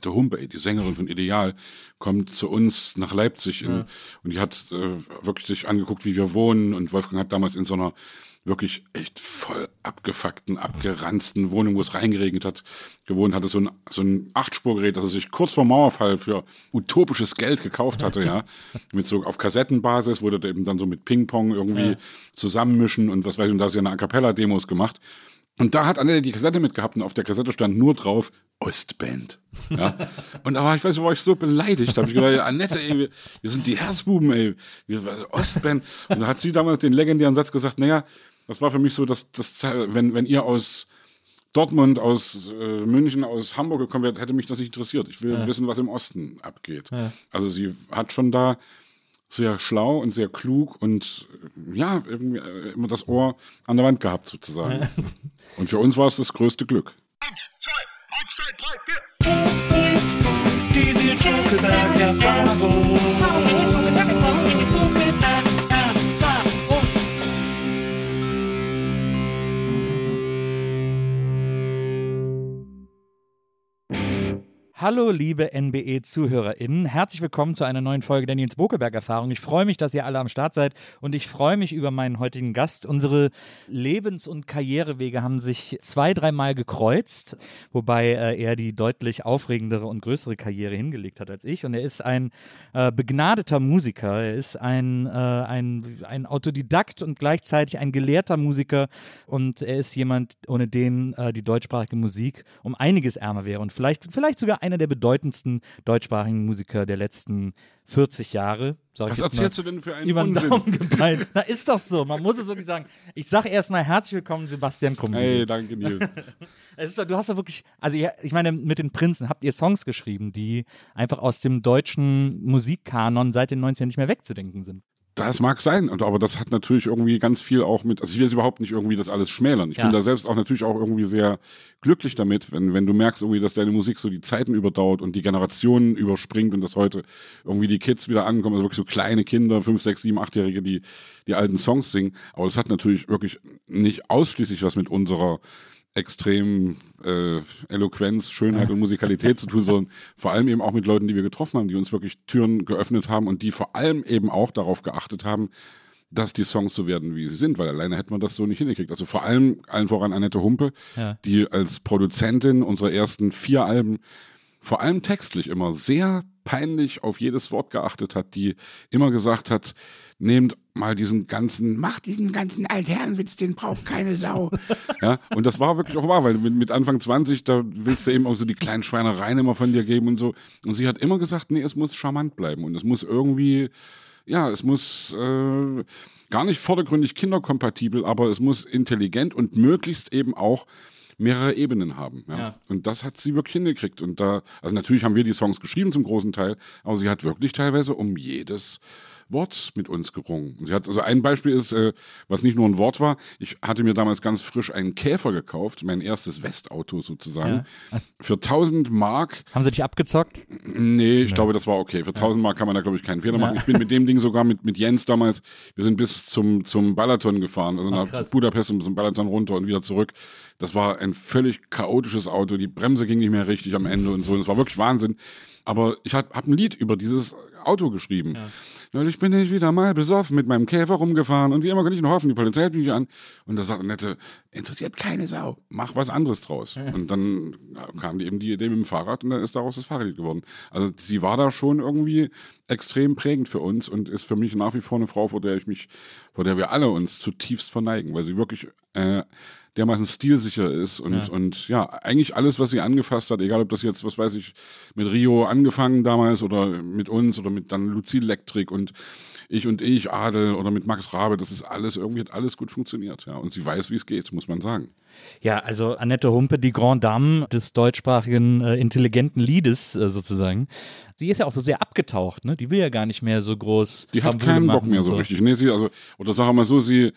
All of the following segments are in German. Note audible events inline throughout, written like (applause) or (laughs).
Annette Humpe, die Sängerin von Ideal, kommt zu uns nach Leipzig in, Ja. und die hat äh, wirklich sich angeguckt, wie wir wohnen. Und Wolfgang hat damals in so einer wirklich echt voll abgefuckten, abgeranzten Wohnung, wo es reingeregnet hat, gewohnt, hatte so ein, so ein Achtspurgerät, das er sich kurz vor Mauerfall für utopisches Geld gekauft hatte, ja. (laughs) Mit so auf Kassettenbasis, wurde eben dann so mit Ping-Pong irgendwie Ja. zusammenmischen und was weiß ich, und da ist ja eine A Cappella-Demos gemacht. Und da hat Annette die Kassette mitgehabt und auf der Kassette stand nur drauf Ostband. Ja. (laughs) und aber ich weiß, war ich so beleidigt. Da habe ich gedacht, ja, Annette, ey, wir, wir sind die Herzbuben, ey, wir Ostband. Und da hat sie damals den legendären Satz gesagt, naja, das war für mich so, dass das, wenn, wenn ihr aus Dortmund, aus äh, München, aus Hamburg gekommen wärt, hätte mich das nicht interessiert. Ich will Ja. wissen, was im Osten abgeht. Ja. Also sie hat schon da sehr schlau und sehr klug und äh, ja, irgendwie äh, immer das Ohr an der Wand gehabt sozusagen. Und für uns war es das größte Glück. outside pipe here. It's, it's, did you talk about? Hallo, liebe NBE-ZuhörerInnen. Herzlich willkommen zu einer neuen Folge der Nils Bokelberg-Erfahrung. Ich freue mich, dass ihr alle am Start seid und ich freue mich über meinen heutigen Gast. Unsere Lebens- und Karrierewege haben sich zwei, dreimal gekreuzt, wobei äh, er die deutlich aufregendere und größere Karriere hingelegt hat als ich. Und er ist ein äh, begnadeter Musiker. Er ist ein, äh, ein, ein Autodidakt und gleichzeitig ein gelehrter Musiker. Und er ist jemand, ohne den äh, die deutschsprachige Musik um einiges ärmer wäre und vielleicht, vielleicht sogar einer der bedeutendsten deutschsprachigen Musiker der letzten 40 Jahre. Sag ich Was jetzt erzählst mal du denn für einen über den? Daumen gepeilt. Na, ist doch so. Man muss es wirklich sagen. Ich sage erstmal herzlich willkommen, Sebastian Krumm. Hey, danke Nils. (laughs) Es ist doch, du hast doch wirklich, also ich meine, mit den Prinzen habt ihr Songs geschrieben, die einfach aus dem deutschen Musikkanon seit den 90ern nicht mehr wegzudenken sind. Das mag sein, und, aber das hat natürlich irgendwie ganz viel auch mit, also ich will jetzt überhaupt nicht irgendwie das alles schmälern. Ich Ja. bin da selbst auch natürlich auch irgendwie sehr glücklich damit, wenn, wenn du merkst irgendwie, dass deine Musik so die Zeiten überdauert und die Generationen überspringt und dass heute irgendwie die Kids wieder ankommen, also wirklich so kleine Kinder, fünf, sechs, sieben, achtjährige, die die alten Songs singen. Aber das hat natürlich wirklich nicht ausschließlich was mit unserer extrem äh, Eloquenz, Schönheit und Musikalität zu tun, sondern vor allem eben auch mit Leuten, die wir getroffen haben, die uns wirklich Türen geöffnet haben und die vor allem eben auch darauf geachtet haben, dass die Songs so werden, wie sie sind, weil alleine hätte man das so nicht hingekriegt. Also vor allem, allen voran Annette Humpe, Ja. die als Produzentin unserer ersten vier Alben vor allem textlich immer sehr peinlich auf jedes Wort geachtet hat, die immer gesagt hat, nehmt mal diesen ganzen, macht diesen ganzen Altherrenwitz, den braucht keine Sau. (laughs) ja, und das war wirklich auch wahr, weil mit, mit Anfang 20, da willst du eben auch so die kleinen Schweinereien immer von dir geben und so. Und sie hat immer gesagt, nee, es muss charmant bleiben und es muss irgendwie, ja, es muss äh, gar nicht vordergründig kinderkompatibel, aber es muss intelligent und möglichst eben auch mehrere Ebenen haben. Ja. Ja. Und das hat sie wirklich hingekriegt. Und da, also natürlich haben wir die Songs geschrieben zum großen Teil, aber sie hat wirklich teilweise um jedes Wort mit uns gerungen. Und Sie hat, also ein Beispiel ist, äh, was nicht nur ein Wort war, ich hatte mir damals ganz frisch einen Käfer gekauft, mein erstes Westauto sozusagen, für 1000 Mark. Haben sie dich abgezockt? Nee, ich glaube, das war okay. Für 1000 Mark kann man da, glaube ich, keinen Fehler machen. Ich bin mit dem Ding sogar mit, mit Jens damals, wir sind bis zum, zum Balaton gefahren, also nach krass. Budapest und zum Balaton runter und wieder zurück. Das war ein völlig chaotisches Auto. Die Bremse ging nicht mehr richtig am Ende und so. Das war wirklich Wahnsinn. Aber ich habe hab ein Lied über dieses Auto geschrieben. Neulich bin ich wieder mal besoffen mit meinem Käfer rumgefahren und wie immer kann ich nur hoffen, die Polizei hält mich an. Und da sagt Annette, interessiert keine Sau, mach was anderes draus. Und dann kam die eben die Idee mit dem Fahrrad und dann ist daraus das Fahrradlied geworden. Also sie war da schon irgendwie extrem prägend für uns und ist für mich nach wie vor eine Frau, vor der ich mich, vor der wir alle uns zutiefst verneigen, weil sie wirklich äh, dermaßen stilsicher ist und, Ja. und ja, eigentlich alles, was sie angefasst hat, egal ob das jetzt, was weiß ich, mit Rio angefangen damals oder mit uns oder mit dann Lucille Electric und ich und ich, Adel oder mit Max Rabe, das ist alles, irgendwie hat alles gut funktioniert, ja. Und sie weiß, wie es geht, muss man sagen. Ja, also Annette Humpe, die Grand Dame des deutschsprachigen äh, intelligenten Liedes äh, sozusagen. Sie ist ja auch so sehr abgetaucht, ne? Die will ja gar nicht mehr so groß. Die hat keinen Bock mehr und so richtig. Nee, sie, also, oder sag mal so, sie,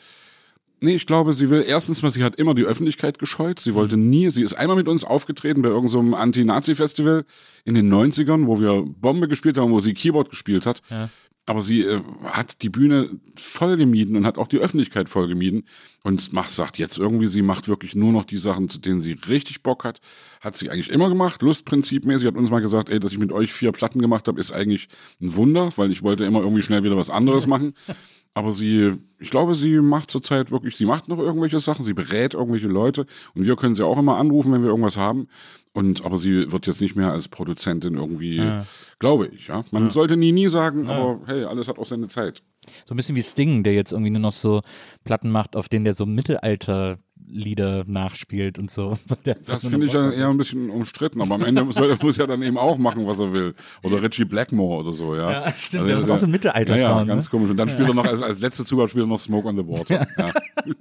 nee, ich glaube, sie will erstens mal, sie hat immer die Öffentlichkeit gescheut. Sie wollte nie, sie ist einmal mit uns aufgetreten bei irgendeinem so Anti-Nazi-Festival in den 90ern, wo wir Bombe gespielt haben, wo sie Keyboard gespielt hat. Ja. aber sie äh, hat die Bühne voll gemieden und hat auch die Öffentlichkeit voll gemieden und macht, sagt jetzt irgendwie, sie macht wirklich nur noch die Sachen, zu denen sie richtig Bock hat. Hat sie eigentlich immer gemacht, Lustprinzipmäßig, hat uns mal gesagt, ey, dass ich mit euch vier Platten gemacht habe, ist eigentlich ein Wunder, weil ich wollte immer irgendwie schnell wieder was anderes (laughs) machen. Aber sie, ich glaube, sie macht zurzeit wirklich, sie macht noch irgendwelche Sachen, sie berät irgendwelche Leute und wir können sie auch immer anrufen, wenn wir irgendwas haben. Und aber sie wird jetzt nicht mehr als Produzentin irgendwie, Ja. glaube ich, ja. Man sollte nie, nie sagen, Ja. aber hey, alles hat auch seine Zeit. So ein bisschen wie Sting, der jetzt irgendwie nur noch so Platten macht, auf denen der so Mittelalter-Lieder nachspielt und so. (laughs) Das finde ich hat. eher ein bisschen umstritten, aber am Ende (laughs) soll, muss er dann eben auch machen, was er will. Oder Richie Blackmore oder so, ja. Ja, stimmt, Also das hat auch so einen Ja, Mittelalter-Sound. ja, ganz ne? komisch. Und dann spielt er noch, als, als letzte Zugabe spielt er noch Smoke on the Water. Ja. (laughs)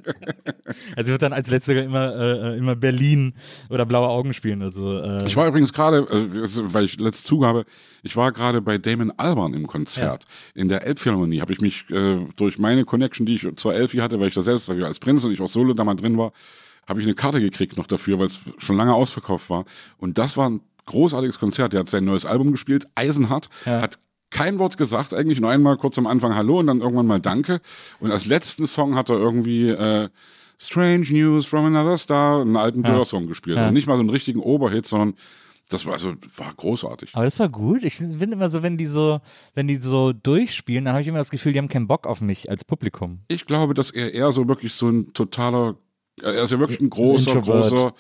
Also wird dann als letzter immer, äh, immer Berlin oder Blaue Augen spielen. Also, äh, Ich war übrigens gerade, äh, weil ich letzte Zugabe, ich war gerade bei Damon Albarn im Konzert. In der Elbphilharmonie habe ich mich äh, durch meine Connection, die ich zur Elfi hatte, weil ich da selbst, als Prinz und ich auch Solo da mal drin war, habe ich eine Karte gekriegt noch dafür, weil es schon lange ausverkauft war. Und das war ein großartiges Konzert. Der hat sein neues Album gespielt, Eisenhart, Ja. hat kein Wort gesagt, eigentlich nur einmal kurz am Anfang Hallo und dann irgendwann mal Danke. Und als letzten Song hat er irgendwie äh, Strange News from Another Star, einen alten Ja. Blur-Song gespielt. Ja. Also nicht mal so einen richtigen Oberhit, sondern das war also war großartig. aber das war gut. Ich finde immer so, wenn die so, wenn die so durchspielen, dann habe ich immer das Gefühl, die haben keinen Bock auf mich als Publikum. Ich glaube, dass er eher so wirklich so ein totaler, er ist ja wirklich ein großer, Introvert. großer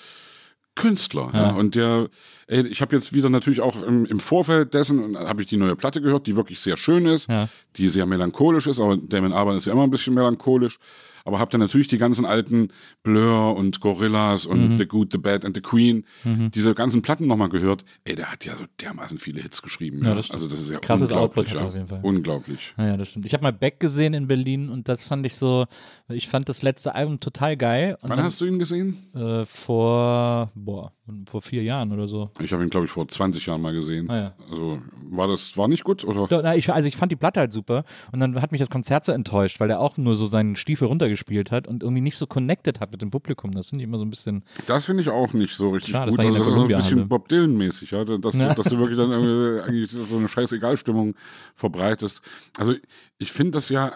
Künstler. Ja. Ja. Und der, ey, ich habe jetzt wieder natürlich auch im, im Vorfeld dessen habe ich die neue Platte gehört, die wirklich sehr schön ist, Ja. die sehr melancholisch ist, aber Damon Albarn ist ja immer ein bisschen melancholisch. Aber hab dann natürlich die ganzen alten Blur und Gorillas und Mhm. The Good, The Bad and The Queen, diese ganzen Platten nochmal gehört. Ey, der hat ja so dermaßen viele Hits geschrieben. Ja, Ja, das stimmt. also das ist ja Krasses unglaublich. Output ja. auf jeden Fall. Unglaublich. Naja, das stimmt. Ich habe mal Beck gesehen in Berlin und das fand ich so, ich fand das letzte Album total geil. Und Wann dann, hast du ihn gesehen? äh, vor, boah, vor vier Jahren oder so. Ich habe ihn, glaube ich, vor 20 Jahren mal gesehen. Ah, ja. Also war das, war nicht gut, oder? Doch, na, ich, also ich fand die Platte halt super und dann hat mich das Konzert so enttäuscht, weil er auch nur so seinen Stiefel runtergespielt hat und irgendwie nicht so connected hat mit dem Publikum. Das sind die immer so ein bisschen. Das finde ich auch nicht so richtig Schade, das gut. war Also der das ist so ein bisschen Columbia-Halle. Bob Dylan-mäßig, ja? dass, Ja. du, dass du wirklich dann irgendwie eigentlich so eine scheiß Egalstimmung verbreitest. Also ich finde das ja,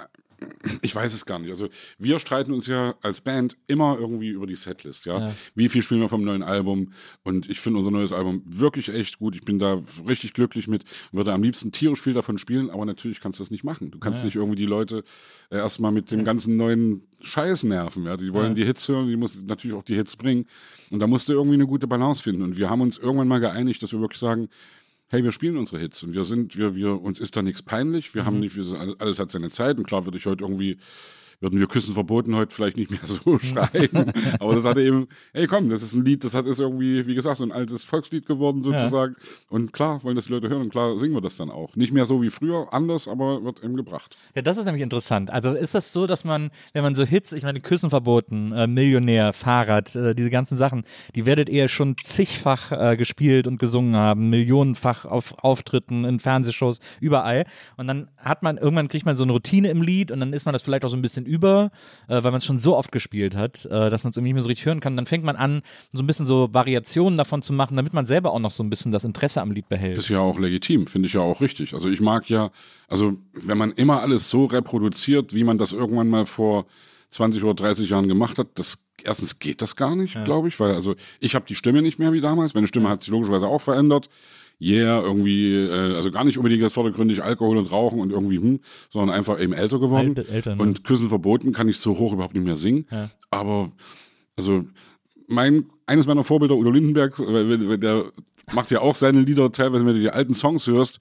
ich weiß es gar nicht. Also wir streiten uns ja als Band immer irgendwie über die Setlist, ja. Ja. Wie viel spielen wir vom neuen Album? Und ich finde unser neues Album wirklich echt gut. Ich bin da richtig glücklich mit. Würde am liebsten tierisch viel davon spielen, aber natürlich kannst du das nicht machen. Du kannst Ja. nicht irgendwie die Leute äh, erstmal mit dem ganzen neuen Scheiß nerven. Ja? Die wollen die Hits hören, die muss natürlich auch die Hits bringen. Und da musst du irgendwie eine gute Balance finden. Und wir haben uns irgendwann mal geeinigt, dass wir wirklich sagen, hey, wir spielen unsere Hits und wir sind, wir, wir, uns ist da nichts peinlich. Wir Mhm. haben nicht, wir, sind- alles hat seine Zeit und klar würde ich heute irgendwie, würden wir Küssen verboten heute vielleicht nicht mehr so (laughs) schreiben. Aber das hatte eben, hey komm, das ist ein Lied, das hat ist irgendwie, wie gesagt, so ein altes Volkslied geworden sozusagen. Und klar, wollen das die Leute hören und klar singen wir das dann auch. Nicht mehr so wie früher, anders, aber wird eben gebracht. Ja, das ist nämlich interessant. Also ist das so, dass man, wenn man so Hits, ich meine, Küssen verboten, äh, Millionär, Fahrrad, äh, diese ganzen Sachen, die werdet ihr schon zigfach äh, gespielt und gesungen haben, millionenfach auf Auftritten, in Fernsehshows, überall. Und dann hat man, irgendwann kriegt man so eine Routine im Lied und dann ist man das vielleicht auch so ein bisschen über, äh, weil man es schon so oft gespielt hat, äh, dass man es irgendwie nicht mehr so richtig hören kann. Dann fängt man an, so ein bisschen so Variationen davon zu machen, damit man selber auch noch so ein bisschen das Interesse am Lied behält. Ist ja auch legitim, finde ich ja auch richtig. Also ich mag ja, also wenn man immer alles so reproduziert, wie man das irgendwann mal vor 20 oder 30 Jahren gemacht hat, das erstens geht das gar nicht, glaube ich, weil also ich habe die Stimme nicht mehr wie damals. Meine Stimme hat sich logischerweise auch verändert. Yeah, irgendwie, äh, also gar nicht unbedingt das vordergründig Alkohol und Rauchen und irgendwie, hm, sondern einfach eben älter geworden. Älte- älter, ne? Und Küssen verboten kann ich so hoch überhaupt nicht mehr singen. Ja. Aber, also, mein, eines meiner Vorbilder, Udo Lindenberg, äh, der macht ja auch seine Lieder teilweise, wenn du die alten Songs hörst,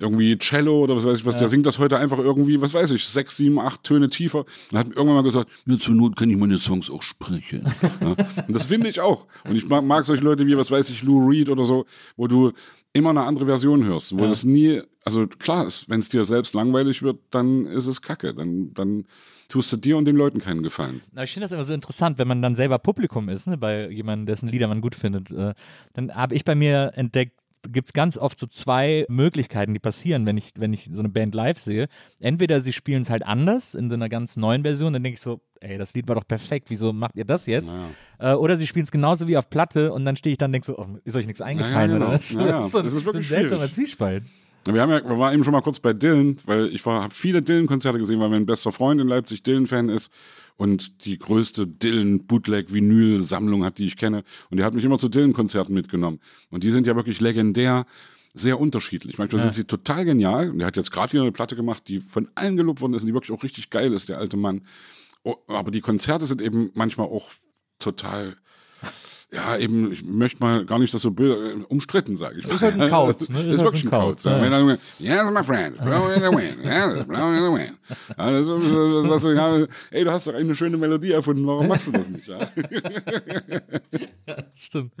irgendwie Cello oder was weiß ich was, der singt das heute einfach irgendwie, was weiß ich, sechs, sieben, acht Töne tiefer. Und hat irgendwann mal gesagt, ja, zur Not kann ich meine Songs auch sprechen. (laughs) ja. Und das finde ich auch. Und ich mag, mag solche Leute wie, was weiß ich, Lou Reed oder so, wo du immer eine andere Version hörst, wo Ja. das nie, also klar ist, wenn es dir selbst langweilig wird, dann ist es kacke. Dann, dann tust du dir und den Leuten keinen Gefallen. Aber ich finde das immer so interessant, wenn man dann selber Publikum ist, ne, bei jemandem, dessen Lieder man gut findet. Äh, dann habe ich bei mir entdeckt, gibt es ganz oft so zwei Möglichkeiten, die passieren, wenn ich, wenn ich so eine Band live sehe. Entweder sie spielen es halt anders in so einer ganz neuen Version, dann denke ich so, ey, das Lied war doch perfekt, wieso macht ihr das jetzt? Äh, oder sie spielen es genauso wie auf Platte und dann stehe ich dann und denke so, oh, ist euch nichts eingefallen Ja, ja, oder genau. was? Ja, ja. Das ist, so, Das ist wirklich so ein seltsamer. Zwiespalt. Wir haben ja, wir waren eben schon mal kurz bei Dylan, weil ich war, habe viele Dylan-Konzerte gesehen, weil mein bester Freund in Leipzig Dylan-Fan ist und die größte Dylan-Bootleg-Vinyl-Sammlung hat, die ich kenne. Und der hat mich immer zu Dylan-Konzerten mitgenommen. Und die sind ja wirklich legendär sehr unterschiedlich. Manchmal sind sie total genial. Und der hat jetzt gerade wieder eine Platte gemacht, die von allen gelobt worden ist und die wirklich auch richtig geil ist, der alte Mann. Oh, aber die Konzerte sind eben manchmal auch total ja, eben, ich möchte mal gar nicht das so böse, äh, umstritten, sage ich mal. Ist halt ein Kauz, (laughs) ne? Ist, Ist halt wirklich ein Kauz. Ja. Er, yes, my friend, blow in the wind, (laughs) yes, blow in the wind. Also, so, so, so, ja, ey, du hast doch eine schöne Melodie erfunden, warum machst du das nicht? (laughs) Ja? Stimmt,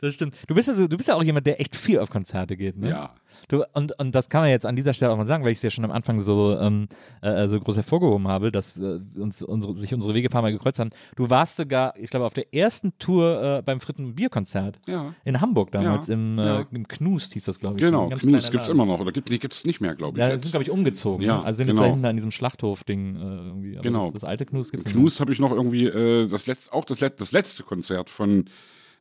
das stimmt. Du bist ja, so, du bist ja auch jemand, der echt viel auf Konzerte geht, ne? ja. Du, und, und das kann man jetzt an dieser Stelle auch mal sagen, weil ich es ja schon am Anfang so, ähm, äh, so groß hervorgehoben habe, dass äh, uns unsere, sich unsere Wege ein paar Mal gekreuzt haben. Du warst sogar, ich glaube, auf der ersten Tour äh, beim Fritten Bierkonzert Ja. in Hamburg damals, Ja, im, äh, ja. im Knust hieß das, glaube ich. Genau, Ein ganz Knus kleiner gibt's Laden. immer noch. Oder gibt, gibt's nicht mehr, glaube ich. Ja, jetzt. sind, glaube ich, umgezogen. Ja, ne? Also sind jetzt genau. da hinten an diesem Schlachthof-Ding äh, irgendwie. Aber Genau. Das, das alte Knus gibt es Knus habe ich noch irgendwie äh, das letzte, auch das, das letzte Konzert von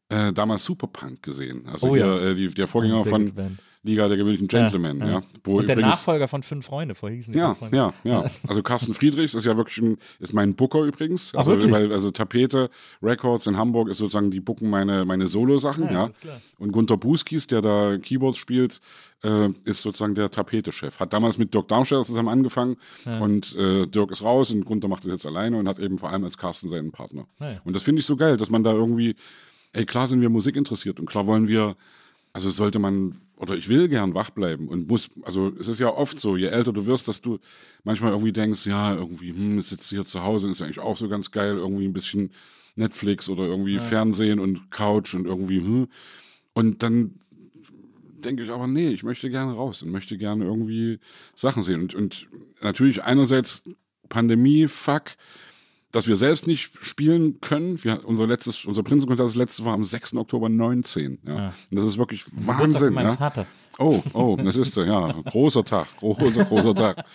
äh, damals Superpunk gesehen. Also Oh ja. hier, äh, die, der Vorgänger von Band. Liga der gewöhnlichen Gentlemen. Ja, Wo Und der Nachfolger von Fünf Freunde, vorher hießen die Ja, Freunde. ja, ja. (laughs) Also Carsten Friedrichs ist ja wirklich ein, ist mein Booker übrigens. Ach, Also, wirklich? weil, also Tapete Records in Hamburg ist sozusagen, die booken meine, meine Solo-Sachen, Ja, ja. Und Gunter Buskis, der da Keyboards spielt, äh, ist sozusagen der Tapete-Chef. Hat damals mit Dirk Darmstädter zusammen angefangen und äh, Dirk ist raus und Gunter macht das jetzt alleine und hat eben vor allem als Carsten seinen Partner. Ja. Und das finde ich so geil, dass man da irgendwie, ey, klar sind wir Musik interessiert und klar wollen wir, also sollte man, oder ich will gern wach bleiben und muss, also es ist ja oft so, je älter du wirst, dass du manchmal irgendwie denkst, ja, irgendwie, hm, sitzt hier zu Hause, ist eigentlich auch so ganz geil, irgendwie ein bisschen Netflix oder irgendwie Fernsehen und Couch und irgendwie, hm. Und dann denke ich aber, nee, ich möchte gerne raus und möchte gerne irgendwie Sachen sehen. Und, und natürlich einerseits Pandemie, fuck, dass wir selbst nicht spielen können. Wir, unser letztes, unser Prinzenkonzert, das letzte war am 6. Oktober 19. Ja. Ja. Und das ist wirklich Wahnsinn. Ja. Vater. Oh, oh, das ist der, ja. Großer Tag, großer, großer Tag.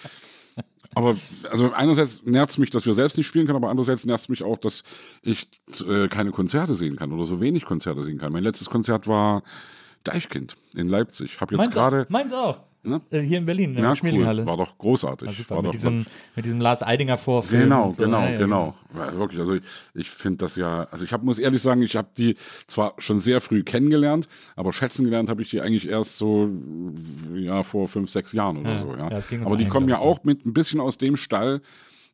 Aber also einerseits nervt es mich, dass wir selbst nicht spielen können, aber andererseits nervt es mich auch, dass ich äh, keine Konzerte sehen kann oder so wenig Konzerte sehen kann. Mein letztes Konzert war Deichkind in Leipzig. Habe jetzt gerade meins auch. Ne? Äh, hier in Berlin, in der ja, Schmiedinghalle. cool. War doch großartig. Super. War mit, doch, diesem, mit diesem Lars Eidinger Vorfilm. Genau, so. genau, Ja, ja, genau. Ja, wirklich, also ich, ich finde das ja, also ich hab, muss ehrlich sagen, ich habe die zwar schon sehr früh kennengelernt, aber schätzen gelernt habe ich die eigentlich erst so ja vor fünf, sechs Jahren oder so. Ja. aber die kommen ja auch mit ein bisschen aus dem Stall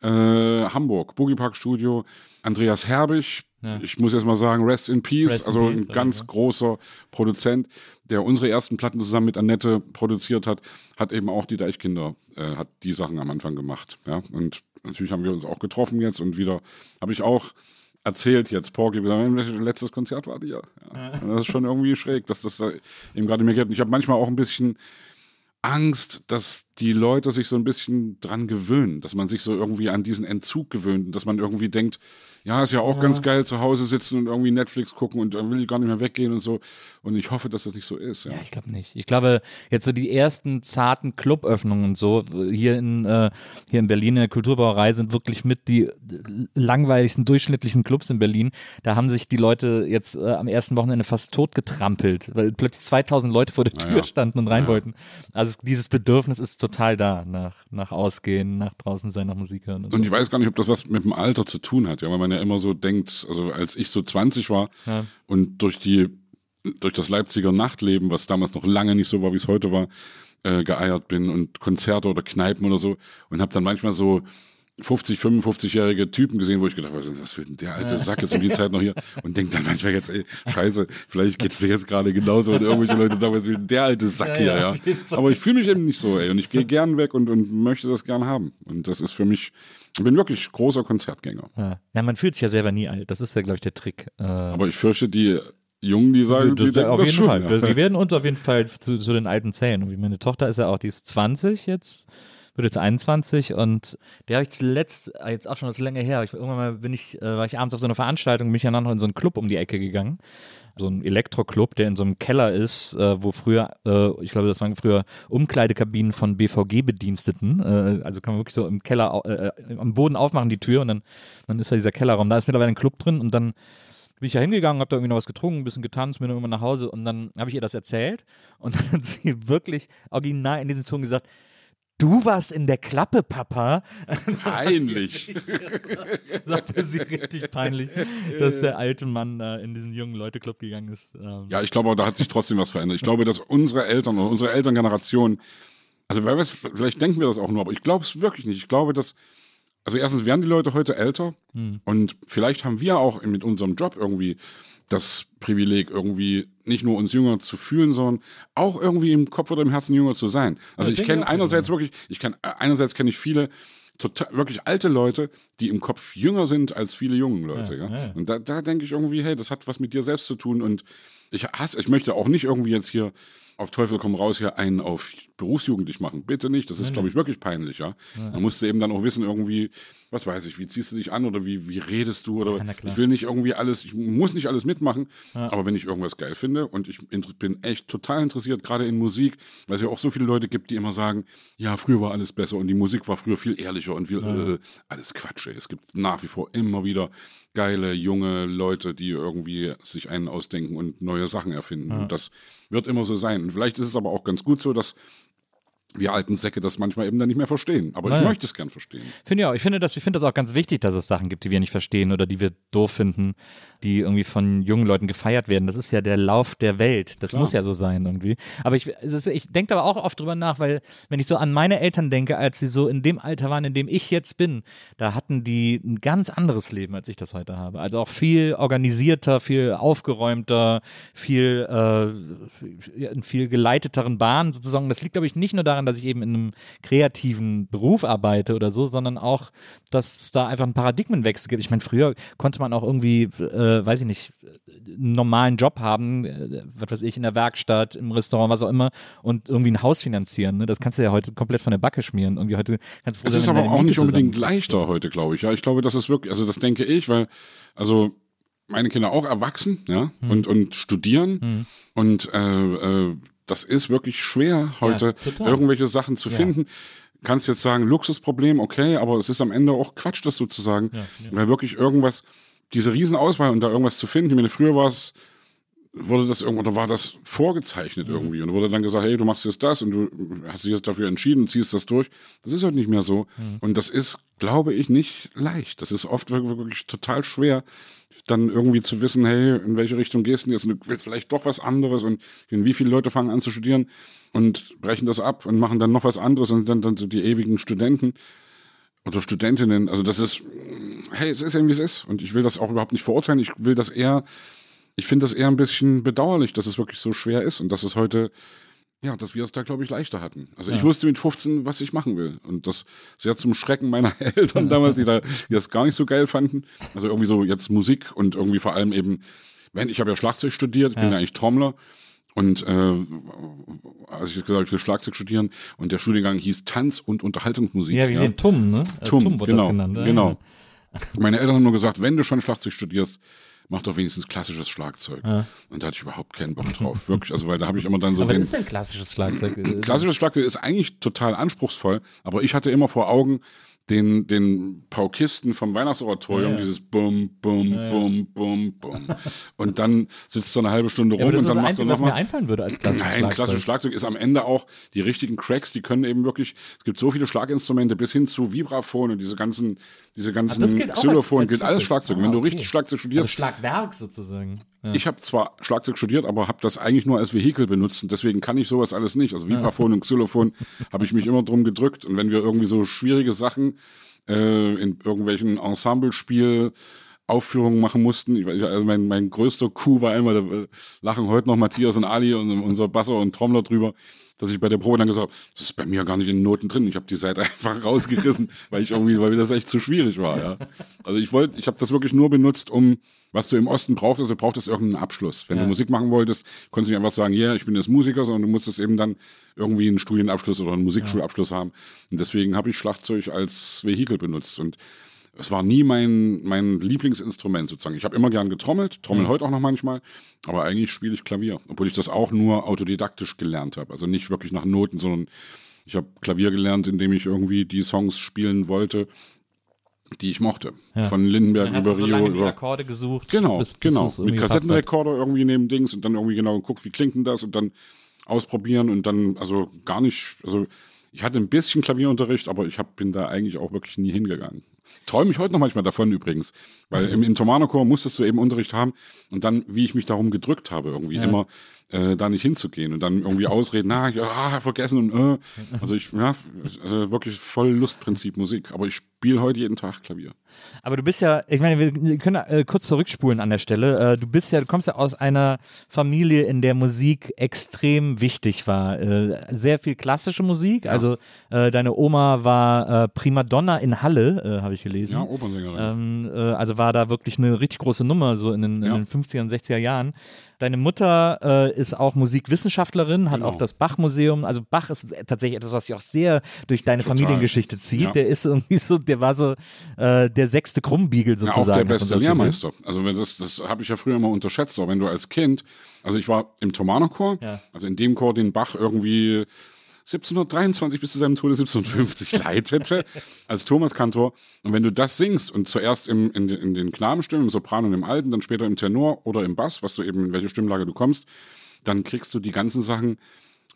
äh, Hamburg, Boogie Park Studio, Andreas Herbig. Ja. Ich muss jetzt mal sagen, Rest in Peace, Rest in also Peace, ein ganz ja. großer Produzent, der unsere ersten Platten zusammen mit Annette produziert hat, hat eben auch die Deichkinder, äh, hat die Sachen am Anfang gemacht. Ja? Und natürlich haben wir uns auch getroffen jetzt und wieder habe ich auch erzählt jetzt, Porky, mein letztes Konzert war dir. Ja. Das ist schon irgendwie schräg, dass das da eben gerade mir geht. Und ich habe manchmal auch ein bisschen Angst, dass die Leute sich so ein bisschen dran gewöhnen, dass man sich so irgendwie an diesen Entzug gewöhnt und dass man irgendwie denkt, ja, ist ja auch ganz geil, zu Hause sitzen und irgendwie Netflix gucken und dann will ich gar nicht mehr weggehen und so. Und ich hoffe, dass das nicht so ist. Ja. Ja, ich glaube nicht. Ich glaube, jetzt so die ersten zarten Cluböffnungen und so hier in, äh, hier in Berlin in der Kulturbrauerei sind wirklich mit die langweiligsten, durchschnittlichen Clubs in Berlin. Da haben sich die Leute jetzt äh, am ersten Wochenende fast tot getrampelt, weil plötzlich 2000 Leute vor der Tür ja. standen und rein Ja. wollten. Also es- dieses Bedürfnis ist total da, nach, nach Ausgehen, nach draußen sein, nach Musik hören und so. Und ich weiß gar nicht, ob das was mit dem Alter zu tun hat, ja, weil man ja immer so denkt, also als ich so 20 war Ja. und durch die, durch das Leipziger Nachtleben, was damals noch lange nicht so war, wie es heute war, äh, geeiert bin und Konzerte oder Kneipen oder so und habe dann manchmal so 50, 55-jährige Typen gesehen, wo ich gedacht habe, was ist das für ein- der alte Sack jetzt um die Zeit noch hier und denke dann manchmal jetzt, ey, scheiße, vielleicht geht's dir jetzt gerade genauso und irgendwelche Leute damals wie der alte Sack Ja, hier, ja, ja. Aber ich fühle mich eben nicht so, ey, und ich gehe gern weg und, und möchte das gern haben. Und das ist für mich, ich bin wirklich großer Konzertgänger. ja. ja, man fühlt sich ja selber nie alt. Das ist ja, glaube ich, der Trick. Äh, Aber ich fürchte, die Jungen, die sagen, das, die denken auf das jeden schon, Fall. ja. Das- Die werden uns auf jeden Fall zu, zu den alten Zählen. Und wie meine Tochter ist ja auch, die ist 20 jetzt, wird jetzt 21 und der habe ich zuletzt, äh, jetzt auch schon das länger her, ich, irgendwann mal bin ich, äh, war ich abends auf so einer Veranstaltung, bin ich dann noch in so einen Club um die Ecke gegangen. So ein Elektroclub, der in so einem Keller ist, äh, wo früher, äh, ich glaube, das waren früher Umkleidekabinen von BVG-Bediensteten. Äh, also kann man wirklich so im Keller, am Boden aufmachen, die Tür und dann, dann ist da dieser Kellerraum. Da ist mittlerweile ein Club drin und dann bin ich da hingegangen, habe da irgendwie noch was getrunken, ein bisschen getanzt, bin dann immer nach Hause und dann habe ich ihr das erzählt und dann hat sie wirklich original in diesem Ton gesagt, Du warst in der Klappe, Papa. (laughs) Peinlich. (laughs) war für sie richtig peinlich, dass der alte Mann äh, in diesen jungen Leute-Club gegangen ist. Ähm. Ja, ich glaube, da hat sich trotzdem was verändert. Ich glaube, dass unsere Eltern oder unsere Elterngeneration, also wer weiß, vielleicht denken wir das auch nur, aber ich glaube es wirklich nicht. Ich glaube, dass, also erstens werden die Leute heute älter hm. und vielleicht haben wir auch mit unserem Job irgendwie das Privileg, irgendwie nicht nur uns jünger zu fühlen, sondern auch irgendwie im Kopf oder im Herzen jünger zu sein. Also ja, ich kenne einerseits wirklich, ich kenne einerseits kenne ich viele total, wirklich alte Leute, die im Kopf jünger sind als viele junge Leute. Ja, ja. Und da, da denke ich irgendwie, hey, das hat was mit dir selbst zu tun und ich hasse, ich möchte auch nicht irgendwie jetzt hier auf Teufel komm raus hier einen auf berufsjugendlich machen. Bitte nicht. Das ist, glaube ich, wirklich peinlich, ja. ja. Da musst du eben dann auch wissen, irgendwie, was weiß ich, wie ziehst du dich an oder wie, wie redest du oder ja, ich will nicht irgendwie alles, ich muss nicht alles mitmachen, ja. aber wenn ich irgendwas geil finde und ich bin echt total interessiert, gerade in Musik, weil es ja auch so viele Leute gibt, die immer sagen, ja, früher war alles besser und die Musik war früher viel ehrlicher und viel, äh, alles Quatsch. Ey. Es gibt nach wie vor immer wieder geile, junge Leute, die irgendwie sich einen ausdenken und neue Sachen erfinden. Und das wird immer so sein. Und vielleicht ist es aber auch ganz gut so, dass wir alten Säcke das manchmal eben dann nicht mehr verstehen. Aber naja. ich möchte es gern verstehen. Finde ja auch. Ich finde das, ich finde das auch ganz wichtig, dass es Sachen gibt, die wir nicht verstehen oder die wir doof finden die irgendwie von jungen Leuten gefeiert werden. Das ist ja der Lauf der Welt. Das Klar. muss ja so sein irgendwie. Aber ich, ich denke aber auch oft drüber nach, weil wenn ich so an meine Eltern denke, als sie so in dem Alter waren, in dem ich jetzt bin, da hatten die ein ganz anderes Leben, als ich das heute habe. Also auch viel organisierter, viel aufgeräumter, viel äh, in viel geleitetere Bahnen sozusagen. Das liegt, glaube ich, nicht nur daran, dass ich eben in einem kreativen Beruf arbeite oder so, sondern auch, dass da einfach einen Paradigmenwechsel gibt. Ich meine, früher konnte man auch irgendwie äh, äh, weiß ich nicht, einen normalen Job haben, äh, was weiß ich, in der Werkstatt, im Restaurant, was auch immer, und irgendwie ein Haus finanzieren. Ne? Das kannst du ja heute komplett von der Backe schmieren. Irgendwie heute kannst du Es ist aber auch nicht unbedingt leichter heute, glaube ich. Ja, ich glaube, das ist wirklich, also das denke ich, weil, also meine Kinder auch erwachsen, ja, hm. und, und studieren hm. und äh, äh, das ist wirklich schwer, heute ja, irgendwelche Sachen zu ja. finden kannst jetzt sagen, Luxusproblem, okay, aber es ist am Ende auch Quatsch, das sozusagen, ja. weil wirklich irgendwas, diese Riesenauswahl und da irgendwas zu finden. Ich meine, früher war es, wurde das irgendwo, da war das vorgezeichnet irgendwie und wurde dann gesagt, hey, du machst jetzt das und du hast dich jetzt dafür entschieden und ziehst das durch. Das ist halt nicht mehr so. Mhm. Und das ist, glaube ich, nicht leicht. Das ist oft wirklich total schwer, dann irgendwie zu wissen, hey, in welche Richtung gehst du jetzt und du willst vielleicht doch was anderes und wie viele Leute fangen an zu studieren und brechen das ab und machen dann noch was anderes und dann, dann so die ewigen Studenten oder Studentinnen, also das ist, hey, es ist eben wie es ist. Und ich will das auch überhaupt nicht verurteilen. Ich will das eher, ich finde das eher ein bisschen bedauerlich, dass es wirklich so schwer ist und dass es heute, ja, dass wir es da, glaube ich, leichter hatten. Also ja. ich wusste mit 15, was ich machen will. Und das sehr zum Schrecken meiner (laughs) Eltern damals, die, da, die das gar nicht so geil fanden. Also irgendwie so jetzt Musik und irgendwie vor allem eben, wenn ich habe ja Schlagzeug studiert, ich ja. bin ja eigentlich Trommler. Und äh, also ich habe gesagt, ich will Schlagzeug studieren und der Studiengang hieß Tanz und Unterhaltungsmusik. Ja, wir ja. sehen TUM, ne? Äh, TUM, TUM wurde genau, das genannt. Ja. Meine Eltern haben nur gesagt, wenn du schon Schlagzeug studierst, mach doch wenigstens klassisches Schlagzeug. Ja. Und da hatte ich überhaupt keinen Bock drauf. Wirklich, also weil da habe ich immer dann so. Aber den, was ist denn klassisches Schlagzeug? klassisches Schlagzeug ist eigentlich total anspruchsvoll, aber ich hatte immer vor Augen, den, den Paukisten vom Weihnachtsoratorium, ja, ja. dieses Bum, Bum, ja, Bum, Bum, Bum. und dann sitzt so eine halbe Stunde rum und dann macht Einzige, er was mir einfallen würde als klassisches Nein, Schlagzeug. klassisches Schlagzeug ist am Ende auch die richtigen Cracks, die können eben wirklich, es gibt so viele Schlaginstrumente bis hin zu Vibraphon und diese ganzen, diese ganzen Xylophon, gilt alles Schlagzeug. Ah, Wenn du okay. richtig Schlagzeug studierst. Also Schlagwerk sozusagen. Ja. Ich habe zwar Schlagzeug studiert, aber habe das eigentlich nur als Vehikel benutzt und deswegen kann ich sowas alles nicht. Also Vibraphon und Xylophon (laughs) habe ich mich immer drum gedrückt und wenn wir irgendwie so schwierige Sachen äh, in irgendwelchen Ensemblespiel Aufführungen machen mussten. Ich, also mein, mein größter Coup war einmal, da lachen heute noch Matthias und Ali und unser Basser und Trommler drüber, dass ich bei der Probe dann gesagt habe, das ist bei mir gar nicht in den Noten drin. Ich habe die Seite (laughs) einfach rausgerissen, weil ich irgendwie, weil mir das echt zu schwierig war. Ja. Also ich wollte, ich habe das wirklich nur benutzt, um was du im Osten brauchtest, du brauchtest irgendeinen Abschluss. Wenn ja. du Musik machen wolltest, konntest du nicht einfach sagen, ja, yeah, ich bin jetzt Musiker, sondern du musstest eben dann irgendwie einen Studienabschluss oder einen Musikschulabschluss ja. haben. Und deswegen habe ich Schlagzeug als Vehikel benutzt. Und es war nie mein, mein Lieblingsinstrument sozusagen. Ich habe immer gern getrommelt, trommel mhm. heute auch noch manchmal, aber eigentlich spiele ich Klavier, obwohl ich das auch nur autodidaktisch gelernt habe. Also nicht wirklich nach Noten, sondern ich habe Klavier gelernt, indem ich irgendwie die Songs spielen wollte die ich mochte. Ja. Von Lindenberg über so Rio lange die über. Akkorde gesucht. Genau, bis- bis genau. Mit gepasst hat. Kassettenrekorder irgendwie neben Dings und dann irgendwie genau geguckt, wie klingt denn das und dann ausprobieren und dann, also gar nicht, also ich hatte ein bisschen Klavierunterricht, aber ich hab, bin da eigentlich auch wirklich nie hingegangen. Träume ich heute noch manchmal davon übrigens, weil im, im Thomanerchor musstest du eben Unterricht haben und dann, wie ich mich darum gedrückt habe, irgendwie immer äh, da nicht hinzugehen und dann irgendwie (laughs) ausreden, na, ja, ah, vergessen und äh. Also ich, ja, also wirklich voll Lustprinzip Musik, aber ich spiele heute jeden Tag Klavier. Aber du bist ja, ich meine, wir können äh, kurz zurückspulen an der Stelle. Äh, du bist ja, du kommst ja aus einer Familie, in der Musik extrem wichtig war. Äh, sehr viel klassische Musik. Also äh, deine Oma war Primadonna in Halle, habe ich gelesen. Ja, Opernsängerin. Ähm, äh, also war da wirklich eine richtig große Nummer, so in den, Ja. in den 50er und 60er Jahren. Deine Mutter ist auch Musikwissenschaftlerin, hat Genau. auch das Bach-Museum. Also Bach ist tatsächlich etwas, was sich auch sehr durch deine Total. Familiengeschichte zieht. Ja. Der ist irgendwie so, der war so äh, der sechste Krummbiegel Ja, sozusagen. auch der beste. Lehrmeister. Also wenn das, das habe ich ja früher immer unterschätzt, auch wenn du als Kind, also ich war im Thomanerchor, Ja. also in dem Chor, den Bach irgendwie 1723 bis zu seinem Tode 1750 (laughs) leitete, als Thomaskantor. Und wenn du das singst und zuerst im, in, den- in den Knabenstimmen, im Sopran und im Alten, dann später im Tenor oder im Bass, was du eben, in welche Stimmlage du kommst, dann kriegst du die ganzen Sachen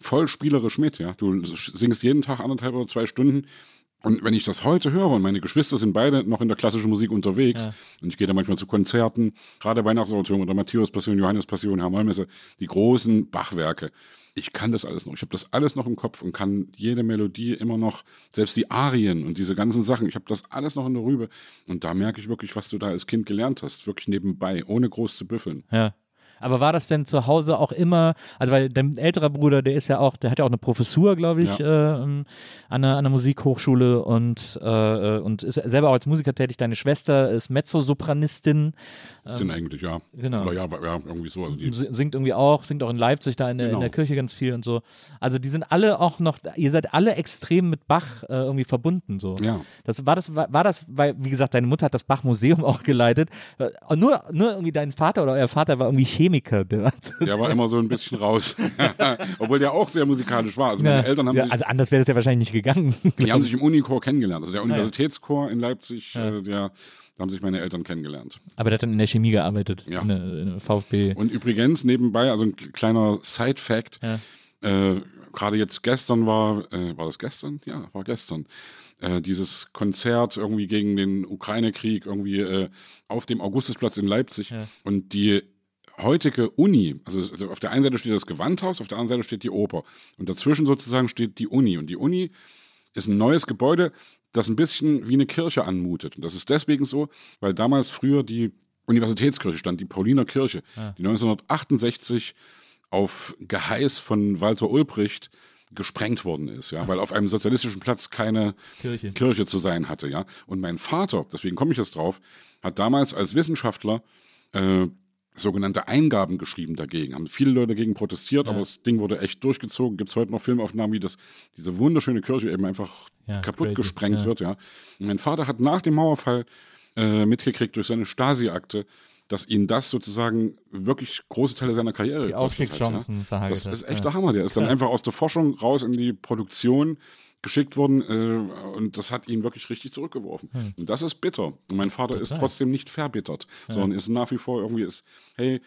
voll spielerisch mit, ja. Du singst jeden Tag anderthalb oder zwei Stunden. Und wenn ich das heute höre und meine Geschwister sind beide noch in der klassischen Musik unterwegs und ich gehe da manchmal zu Konzerten, gerade Weihnachtsoratorium oder Matthäus Passion, Johannes Passion, Herr Mollmesse, die großen Bachwerke. Ich kann das alles noch. Ich habe das alles noch im Kopf und kann jede Melodie immer noch, selbst die Arien und diese ganzen Sachen, ich habe das alles noch in der Rübe. Und da merke ich wirklich, was du da als Kind gelernt hast, wirklich nebenbei, ohne groß zu büffeln. Ja. Aber war das denn zu Hause auch immer, also weil dein älterer Bruder, der ist ja auch, der hat ja auch eine Professur, glaube ich, äh, ähm, an, einer, an einer Musikhochschule und, äh, und ist selber auch als Musiker tätig. Deine Schwester ist Mezzosopranistin, sind eigentlich, ja. genau. Oder ja, ja, irgendwie so. Also singt irgendwie auch, singt auch in Leipzig da in der, in Genau. der Kirche ganz viel und so. Also die sind alle auch noch, ihr seid alle extrem mit Bach äh, irgendwie verbunden so. Ja. Das war das, war, war das, weil, wie gesagt, deine Mutter hat das Bach-Museum (laughs) auch geleitet. Äh, nur, nur irgendwie dein Vater oder euer Vater war irgendwie Chemiker. Der war, (laughs) Der war immer so ein bisschen raus. (laughs) Obwohl der auch sehr musikalisch war. Also Ja. meine Eltern haben ja, sich, also anders wäre das ja wahrscheinlich nicht gegangen. (laughs) die haben sich im Unichor kennengelernt. Also der Universitätschor in Leipzig, äh, der, da haben sich meine Eltern kennengelernt. Aber der hat dann in der Chemie gearbeitet, Ja. in, der, in der VfB. Und übrigens nebenbei, also ein kleiner Side-Fact, Ja. äh, gerade jetzt gestern war, äh, war das gestern? Ja, war gestern. Äh, dieses Konzert irgendwie gegen den Ukraine-Krieg irgendwie äh, auf dem Augustusplatz in Leipzig. Und die heutige Uni, also auf der einen Seite steht das Gewandhaus, auf der anderen Seite steht die Oper. Und dazwischen sozusagen steht die Uni. Und die Uni ist ein neues Gebäude, das ein bisschen wie eine Kirche anmutet. Und das ist deswegen so, weil damals früher die Universitätskirche stand, die Pauliner Kirche, die 1968 auf Geheiß von Walter Ulbricht gesprengt worden ist, ja, weil auf einem sozialistischen Platz keine Kirche. Kirche zu sein hatte, ja. Und mein Vater, deswegen komme ich jetzt drauf, hat damals als Wissenschaftler äh, sogenannte Eingaben geschrieben dagegen. Haben viele Leute dagegen protestiert, aber das Ding wurde echt durchgezogen. Gibt es heute noch Filmaufnahmen, wie das, diese wunderschöne Kirche eben einfach Ja, kaputt crazy, gesprengt ja. wird, ja. Und mein Vater hat nach dem Mauerfall äh, mitgekriegt durch seine Stasi-Akte, dass ihn das sozusagen wirklich große Teile seiner Karriere Die Aufstiegschancen hat, ja. Das ist echt ja. der Hammer. Der ist dann einfach aus der Forschung raus in die Produktion geschickt worden äh, und das hat ihn wirklich richtig zurückgeworfen. Hm. Und das ist bitter. Und mein Vater ist trotzdem nicht verbittert, sondern ist nach wie vor irgendwie ist, hey,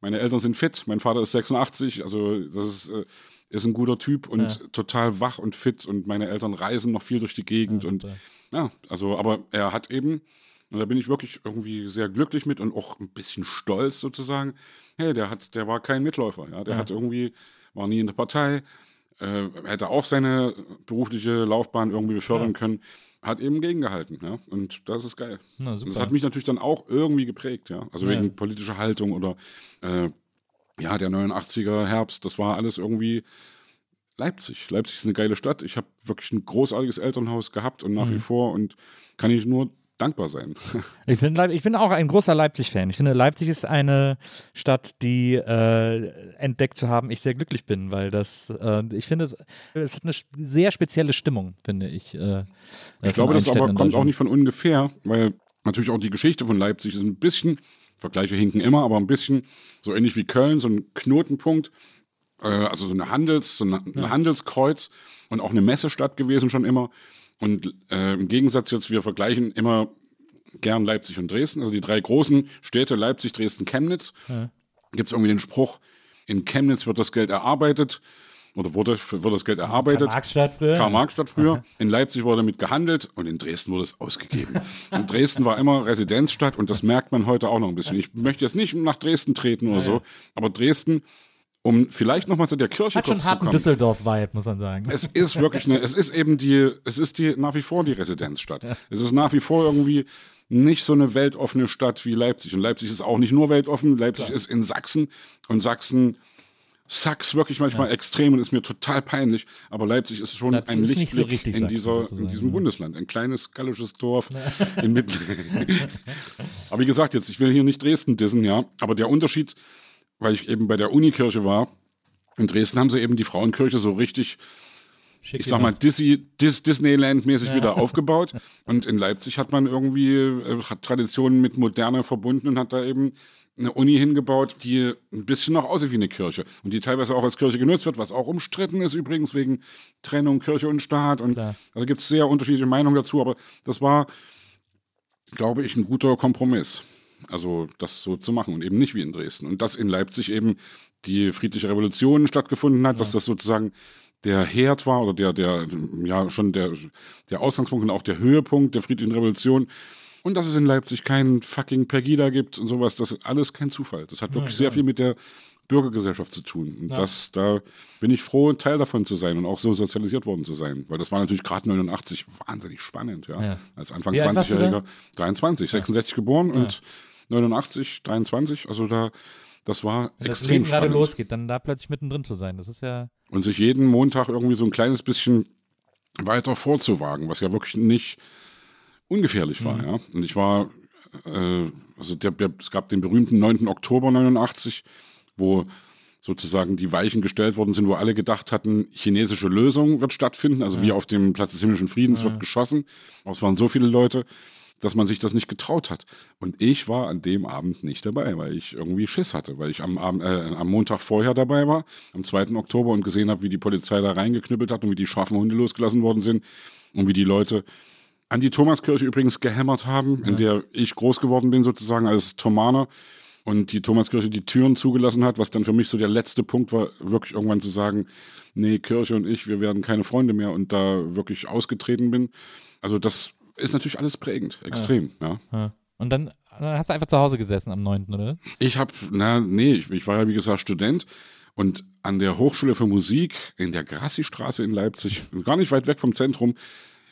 meine Eltern sind fit, mein Vater ist 86, also das ist, äh, ist ein guter Typ und total wach und fit und meine Eltern reisen noch viel durch die Gegend und super. ja, also aber er hat eben und da bin ich wirklich irgendwie sehr glücklich mit und auch ein bisschen stolz sozusagen. Hey, der hat, der war kein Mitläufer, ja, der hat irgendwie war nie in der Partei, äh, hätte auch seine berufliche Laufbahn irgendwie befördern können, hat eben gegengehalten, ja, und das ist geil. Na, das hat mich natürlich dann auch irgendwie geprägt, ja, also Ja. wegen politischer Haltung oder äh, ja, der 89er Herbst, das war alles irgendwie Leipzig. Leipzig ist eine geile Stadt. Ich habe wirklich ein großartiges Elternhaus gehabt und nach Mhm. wie vor und kann ich nur dankbar sein. (laughs) Ich bin, ich bin auch ein großer Leipzig-Fan. Ich finde, Leipzig ist eine Stadt, die äh, entdeckt zu haben, ich sehr glücklich bin, weil das, äh, ich finde, es, es hat eine sehr spezielle Stimmung, finde ich. Äh, Ich glaube, das aber kommt auch nicht von ungefähr, weil natürlich auch die Geschichte von Leipzig ist ein bisschen, Vergleiche hinken immer, aber ein bisschen so ähnlich wie Köln, so ein Knotenpunkt, äh, also so eine Handels, so ein Handelskreuz und auch eine Messestadt gewesen schon immer. Und äh, im Gegensatz jetzt, wir vergleichen immer gern Leipzig und Dresden. Also die drei großen Städte, Leipzig, Dresden, Chemnitz. Ja. Gibt es irgendwie den Spruch, in Chemnitz wird das Geld erarbeitet oder wurde, wird das Geld erarbeitet. Karl-Marx-Stadt früher. Karl-Marx-Stadt früher. (laughs) In Leipzig wurde damit gehandelt und in Dresden wurde es ausgegeben. (laughs) Und Dresden war immer Residenzstadt und das merkt man heute auch noch ein bisschen. Ich möchte jetzt nicht nach Dresden treten oder so, aber Dresden, um vielleicht nochmal zu der Kirche Hat kurz schon harten. Düsseldorf-Vibe, muss man sagen. Es ist wirklich eine, es ist eben die, es ist die nach wie vor die Residenzstadt. Es ist nach wie vor irgendwie nicht so eine weltoffene Stadt wie Leipzig. Und Leipzig ist auch nicht nur weltoffen, Leipzig ist in Sachsen und Sachsen Sachs wirklich manchmal extrem und ist mir total peinlich, aber Leipzig ist schon Leipzig ein ist so Lichtblick richtig in, Sachsen dieser, in diesem ja. Bundesland. Ein kleines gallisches Dorf inmitten. (laughs) aber wie gesagt, jetzt, ich will hier nicht Dresden dissen, ja, aber der Unterschied, weil ich eben bei der Unikirche war, in Dresden haben sie eben die Frauenkirche so richtig Schick ich sag mal, Disney, Dis, Disneyland-mäßig wieder aufgebaut. Und in Leipzig hat man irgendwie äh, hat Traditionen mit Moderne verbunden und hat da eben eine Uni hingebaut, die ein bisschen noch aussieht wie eine Kirche. Und die teilweise auch als Kirche genutzt wird, was auch umstritten ist übrigens wegen Trennung Kirche und Staat. Und Klar. da gibt es sehr unterschiedliche Meinungen dazu. Aber das war, glaube ich, ein guter Kompromiss. Also das so zu machen und eben nicht wie in Dresden. Und dass in Leipzig eben die friedliche Revolution stattgefunden hat, dass das sozusagen der Herd war oder der, der, ja, schon der, der Ausgangspunkt und auch der Höhepunkt der friedlichen Revolution. Und dass es in Leipzig keinen fucking Pegida gibt und sowas, das ist alles kein Zufall. Das hat wirklich sehr viel mit der Bürgergesellschaft zu tun. Und das, da bin ich froh, Teil davon zu sein und auch so sozialisiert worden zu sein. Weil das war natürlich gerade 89 wahnsinnig spannend, ja. Ja. Als Anfang Wie alt warst du 20-Jähriger, 23, 66 geboren und 89, 23, also da, das war Wenn das extrem Leben gerade losgeht, dann da plötzlich mittendrin zu sein, das ist ja. Und sich jeden Montag irgendwie so ein kleines bisschen weiter vorzuwagen, was ja wirklich nicht ungefährlich war, ja. Und ich war, äh, also der, der, es gab den berühmten 9. Oktober 89, wo sozusagen die Weichen gestellt worden sind, wo alle gedacht hatten, chinesische Lösung wird stattfinden, also wie auf dem Platz des himmlischen Friedens wird geschossen. Aber es waren so viele Leute, dass man sich das nicht getraut hat. Und ich war an dem Abend nicht dabei, weil ich irgendwie Schiss hatte, weil ich am, Abend, äh, am Montag vorher dabei war, am 2. Oktober und gesehen habe, wie die Polizei da reingeknüppelt hat und wie die scharfen Hunde losgelassen worden sind und wie die Leute an die Thomaskirche übrigens gehämmert haben, in der ich groß geworden bin sozusagen als Thomaner und die Thomaskirche die Türen zugelassen hat, was dann für mich so der letzte Punkt war, wirklich irgendwann zu sagen, nee, Kirche und ich, wir werden keine Freunde mehr und da wirklich ausgetreten bin. Also das ist natürlich alles prägend, extrem, ja. ja. Und dann, dann hast du einfach zu Hause gesessen am 9., oder? Ich habe, na, nee, ich, ich war ja wie gesagt Student und an der Hochschule für Musik in der Grassi-Straße in Leipzig, gar nicht weit weg vom Zentrum,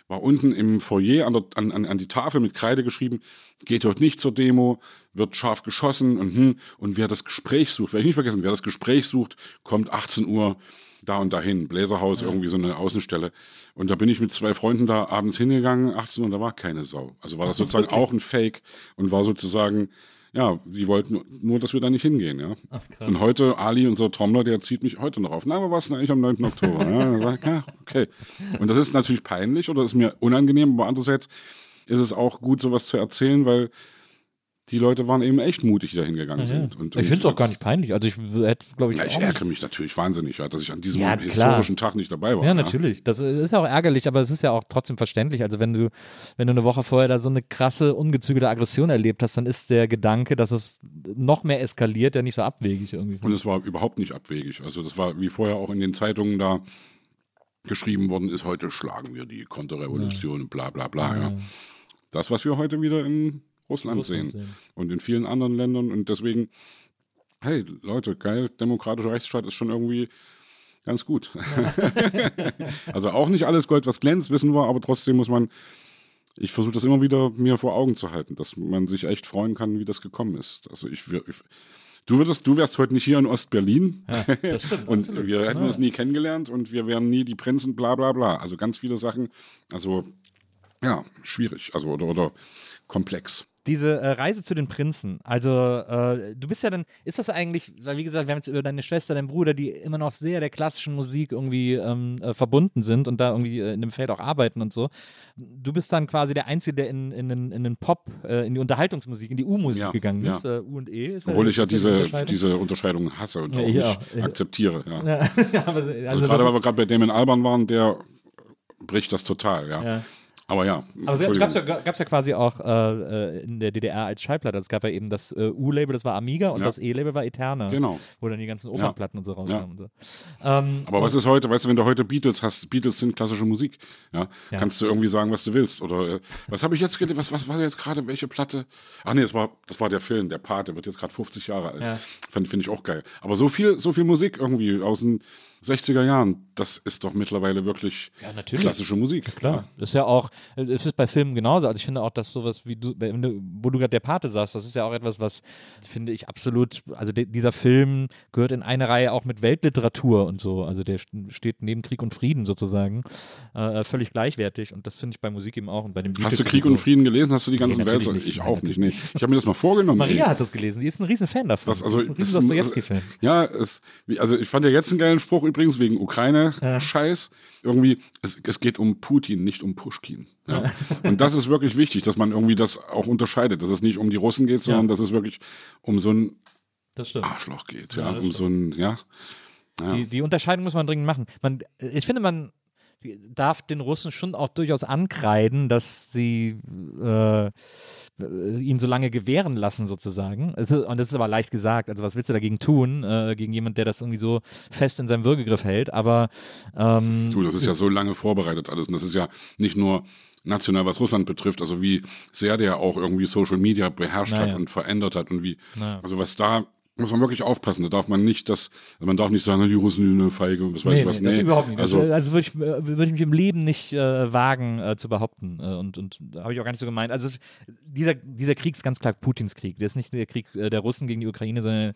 war unten im Foyer an, der, an, an, an die Tafel mit Kreide geschrieben, geht heute nicht zur Demo, wird scharf geschossen und, hm, und wer das Gespräch sucht, werde ich nicht vergessen, wer das Gespräch sucht, kommt 18 Uhr da und dahin, Bläserhaus, irgendwie so eine Außenstelle. Und da bin ich mit zwei Freunden da abends hingegangen, 18 Uhr, und da war keine Sau. Also war das sozusagen auch ein Fake und war sozusagen, ja, die wollten nur, dass wir da nicht hingehen, ja. und heute, Ali, unser Trommler, der zieht mich heute noch auf. Na, aber was eigentlich am 9. Oktober? ja, sag ich, ja, okay. Und das ist natürlich peinlich oder ist mir unangenehm, aber andererseits ist es auch gut, sowas zu erzählen, weil die Leute waren eben echt mutig, die da hingegangen sind. Und, ich finde es auch gar nicht peinlich. Also ich hätte, glaube ich, ja, ich ärgere mich natürlich wahnsinnig, ja, dass ich an diesem Ja, historischen Tag nicht dabei war. Ja, natürlich. Das ist ja auch ärgerlich, aber es ist ja auch trotzdem verständlich. Also wenn du, wenn du eine Woche vorher da so eine krasse, ungezügelte Aggression erlebt hast, dann ist der Gedanke, dass es noch mehr eskaliert, ja nicht so abwegig irgendwie. Und es war überhaupt nicht abwegig. Also das war wie vorher auch in den Zeitungen da geschrieben worden ist, heute schlagen wir die Konterrevolution, bla bla bla. Ja. Das, was wir heute wieder in Russland, Russland sehen. sehen. und in vielen anderen Ländern. Und deswegen, hey Leute, geil, demokratischer Rechtsstaat ist schon irgendwie ganz gut. (laughs) (laughs) also auch nicht alles Gold, was glänzt, wissen wir, aber trotzdem muss man, ich versuche das immer wieder mir vor Augen zu halten, dass man sich echt freuen kann, wie das gekommen ist. Also ich, ich du würdest, du wärst heute nicht hier in Ostberlin stimmt. (laughs) und absolut. wir hätten uns nie kennengelernt und wir wären nie die Prinzen, bla bla bla. Also ganz viele Sachen, also ja, schwierig, also oder, oder komplex. Diese äh, Reise zu den Prinzen, also äh, du bist ja dann, ist das eigentlich, weil wie gesagt, wir haben jetzt über deine Schwester, deinen Bruder, die immer noch sehr der klassischen Musik irgendwie ähm, äh, verbunden sind und da irgendwie äh, in dem Feld auch arbeiten und so. Du bist dann quasi der Einzige, der in, in, den- in den Pop, äh, in die Unterhaltungsmusik, in die U-Musik Ja, gegangen ja. ist. Äh, U und E ist Obwohl ich ja ist die diese, Unterscheidung? diese Unterscheidung hasse und Ja, auch ich nicht akzeptiere. Ja. Ja, (laughs) aber, also Also, gerade weil wir gerade bei Damon Alban waren, der bricht das total, ja. Ja. Aber ja, Aber es gab ja, gab's ja quasi auch äh, äh, in der DDR als Schallplatte. Es gab ja eben das äh, U-Label, das war Amiga und Ja. das E-Label war Eterna. Genau. Wo dann die ganzen Opernplatten und so rauskamen. Ja. Und so. Ähm, Aber was ist heute, weißt du, wenn du heute Beatles hast, Beatles sind klassische Musik, ja, Ja. kannst du irgendwie sagen, was du willst. Oder äh, was habe ich jetzt gelesen, was, was war jetzt gerade, welche Platte? Ach nee, das war, das war der Film, der Pate, wird jetzt gerade 50 Jahre alt. Ja. Finde ich auch geil. Aber so viel, so viel Musik irgendwie aus den 60er Jahren, das ist doch mittlerweile wirklich Ja, klassische Musik. Klar, das ist ja auch, es ist bei Filmen genauso. Also ich finde auch, dass sowas wie du, wo du gerade der Pate sagst, das ist ja auch etwas, was finde ich absolut, also de, dieser Film gehört in eine Reihe auch mit Weltliteratur und so. Also der st- steht neben Krieg und Frieden sozusagen äh, völlig gleichwertig und das finde ich bei Musik eben auch und bei dem Hast du Krieg und Frieden gelesen? Hast du die ganzen natürlich Welt? nicht. Ich auch nicht. Nee. Ich habe mir das mal vorgenommen. Maria ey. hat das gelesen, die ist ein riesen Fan davon. Das, also, das ist ein riesen Dostoevsky-Film. Ja, es, also ich fand ja jetzt einen geilen Spruch übrigens wegen Ukraine-Scheiß. Irgendwie, es, es geht um Putin, nicht um Pushkin. Ja. Und das ist wirklich wichtig, dass man irgendwie das auch unterscheidet, dass es nicht um die Russen geht, sondern Ja. dass es wirklich um so ein stimmt. Arschloch geht. Ja, Ja, um so ein, ja. ja. Die, die Unterscheidung muss man dringend machen. Man, ich finde, man darf den Russen schon auch durchaus ankreiden, dass sie äh, ihn so lange gewähren lassen, sozusagen. Ist, und das ist aber leicht gesagt. Also, was willst du dagegen tun, äh, gegen jemand, der das irgendwie so fest in seinem Würgegriff hält? Aber ähm, Du, das ist ja so lange vorbereitet alles. Und das ist ja nicht nur national, was Russland betrifft, also wie sehr der auch irgendwie Social Media beherrscht Naja. hat und verändert hat und wie, Naja. also was da muss man wirklich aufpassen. Da darf man nicht das, also man darf nicht sagen, die Russen sind eine Feige und was weiß Nee, ich was. nee, das überhaupt nicht. Also, Also, würde ich, äh, würde ich mich im Leben nicht äh, wagen äh, zu behaupten. Äh, und und habe ich auch gar nicht so gemeint. Also es, dieser, dieser Krieg ist ganz klar Putins Krieg. Der ist nicht der Krieg äh, der Russen gegen die Ukraine, sondern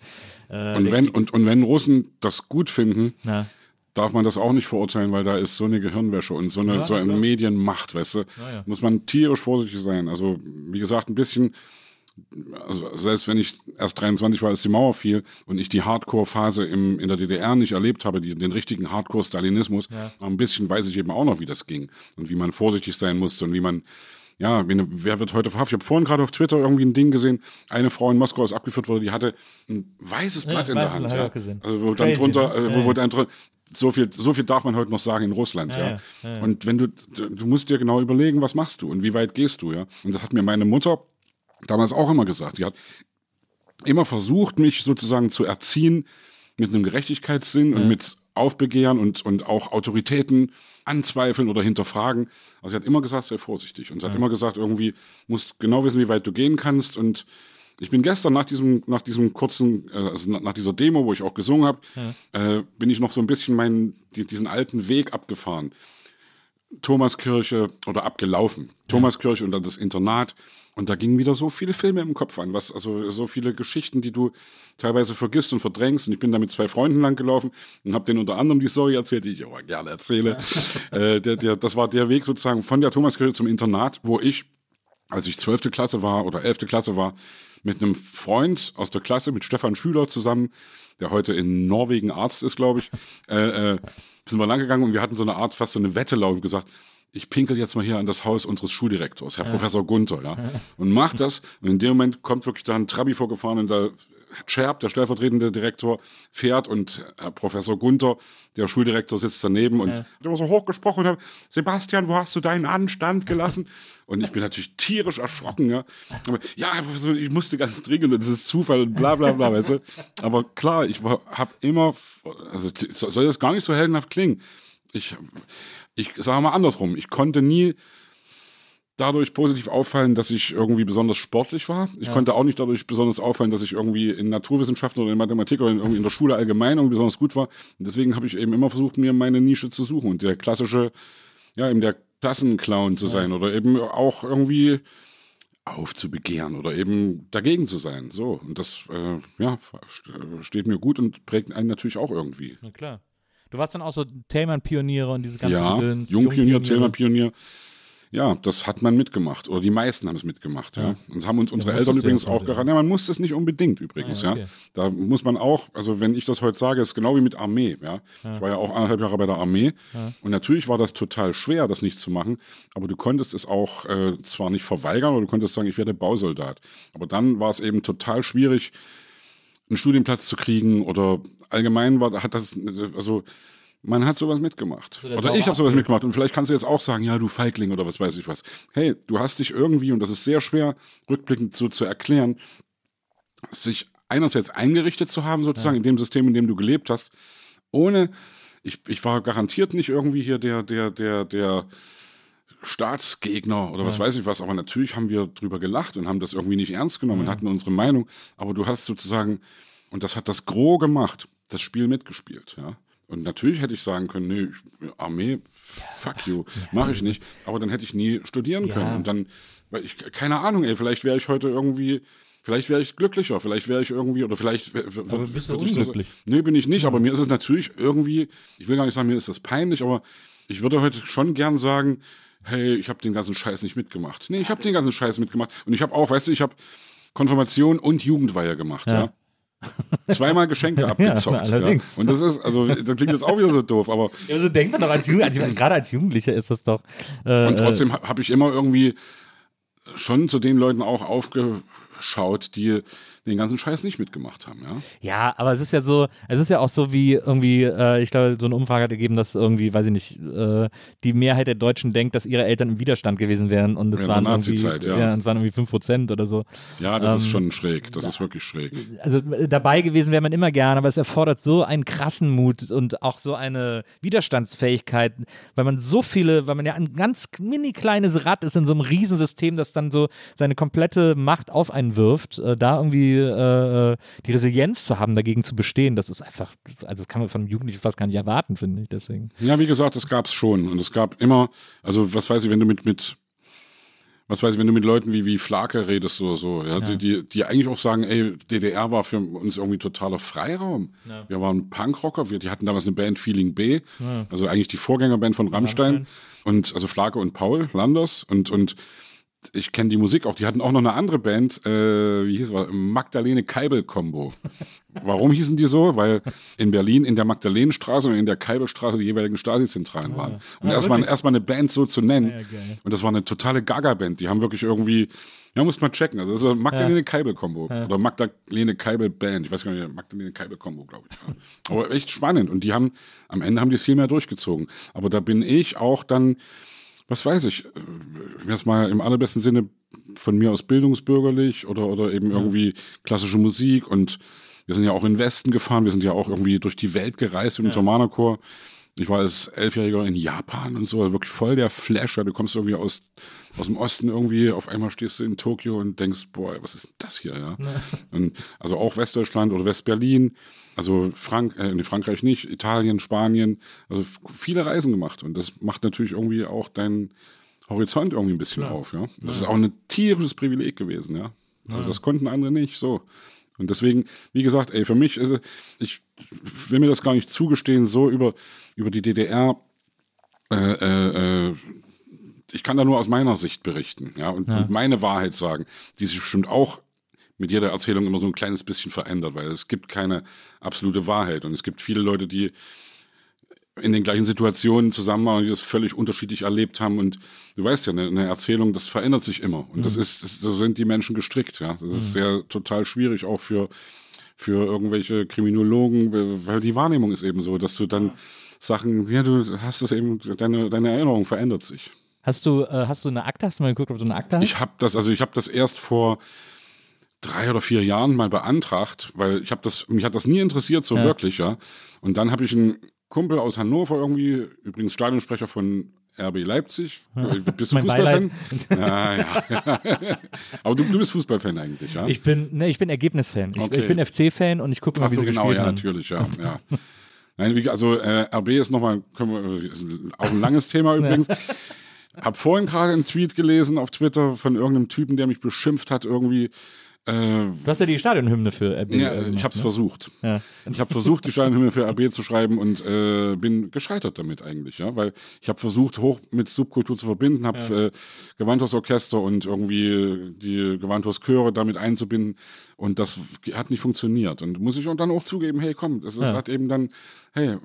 äh, und wenn, Krieg, und, und wenn Russen das gut finden, na, darf man das auch nicht verurteilen, weil da ist so eine Gehirnwäsche und so eine, Ja, so eine. Medienmacht, weißt du. ja. Muss man tierisch vorsichtig sein. Also, wie gesagt, ein bisschen, also selbst wenn ich erst 23 war, als die Mauer fiel und ich die Hardcore-Phase im, in der DDR nicht erlebt habe, die, den richtigen Hardcore-Stalinismus, aber ein bisschen weiß ich eben auch noch, wie das ging und wie man vorsichtig sein musste und wie man ja, wen, wer wird heute verhaftet? Ich habe vorhin gerade auf Twitter irgendwie ein Ding gesehen. Eine Frau in Moskau ist abgeführt worden, die hatte ein weißes Blatt in der Hand. Ja. Also wo dann drunter, ne? äh, Ja, wo, wo ja. dann drunter, so viel, so viel darf man heute noch sagen in Russland, ja. Ja, ja, ja. Und wenn du, du musst dir genau überlegen, was machst du und wie weit gehst du, ja. Und das hat mir meine Mutter damals auch immer gesagt. Die hat immer versucht, mich sozusagen zu erziehen mit einem Gerechtigkeitssinn und mit Aufbegehren und, und auch Autoritäten anzweifeln oder hinterfragen. Also sie hat immer gesagt, sei vorsichtig. Und sie hat immer gesagt, irgendwie musst genau wissen, wie weit du gehen kannst. Und ich bin gestern nach diesem, nach diesem kurzen, äh, also nach, dieser Demo, wo ich auch gesungen habe, äh, bin ich noch so ein bisschen meinen, die, diesen alten Weg abgefahren. Thomaskirche oder abgelaufen. Thomaskirche und dann das Internat. Und da gingen wieder so viele Filme im Kopf an, was, also so viele Geschichten, die du teilweise vergisst und verdrängst. Und ich bin da mit zwei Freunden lang gelaufen und habe denen unter anderem die Story erzählt, die ich aber gerne erzähle. (laughs) Äh, der, der, das war der Weg sozusagen von der Thomaskirche zum Internat, wo ich, als ich zwölfte Klasse war oder elfte Klasse war, mit einem Freund aus der Klasse, mit Stefan Schüler zusammen, der heute in Norwegen Arzt ist, glaube ich, äh, äh, sind wir lang gegangen und wir hatten so eine Art, fast so eine Wette laut und gesagt, ich pinkel jetzt mal hier an das Haus unseres Schuldirektors, Herr Professor Gunther, ja. Und macht das. Und in dem Moment kommt wirklich da ein Trabi vorgefahren und da Scherb, der stellvertretende Direktor, fährt und Herr Professor Gunther, der Schuldirektor, sitzt daneben und hat immer so hochgesprochen und hat, Sebastian, wo hast du deinen Anstand gelassen? (laughs) Und ich bin natürlich tierisch erschrocken, ja. Aber, ja, Herr Professor, ich musste ganz dringend und das ist Zufall und bla bla bla, weißt du. Aber klar, ich habe immer, also soll das gar nicht so heldenhaft klingen. Ich, ich sage mal andersrum, ich konnte nie dadurch positiv auffallen, dass ich irgendwie besonders sportlich war. Ich konnte auch nicht dadurch besonders auffallen, dass ich irgendwie in Naturwissenschaften oder in Mathematik oder in, irgendwie in der Schule allgemein irgendwie besonders gut war. Und deswegen habe ich eben immer versucht, mir meine Nische zu suchen und der klassische, ja, eben der Klassenclown zu sein oder eben auch irgendwie aufzubegehren oder eben dagegen zu sein. So, und das, äh, ja, st- steht mir gut und prägt einen natürlich auch irgendwie. Na klar. Du warst dann auch so Thälmann-Pioniere und diese ganzen Ja, Gedöns, Jungpionier, Jungpioniere. Thälmann-Pionier. Ja, das hat man mitgemacht. Oder die meisten haben es mitgemacht, ja. Und haben uns unsere Eltern ja übrigens auch geraten. Ja, man muss das nicht unbedingt übrigens, Ah, ja, okay. ja. Da muss man auch, also wenn ich das heute sage, ist genau wie mit Armee, ja. Ich war ja auch anderthalb Jahre bei der Armee. Und natürlich war das total schwer, das nicht zu machen. Aber du konntest es auch äh, zwar nicht verweigern, aber du konntest sagen, ich werde Bausoldat. Aber dann war es eben total schwierig, einen Studienplatz zu kriegen oder allgemein war, hat das, also man hat sowas mitgemacht. der oder ich habe sowas mitgemacht. Und vielleicht kannst du jetzt auch sagen, ja, du Feigling oder was weiß ich was. Hey, du hast dich irgendwie, und das ist sehr schwer, rückblickend so zu erklären, sich einerseits eingerichtet zu haben, sozusagen, in dem System, in dem du gelebt hast, ohne, ich, ich war garantiert nicht irgendwie hier der, der, der, der Staatsgegner oder was weiß ich was, aber natürlich haben wir drüber gelacht und haben das irgendwie nicht ernst genommen und hatten unsere Meinung, aber du hast sozusagen, und das hat das Gros gemacht, das Spiel mitgespielt, ja. Und natürlich hätte ich sagen können, nee, Armee, fuck you, mache ich nicht. Aber dann hätte ich nie studieren Ja. können. Und dann, weil ich, keine Ahnung, ey, vielleicht wäre ich heute irgendwie, vielleicht wäre ich glücklicher, vielleicht wäre ich irgendwie, oder vielleicht. Aber bist du würd ich das- unglücklich? Nee, bin ich nicht, aber mir ist es natürlich irgendwie, ich will gar nicht sagen, mir ist das peinlich, aber ich würde heute schon gern sagen, hey, ich habe den ganzen Scheiß nicht mitgemacht. Nee, ich habe den ganzen Scheiß mitgemacht. Und ich habe auch, weißt du, ich habe Konfirmation und Jugendweihe gemacht, ja. Ja. Zweimal Geschenke (laughs) abgezockt. allerdings. Ja. Und das ist, also das klingt jetzt auch wieder so doof, aber Ja, so denkt man doch als also, gerade als Jugendlicher ist das doch. Äh, und trotzdem ha- habe ich immer irgendwie schon zu den Leuten auch aufgeschaut, die den ganzen Scheiß nicht mitgemacht haben, ja. Ja, aber es ist ja so, es ist ja auch so wie irgendwie, äh, ich glaube, so eine Umfrage hat ergeben, dass irgendwie, weiß ich nicht, äh, die Mehrheit der Deutschen denkt, dass ihre Eltern im Widerstand gewesen wären und es Ja, waren irgendwie, ja. und es waren irgendwie 5% oder so. Ja, das Ähm, ist schon schräg. Das ist wirklich schräg. Also äh, dabei gewesen wäre man immer gern, aber es erfordert so einen krassen Mut und auch so eine Widerstandsfähigkeit, weil man so viele, weil man ja ein ganz mini kleines Rad ist in so einem Riesensystem, das dann so seine komplette Macht auf einen wirft, äh, da irgendwie äh, die Resilienz zu haben, dagegen zu bestehen, das ist einfach, also das kann man von einem Jugendlichen fast gar nicht erwarten, finde ich, deswegen. Ja, wie gesagt, das gab's schon. Und es gab immer, also was weiß ich, wenn du mit, mit was weiß ich, wenn du mit Leuten wie, wie Flake redest oder so, ja, Die, die, die eigentlich auch sagen, ey, DDR war für uns irgendwie totaler Freiraum. Wir waren Punkrocker, wir, die hatten damals eine Band Feeling B, also eigentlich die Vorgängerband von Rammstein. Rammstein. Und also Flake und Paul Landers und, und ich kenne die Musik auch. Die hatten auch noch eine andere Band, äh, wie hieß es, Magdalene Keibel Combo. (laughs) Warum hießen die so? Weil in Berlin in der Magdalenenstraße und in der Keibelstraße die jeweiligen Stasi-Zentralen waren. Und Ah, erstmal erstmal eine Band so zu nennen. Ja, geil. und das war eine totale Gaga-Band. Die haben wirklich irgendwie, ja, muss man checken. Also das ist eine Magdalene Keibel Combo oder Magdalene Keibel Band. Ich weiß gar nicht, Magdalene Keibel Combo, glaube ich. Ja. Aber echt spannend. Und die haben, am Ende haben die es viel mehr durchgezogen. Aber da bin ich auch dann, was weiß ich, jetzt mal im allerbesten Sinne von mir aus bildungsbürgerlich oder, oder eben irgendwie klassische Musik. Und wir sind ja auch in den Westen gefahren, wir sind ja auch irgendwie durch die Welt gereist mit dem Thomanerchor. Ich war als Elfjähriger in Japan und so, wirklich voll der Flasher. Du kommst irgendwie aus, aus dem Osten irgendwie, auf einmal stehst du in Tokio und denkst, boah, was ist das hier, ja? Und, also auch Westdeutschland oder Westberlin, also Frank, äh, nee, Frankreich nicht, Italien, Spanien, also viele Reisen gemacht und das macht natürlich irgendwie auch deinen Horizont irgendwie ein bisschen auf, ja. Das ist auch ein tierisches Privileg gewesen, ja. Also das konnten andere nicht, so. Und deswegen, wie gesagt, ey, für mich ist es, ich will mir das gar nicht zugestehen, so über, über die DDR, äh, äh, äh, ich kann da nur aus meiner Sicht berichten, ja, und, und meine Wahrheit sagen, die sich bestimmt auch mit jeder Erzählung immer so ein kleines bisschen verändert, weil es gibt keine absolute Wahrheit und es gibt viele Leute, die in den gleichen Situationen zusammen waren, die das völlig unterschiedlich erlebt haben. Und du weißt ja, eine, eine Erzählung, das verändert sich immer. Und das ist, das, so sind die Menschen gestrickt, ja. Das ist sehr total schwierig auch für, für irgendwelche Kriminologen, weil die Wahrnehmung ist eben so, dass du dann Sachen, ja, du hast es eben, deine, deine Erinnerung verändert sich. Hast du, äh, hast du eine Akte? Hast du mal geguckt, ob du eine Akte hast? Ich habe das, also ich habe das erst vor drei oder vier Jahren mal beantragt, weil ich habe das, mich hat das nie interessiert, so Ja. wirklich, ja. Und dann habe ich einen Kumpel aus Hannover irgendwie, übrigens Stadionsprecher von RB Leipzig. Bist du (laughs) Fußballfan? (laughs) Ja, ja. (laughs) Aber du, du bist Fußballfan eigentlich, ja? Ich bin, ne, ich bin Ergebnisfan. Ich, Okay. ich bin FC-Fan und ich gucke Ach wie so, sie genau, gespielt ja, haben. natürlich, ja, ja. Nein, wie, also äh, RB ist nochmal, können wir, ist auch ein langes Thema übrigens. Hab vorhin gerade einen Tweet gelesen auf Twitter von irgendeinem Typen, der mich beschimpft hat, irgendwie. Äh, Du hast ja die Stadionhymne für RB. ja, äh, gemacht, ich habe es ne? versucht. Ja. Ich habe versucht, die Steinhymne für RB zu schreiben und äh, bin gescheitert damit eigentlich, ja, weil ich habe versucht, hoch mit Subkultur zu verbinden, habe äh, Gewandhausorchester und irgendwie die Gewandhauschöre damit einzubinden und das hat nicht funktioniert. Und muss ich auch dann auch zugeben, hey, komm, das ist, Ja. hat eben dann, hey,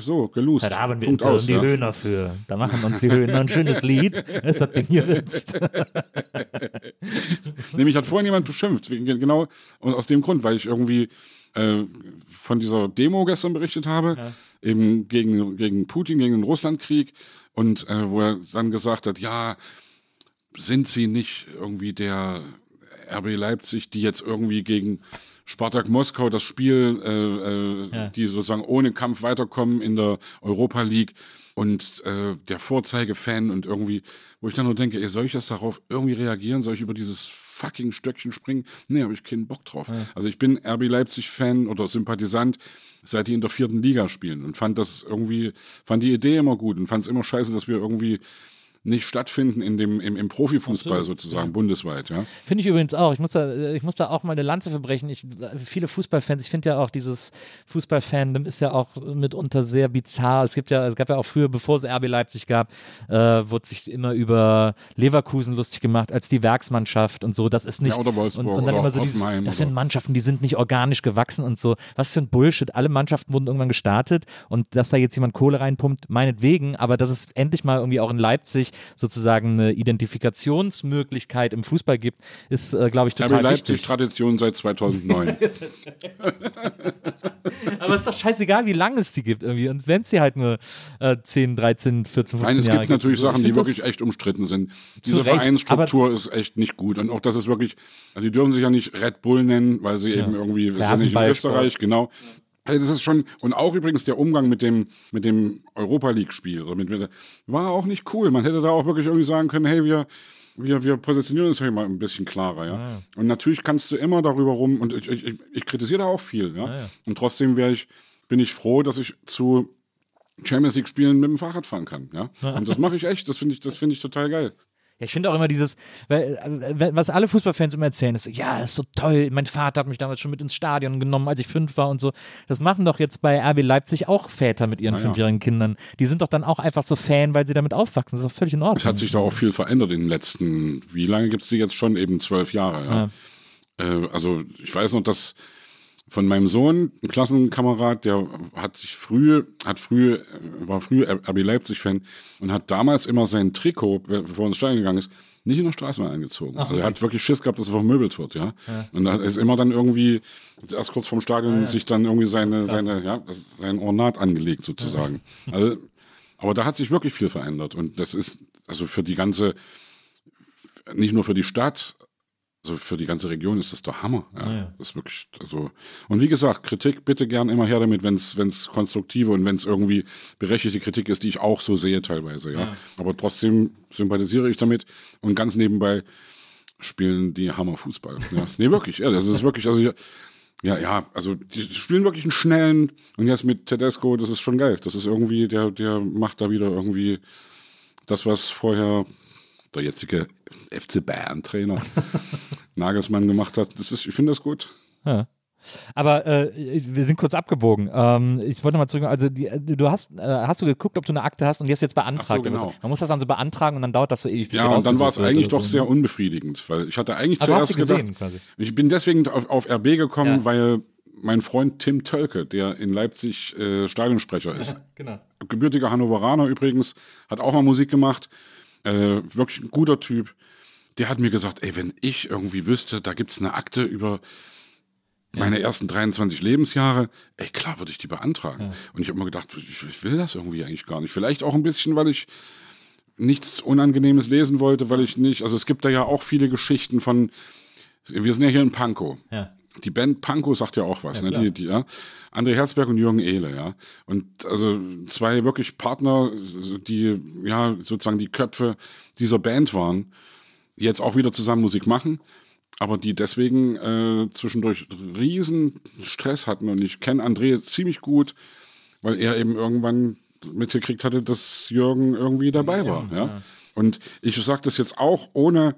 so, gelost. Ja, da haben wir Punkt aus. die ja. Höhner für. Da machen uns die Höhner ein schönes Lied. Es hat den geritzt. (laughs) Nämlich hat vorhin jemand beschimpft, wegen, genau und aus dem Grund, weil ich irgendwie äh, von dieser Demo gestern berichtet habe, ja. eben gegen, gegen Putin, gegen den Russlandkrieg und äh, wo er dann gesagt hat, ja, sind sie nicht irgendwie der RB Leipzig, die jetzt irgendwie gegen Spartak Moskau das Spiel, äh, äh, ja. die sozusagen ohne Kampf weiterkommen in der Europa League und äh, der Vorzeigefan und irgendwie, wo ich dann nur denke, ey, soll ich das darauf irgendwie reagieren? Soll ich über dieses fucking Stöckchen springen? Nee, habe ich keinen Bock drauf. Ja. Also ich bin RB Leipzig-Fan oder Sympathisant, seit die in der vierten Liga spielen und fand das irgendwie, fand die Idee immer gut und fand es immer scheiße, dass wir irgendwie nicht stattfinden in dem, im, im Profifußball Absolut. sozusagen, ja. bundesweit. Ja. Finde ich übrigens auch. Ich muss, da, ich muss da auch mal eine Lanze verbrechen. Ich, viele Fußballfans, ich finde ja auch dieses Fußballfandom ist ja auch mitunter sehr bizarr. Es gibt ja, es gab ja auch früher, bevor es RB Leipzig gab, äh, wurde sich immer über Leverkusen lustig gemacht als die Werksmannschaft und so. Das ist nicht. Ja, oder Wolfsburg und, und dann immer so dieses, das sind Mannschaften, die sind nicht organisch gewachsen und so. Was für ein Bullshit. Alle Mannschaften wurden irgendwann gestartet und dass da jetzt jemand Kohle reinpumpt, meinetwegen, aber dass es endlich mal irgendwie auch in Leipzig sozusagen eine Identifikationsmöglichkeit im Fußball gibt, ist, äh, glaube ich, total RB Leipzig wichtig. Tradition seit 2009. (laughs) (laughs) Aber es ist doch scheißegal, wie lange es die gibt irgendwie. Und wenn es die halt nur äh, 10, 13, 14, 15 Nein, es Jahre gibt natürlich gibt. Sachen, die wirklich echt umstritten sind. Diese Recht, Vereinsstruktur ist echt nicht gut. Und auch das ist wirklich, also die dürfen sich ja nicht Red Bull nennen, weil sie ja. eben irgendwie, das ist ja nicht in Österreich, genau. Also das ist schon, und auch übrigens der Umgang mit dem, mit dem Europa League-Spiel, war auch nicht cool. Man hätte da auch wirklich irgendwie sagen können, hey, wir, wir, wir positionieren uns hier mal ein bisschen klarer, ja. Ah, ja. Und natürlich kannst du immer darüber rum, und ich, ich, ich kritisiere da auch viel, ja. Ah, ja. Und trotzdem wäre ich, bin ich froh, dass ich zu Champions League Spielen mit dem Fahrrad fahren kann, ja. Und das mache ich echt, das finde ich, das finde ich total geil. Ja, ich finde auch immer dieses, äh, was alle Fußballfans immer erzählen, ist so, ja, ist so toll. Mein Vater hat mich damals schon mit ins Stadion genommen, als ich fünf war und so. Das machen doch jetzt bei RB Leipzig auch Väter mit ihren ja. fünfjährigen Kindern. Die sind doch dann auch einfach so Fan, weil sie damit aufwachsen. Das ist doch völlig in Ordnung. Es hat sich doch auch viel verändert in den letzten, wie lange gibt es die jetzt schon? Eben zwölf Jahre, ja. ja. Äh, also ich weiß noch, dass von meinem Sohn, ein Klassenkamerad, der hat sich früh, hat früh, war früh RB Leipzig-Fan und hat damals immer sein Trikot, bevor er ins Stadion gegangen ist, nicht in der Straße mehr angezogen. Ach. Also er hat wirklich Schiss gehabt, dass er vermöbelt wird, ja. ja. Und er ist immer dann irgendwie, erst kurz vorm Stadion, ja, ja. sich dann irgendwie seine, seine, ja, sein Ornat angelegt sozusagen. Also, aber da hat sich wirklich viel verändert und das ist, also für die ganze, nicht nur für die Stadt, also für die ganze Region ist das der Hammer. Ja. ja. Das ist wirklich, also, und wie gesagt, Kritik bitte gern immer her damit, wenn es konstruktive und wenn es irgendwie berechtigte Kritik ist, die ich auch so sehe teilweise, ja. ja. Aber trotzdem sympathisiere ich damit und ganz nebenbei spielen die Hammer Fußball. Ja. (laughs) nee, wirklich, ja, das ist wirklich, also ja, ja, also die spielen wirklich einen schnellen und jetzt mit Tedesco, das ist schon geil. Das ist irgendwie, der, der macht da wieder irgendwie das, was vorher der jetzige FC Bayern-Trainer (laughs) Nagelsmann gemacht hat. Das ist, ich finde das gut. Ja. Aber äh, wir sind kurz abgebogen. Ähm, ich wollte mal zurück. Also die, du hast, äh, hast du geguckt, ob du eine Akte hast und die hast du jetzt beantragt. So, genau. Man muss das dann so beantragen und dann dauert das so ewig. Bis ja, und dann war es eigentlich doch so. sehr unbefriedigend, weil ich hatte eigentlich also zuerst gedacht. Gesehen, quasi. Ich bin deswegen auf, auf RB gekommen, ja. weil mein Freund Tim Tölke, der in Leipzig äh, Stadionsprecher ist, genau. gebürtiger Hannoveraner übrigens, hat auch mal Musik gemacht äh, wirklich ein guter Typ. Der hat mir gesagt, ey, wenn ich irgendwie wüsste, da gibt's eine Akte über meine ja. ersten 23 Lebensjahre, ey, klar würde ich die beantragen. Ja. Und ich habe mir gedacht, ich, ich, will das irgendwie eigentlich gar nicht. Vielleicht auch ein bisschen, weil ich nichts Unangenehmes lesen wollte, weil ich nicht, also es gibt da ja auch viele Geschichten von, wir sind ja hier in Pankow. Ja die Band Panko sagt ja auch was, ne? Die, die, ja. André Herzberg und Jürgen Ehle, ja. Und also zwei wirklich Partner, die ja sozusagen die Köpfe dieser Band waren, die jetzt auch wieder zusammen Musik machen, aber die deswegen äh, zwischendurch riesen Stress hatten. Und ich kenne André ziemlich gut, weil er eben irgendwann mitgekriegt hatte, dass Jürgen irgendwie dabei war, ja. ja. Und ich sage das jetzt auch ohne,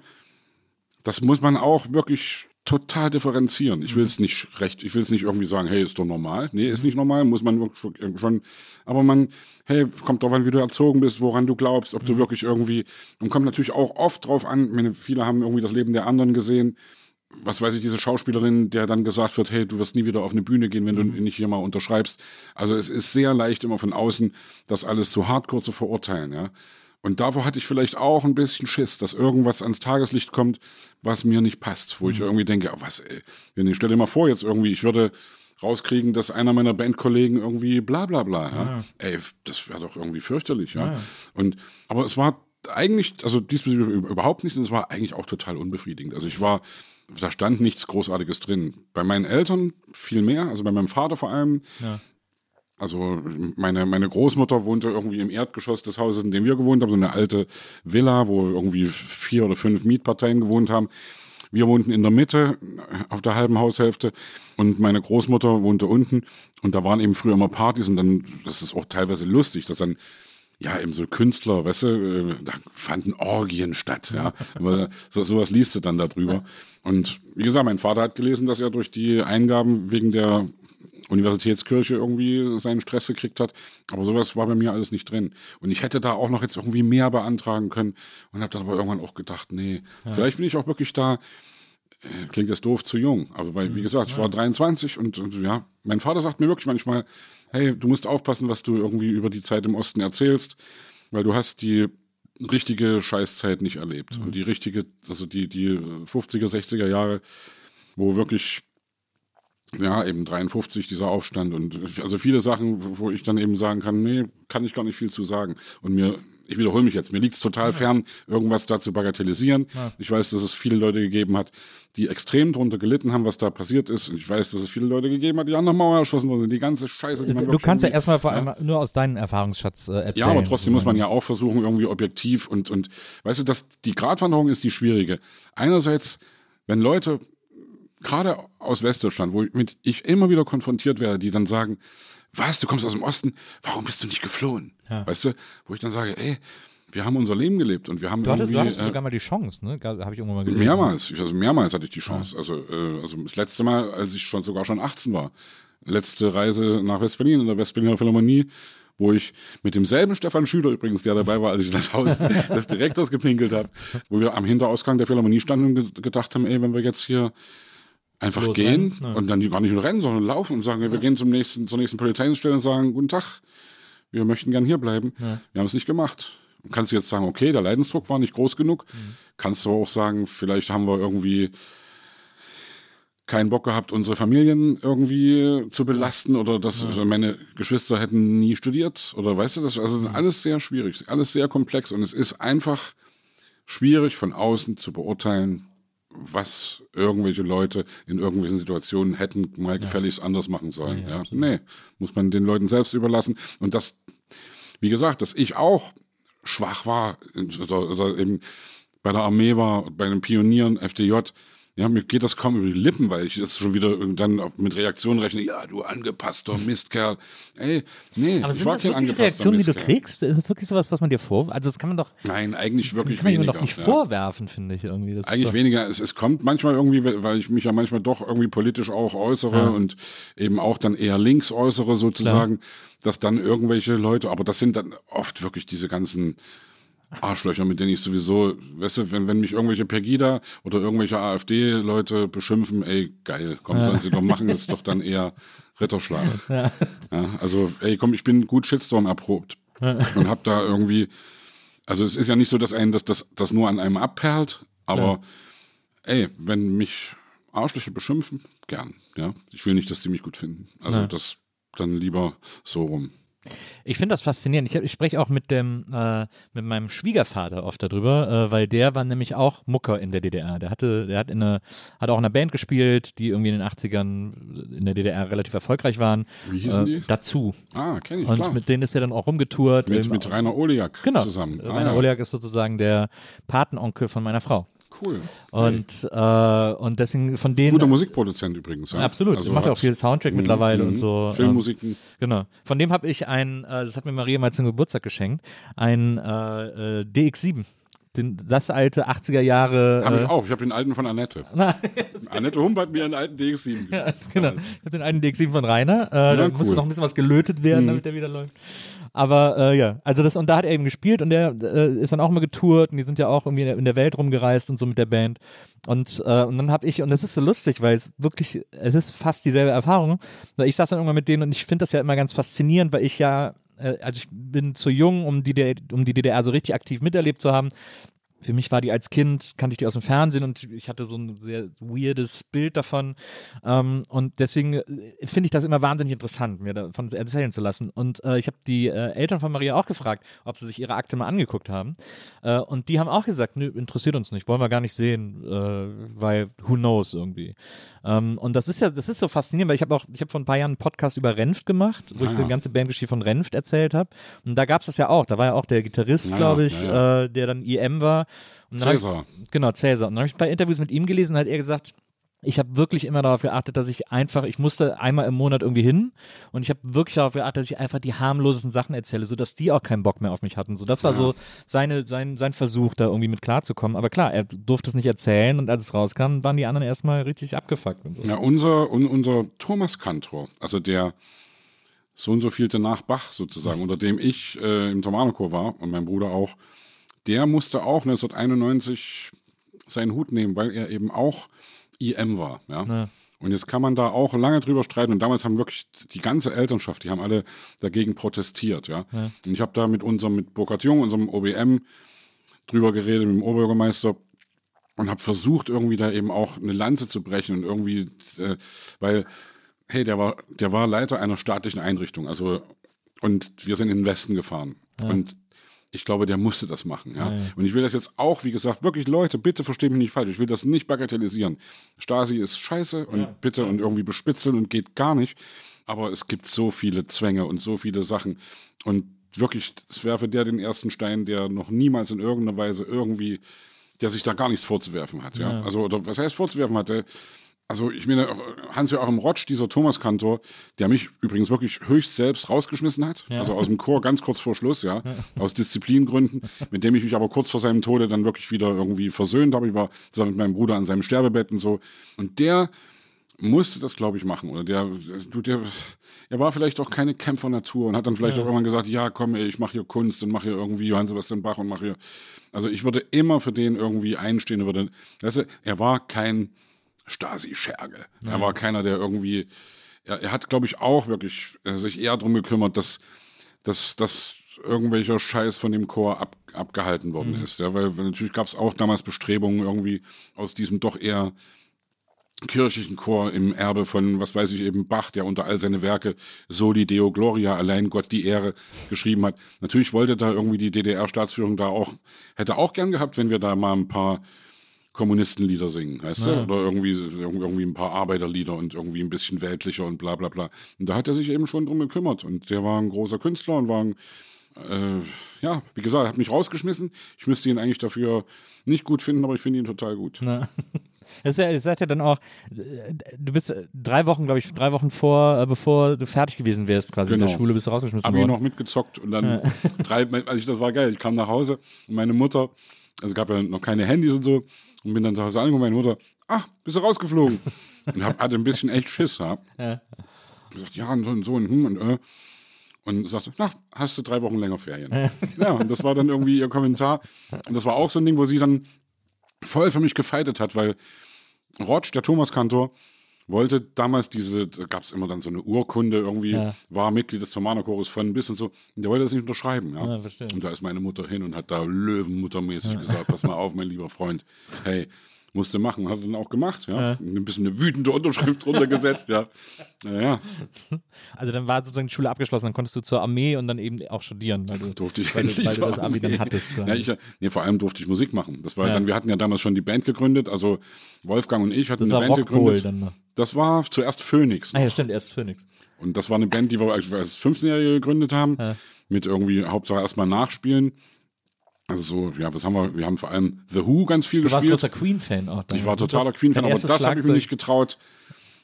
das muss man auch wirklich total differenzieren. Ich will es nicht recht, ich will es nicht irgendwie sagen, hey, ist doch normal. Nee, ist nicht normal, muss man schon, aber man, hey, kommt drauf an, wie du erzogen bist, woran du glaubst, ob du mhm. wirklich irgendwie, und kommt natürlich auch oft drauf an, meine, viele haben irgendwie das Leben der anderen gesehen, was weiß ich, diese Schauspielerin, der dann gesagt wird, hey, du wirst nie wieder auf eine Bühne gehen, wenn mhm. du nicht hier mal unterschreibst. Also es ist sehr leicht immer von außen, das alles zu hardcore zu verurteilen, ja. Und davor hatte ich vielleicht auch ein bisschen Schiss, dass irgendwas ans Tageslicht kommt, was mir nicht passt, wo mhm. ich irgendwie denke, oh, was, ey, stell dir mal vor, jetzt irgendwie, ich würde rauskriegen, dass einer meiner Bandkollegen irgendwie bla bla bla. Ja? Ey, das wäre doch irgendwie fürchterlich, ja. Ja. Und aber es war eigentlich, also diesbezüglich überhaupt nichts, und es war eigentlich auch total unbefriedigend. Also ich war, da stand nichts Großartiges drin. Bei meinen Eltern viel mehr, also bei meinem Vater vor allem. Also meine, meine Großmutter wohnte irgendwie im Erdgeschoss des Hauses, in dem wir gewohnt haben, so eine alte Villa, wo irgendwie vier oder fünf Mietparteien gewohnt haben. Wir wohnten in der Mitte auf der halben Haushälfte und meine Großmutter wohnte unten und da waren eben früher immer Partys und dann, das ist auch teilweise lustig, dass dann ja, eben so Künstler, weißt du, äh, da fanden Orgien statt, ja. Aber so, sowas liest du dann darüber. Und wie gesagt, mein Vater hat gelesen, dass er durch die Eingaben wegen der Universitätskirche irgendwie seinen Stress gekriegt hat. Aber sowas war bei mir alles nicht drin. Und ich hätte da auch noch jetzt irgendwie mehr beantragen können und habe dann aber irgendwann auch gedacht, nee, vielleicht bin ich auch wirklich da, äh, klingt das doof, zu jung. Aber weil, wie gesagt, ich war 23 und, und ja, mein Vater sagt mir wirklich manchmal, hey, du musst aufpassen, was du irgendwie über die Zeit im Osten erzählst, weil du hast die richtige Scheißzeit nicht erlebt. Und die richtige, also die, die 50er, 60er Jahre, wo wirklich, ja, eben 53 dieser Aufstand und also viele Sachen, wo ich dann eben sagen kann, nee, kann ich gar nicht viel zu sagen. Und mir, ich wiederhole mich jetzt, mir liegt es total fern, irgendwas da zu bagatellisieren. Ich weiß, dass es viele Leute gegeben hat, die extrem drunter gelitten haben, was da passiert ist. Und ich weiß, dass es viele Leute gegeben hat, die an der Mauer erschossen wurden. Die ganze Scheiße, die man Du kannst ja erstmal vor allem nur aus deinem Erfahrungsschatz äh, erzählen. ja, aber trotzdem muss man ja auch versuchen, irgendwie objektiv und, und weißt du, das, die Gratwanderung ist die schwierige. Einerseits, wenn Leute, gerade aus Westdeutschland, wo ich, immer wieder konfrontiert werde, die dann sagen, was, du kommst aus dem Osten, warum bist du nicht geflohen? Ja. Weißt du, wo ich dann sage, ey, wir haben unser Leben gelebt und wir haben Du hattest, irgendwie du hattest äh, sogar mal die Chance, ne? Habe ich irgendwann mal gelesen. Mehrmals, also mehrmals hatte ich die Chance. Also, äh, also das letzte Mal, als ich schon sogar schon 18 war. Letzte Reise nach Westberlin in der Westberliner Philharmonie, wo ich mit demselben Stefan Schüler übrigens, der dabei war, als ich das Haus (laughs) des Direktors gepinkelt habe, wo wir am Hinterausgang der Philharmonie standen und ge gedacht haben, ey, wenn wir jetzt hier einfach gehen ja. und dann gar nicht nur rennen, sondern laufen und sagen, wir gehen zum nächsten, zur nächsten Polizeidienststelle und sagen, guten Tag, wir möchten gern hier bleiben. Wir haben es nicht gemacht. Kannst du jetzt sagen, okay, der Leidensdruck war nicht groß genug. Kannst du auch sagen, vielleicht haben wir irgendwie keinen Bock gehabt, unsere Familien irgendwie zu belasten oder dass also meine Geschwister hätten nie studiert oder weißt du, das also alles sehr schwierig, alles sehr komplex und es ist einfach schwierig von außen zu beurteilen, was irgendwelche Leute in irgendwelchen Situationen hätten mal gefälligst anders machen sollen. Ja, Ja, nee, muss man den Leuten selbst überlassen. Und das, wie gesagt, dass ich auch schwach war oder, oder eben bei der Armee war, bei den Pionieren, FDJ, ja, mir geht das kaum über die Lippen, weil ich das schon wieder dann mit Reaktionen rechne. Ja, du angepasster Mistkerl. Ey, nee, Aber ich sind war das wirklich Reaktionen, die du Mistkerl. kriegst? Ist das wirklich sowas, was man dir vor... Also das kann man doch... Nein, eigentlich wirklich kann man weniger. doch nicht ja. vorwerfen, finde ich irgendwie. Das Eigentlich weniger. Es, es kommt manchmal irgendwie, weil ich mich ja manchmal doch irgendwie politisch auch äußere Ja. und eben auch dann eher links äußere sozusagen, dass dann irgendwelche Leute, aber das sind dann oft wirklich diese ganzen Arschlöcher, mit denen ich sowieso, weißt du, wenn, wenn mich irgendwelche Pegida oder irgendwelche AfD-Leute beschimpfen, ey, geil, komm, sollen sie doch machen, das ist doch dann eher Ritterschlag. (laughs) Ja. Ja, also, ey, komm, ich bin gut Shitstorm erprobt und hab da irgendwie, also es ist ja nicht so, dass einen das, das, das nur an einem abperlt, aber ey, wenn mich Arschlöcher beschimpfen, gern, ja. Ich will nicht, dass die mich gut finden. Also Ja. das dann lieber so rum. Ich finde das faszinierend. Ich, ich spreche auch mit dem äh, mit meinem Schwiegervater oft darüber, äh, weil der war nämlich auch Mucker in der DDR. Der hatte, der hat in eine, hat auch in einer Band gespielt, die irgendwie in den 80ern in der DDR relativ erfolgreich waren. Wie hießen die? Dazu. Ah, kenne ich, Und klar. mit denen ist er dann auch rumgetourt. mit, Ähm, mit Rainer Oliak genau. zusammen. Ah, Rainer ja. Oliak ist sozusagen der Patenonkel von meiner Frau. Cool. Und, äh, und deswegen von denen. Guter Musikproduzent übrigens. Ja. Absolut. Also macht ja auch viel Soundtrack Mhm, mittlerweile mhm. und so. ähm, Filmmusiken. Genau. Von dem habe ich ein, äh, das hat mir Maria mal zum Geburtstag geschenkt, ein äh, äh, DX7. Den, das alte 80er Jahre. Habe äh, ich auch. Ich habe den alten von Annette. (laughs) Annette Hump hat mir einen alten DX7 gegeben. genau. Ich habe den alten DX7 von Rainer. Äh, da musste cool. noch ein bisschen was gelötet werden, Mhm. damit der wieder läuft. Aber äh, ja, also das, und da hat er eben gespielt und der äh, ist dann auch immer getourt und die sind ja auch irgendwie in der, in der Welt rumgereist und so mit der Band. Und, äh, und dann habe ich, und das ist so lustig, weil es wirklich, es ist fast dieselbe Erfahrung. Ich saß dann irgendwann mit denen und ich finde das ja immer ganz faszinierend, weil ich ja, äh, also ich bin zu jung, um die, um die DDR so richtig aktiv miterlebt zu haben. Für mich war die als Kind, kannte ich die aus dem Fernsehen und ich hatte so ein sehr weirdes Bild davon. Ähm, und deswegen äh, finde ich das immer wahnsinnig interessant, mir davon erzählen zu lassen. Und äh, ich habe die äh, Eltern von Maria auch gefragt, ob sie sich ihre Akte mal angeguckt haben. Äh, und die haben auch gesagt, nö, interessiert uns nicht, wollen wir gar nicht sehen, äh, weil who knows irgendwie. Ähm, und das ist ja, das ist so faszinierend, weil ich habe auch, ich habe vor ein paar Jahren einen Podcast über Renft gemacht, wo Ah, ich so ja. die ganze Bandgeschichte von Renft erzählt habe. Und da gab es das ja auch. Da war ja auch der Gitarrist, Ja, glaube ich, ja, Äh, der dann IM war. Dann hab ich- Cäsar. Genau, Cäsar. Und dann habe ich ein paar Interviews mit ihm gelesen und hat er gesagt, ich habe wirklich immer darauf geachtet, dass ich einfach, ich musste einmal im Monat irgendwie hin und ich habe wirklich darauf geachtet, dass ich einfach die harmlosesten Sachen erzähle, sodass die auch keinen Bock mehr auf mich hatten. So, das war Ja. so seine, sein, sein Versuch, da irgendwie mit klarzukommen. Aber klar, er durfte es nicht erzählen und als es rauskam, waren die anderen erstmal richtig abgefuckt und so. Ja, unser, un, unser Thomas Kantor, also der so und so vielte nach Bach sozusagen, unter dem ich äh, im Thomanerchor war und mein Bruder auch, der musste auch 1991 seinen Hut nehmen, weil er eben auch IM war. Ja? Ja. Und jetzt kann man da auch lange drüber streiten. Und damals haben wirklich die ganze Elternschaft, die haben alle dagegen protestiert. Ja? Und ich habe da mit unserem, mit Burkhard Jung, unserem OBM, drüber geredet, mit dem Oberbürgermeister und habe versucht, irgendwie da eben auch eine Lanze zu brechen und irgendwie, äh, weil, hey, der war, der war Leiter einer staatlichen Einrichtung, also und wir sind in den Westen gefahren. Und ich glaube, der musste das machen. Ja? Ja, ja. Und ich will das jetzt auch, wie gesagt, wirklich, Leute, bitte versteht mich nicht falsch. Ich will das nicht bagatellisieren. Stasi ist scheiße und bitte und irgendwie bespitzeln und geht gar nicht. Aber es gibt so viele Zwänge und so viele Sachen. Und wirklich, es werfe der den ersten Stein, der noch niemals in irgendeiner Weise irgendwie, der sich da gar nichts vorzuwerfen hat. Ja? Also, oder was heißt vorzuwerfen hatte? Also ich meine, Hans-Joachim Rotsch, dieser Thomas-Kantor, der mich übrigens wirklich höchst selbst rausgeschmissen hat, Ja. also aus dem Chor ganz kurz vor Schluss, ja, aus Disziplingründen, mit dem ich mich aber kurz vor seinem Tode dann wirklich wieder irgendwie versöhnt habe. Ich war zusammen mit meinem Bruder an seinem Sterbebett und so. Und der musste das, glaube ich, machen. Oder der, du, der, er war vielleicht auch keine Kämpfernatur und hat dann vielleicht auch irgendwann gesagt, ja, komm, ey, ich mache hier Kunst und mache hier irgendwie Johann Sebastian Bach und mache hier. Also ich würde immer für den irgendwie einstehen. Würde, weißt du, er war kein Stasi-Scherge. Er war keiner, der irgendwie, er, er hat, glaube ich, auch wirklich äh, sich eher darum gekümmert, dass, dass, dass irgendwelcher Scheiß von dem Chor ab, abgehalten worden ist. Ja, weil, weil natürlich gab es auch damals Bestrebungen, irgendwie aus diesem doch eher kirchlichen Chor im Erbe von, was weiß ich, eben Bach, der unter all seine Werke Soli Deo Gloria, allein Gott die Ehre geschrieben hat. Natürlich wollte da irgendwie die DDR-Staatsführung da auch, hätte auch gern gehabt, wenn wir da mal ein paar Kommunistenlieder singen, weißt Ja. du? Oder irgendwie, irgendwie ein paar Arbeiterlieder und irgendwie ein bisschen weltlicher und bla bla bla. Und da hat er sich eben schon drum gekümmert. Und der war ein großer Künstler und war ein, äh, ja, wie gesagt, hat mich rausgeschmissen. Ich müsste ihn eigentlich dafür nicht gut finden, aber ich finde ihn total gut. Na. Das ist ja, das sagt ja dann auch, du bist drei Wochen, glaube ich, drei Wochen vor, äh, bevor du fertig gewesen wärst, quasi in Genau. der Schule, bist du rausgeschmissen Abi worden. noch mitgezockt und dann drei, also das war geil. Ich kam nach Hause und meine Mutter, also gab ja noch keine Handys und so, und bin dann zu Hause angekommen, meine Mutter, ach, bist du rausgeflogen? (laughs) und hab, hatte ein bisschen echt Schiss, ja. Ja. Und gesagt, ja, und so und so und hm und äh. Und sagte, na, hast du drei Wochen länger Ferien. ja, und das war dann irgendwie ihr Kommentar. Und das war auch so ein Ding, wo sie dann voll für mich gefeitet hat, weil Rotsch, der Thomas-Kantor, wollte damals diese, da gab es immer dann so eine Urkunde irgendwie, Ja. war Mitglied des Thomanerchores von bis und so, und der wollte das nicht unterschreiben. Ja. Ja, und da ist meine Mutter hin und hat da löwenmuttermäßig gesagt, pass mal auf, mein lieber Freund, hey, musste machen, hat er dann auch gemacht, ja. Ja. Ein bisschen eine wütende Unterschrift drunter gesetzt, ja. (laughs) Ja, ja, Also dann war sozusagen die Schule abgeschlossen, dann konntest du zur Armee und dann eben auch studieren, weil du, durfte ich weil endlich weil du das. Abi dann hattest. Ja, ich, nee, vor allem durfte ich Musik machen. Das war Ja. dann, wir hatten ja damals schon die Band gegründet, also Wolfgang und ich hatten das eine Band Rockpol gegründet. dann noch. Das war zuerst Phoenix. Ah ja, stimmt, erst Phoenix. Und das war eine Band, die wir als als 15-Jährige gegründet haben, Ja. mit irgendwie Hauptsache erstmal nachspielen. Also so, ja, was haben wir? Wir haben vor allem The Who ganz viel Du warst gespielt. großer Queen-Fan auch. Ich war totaler Queen-Fan, aber das habe ich mir nicht getraut.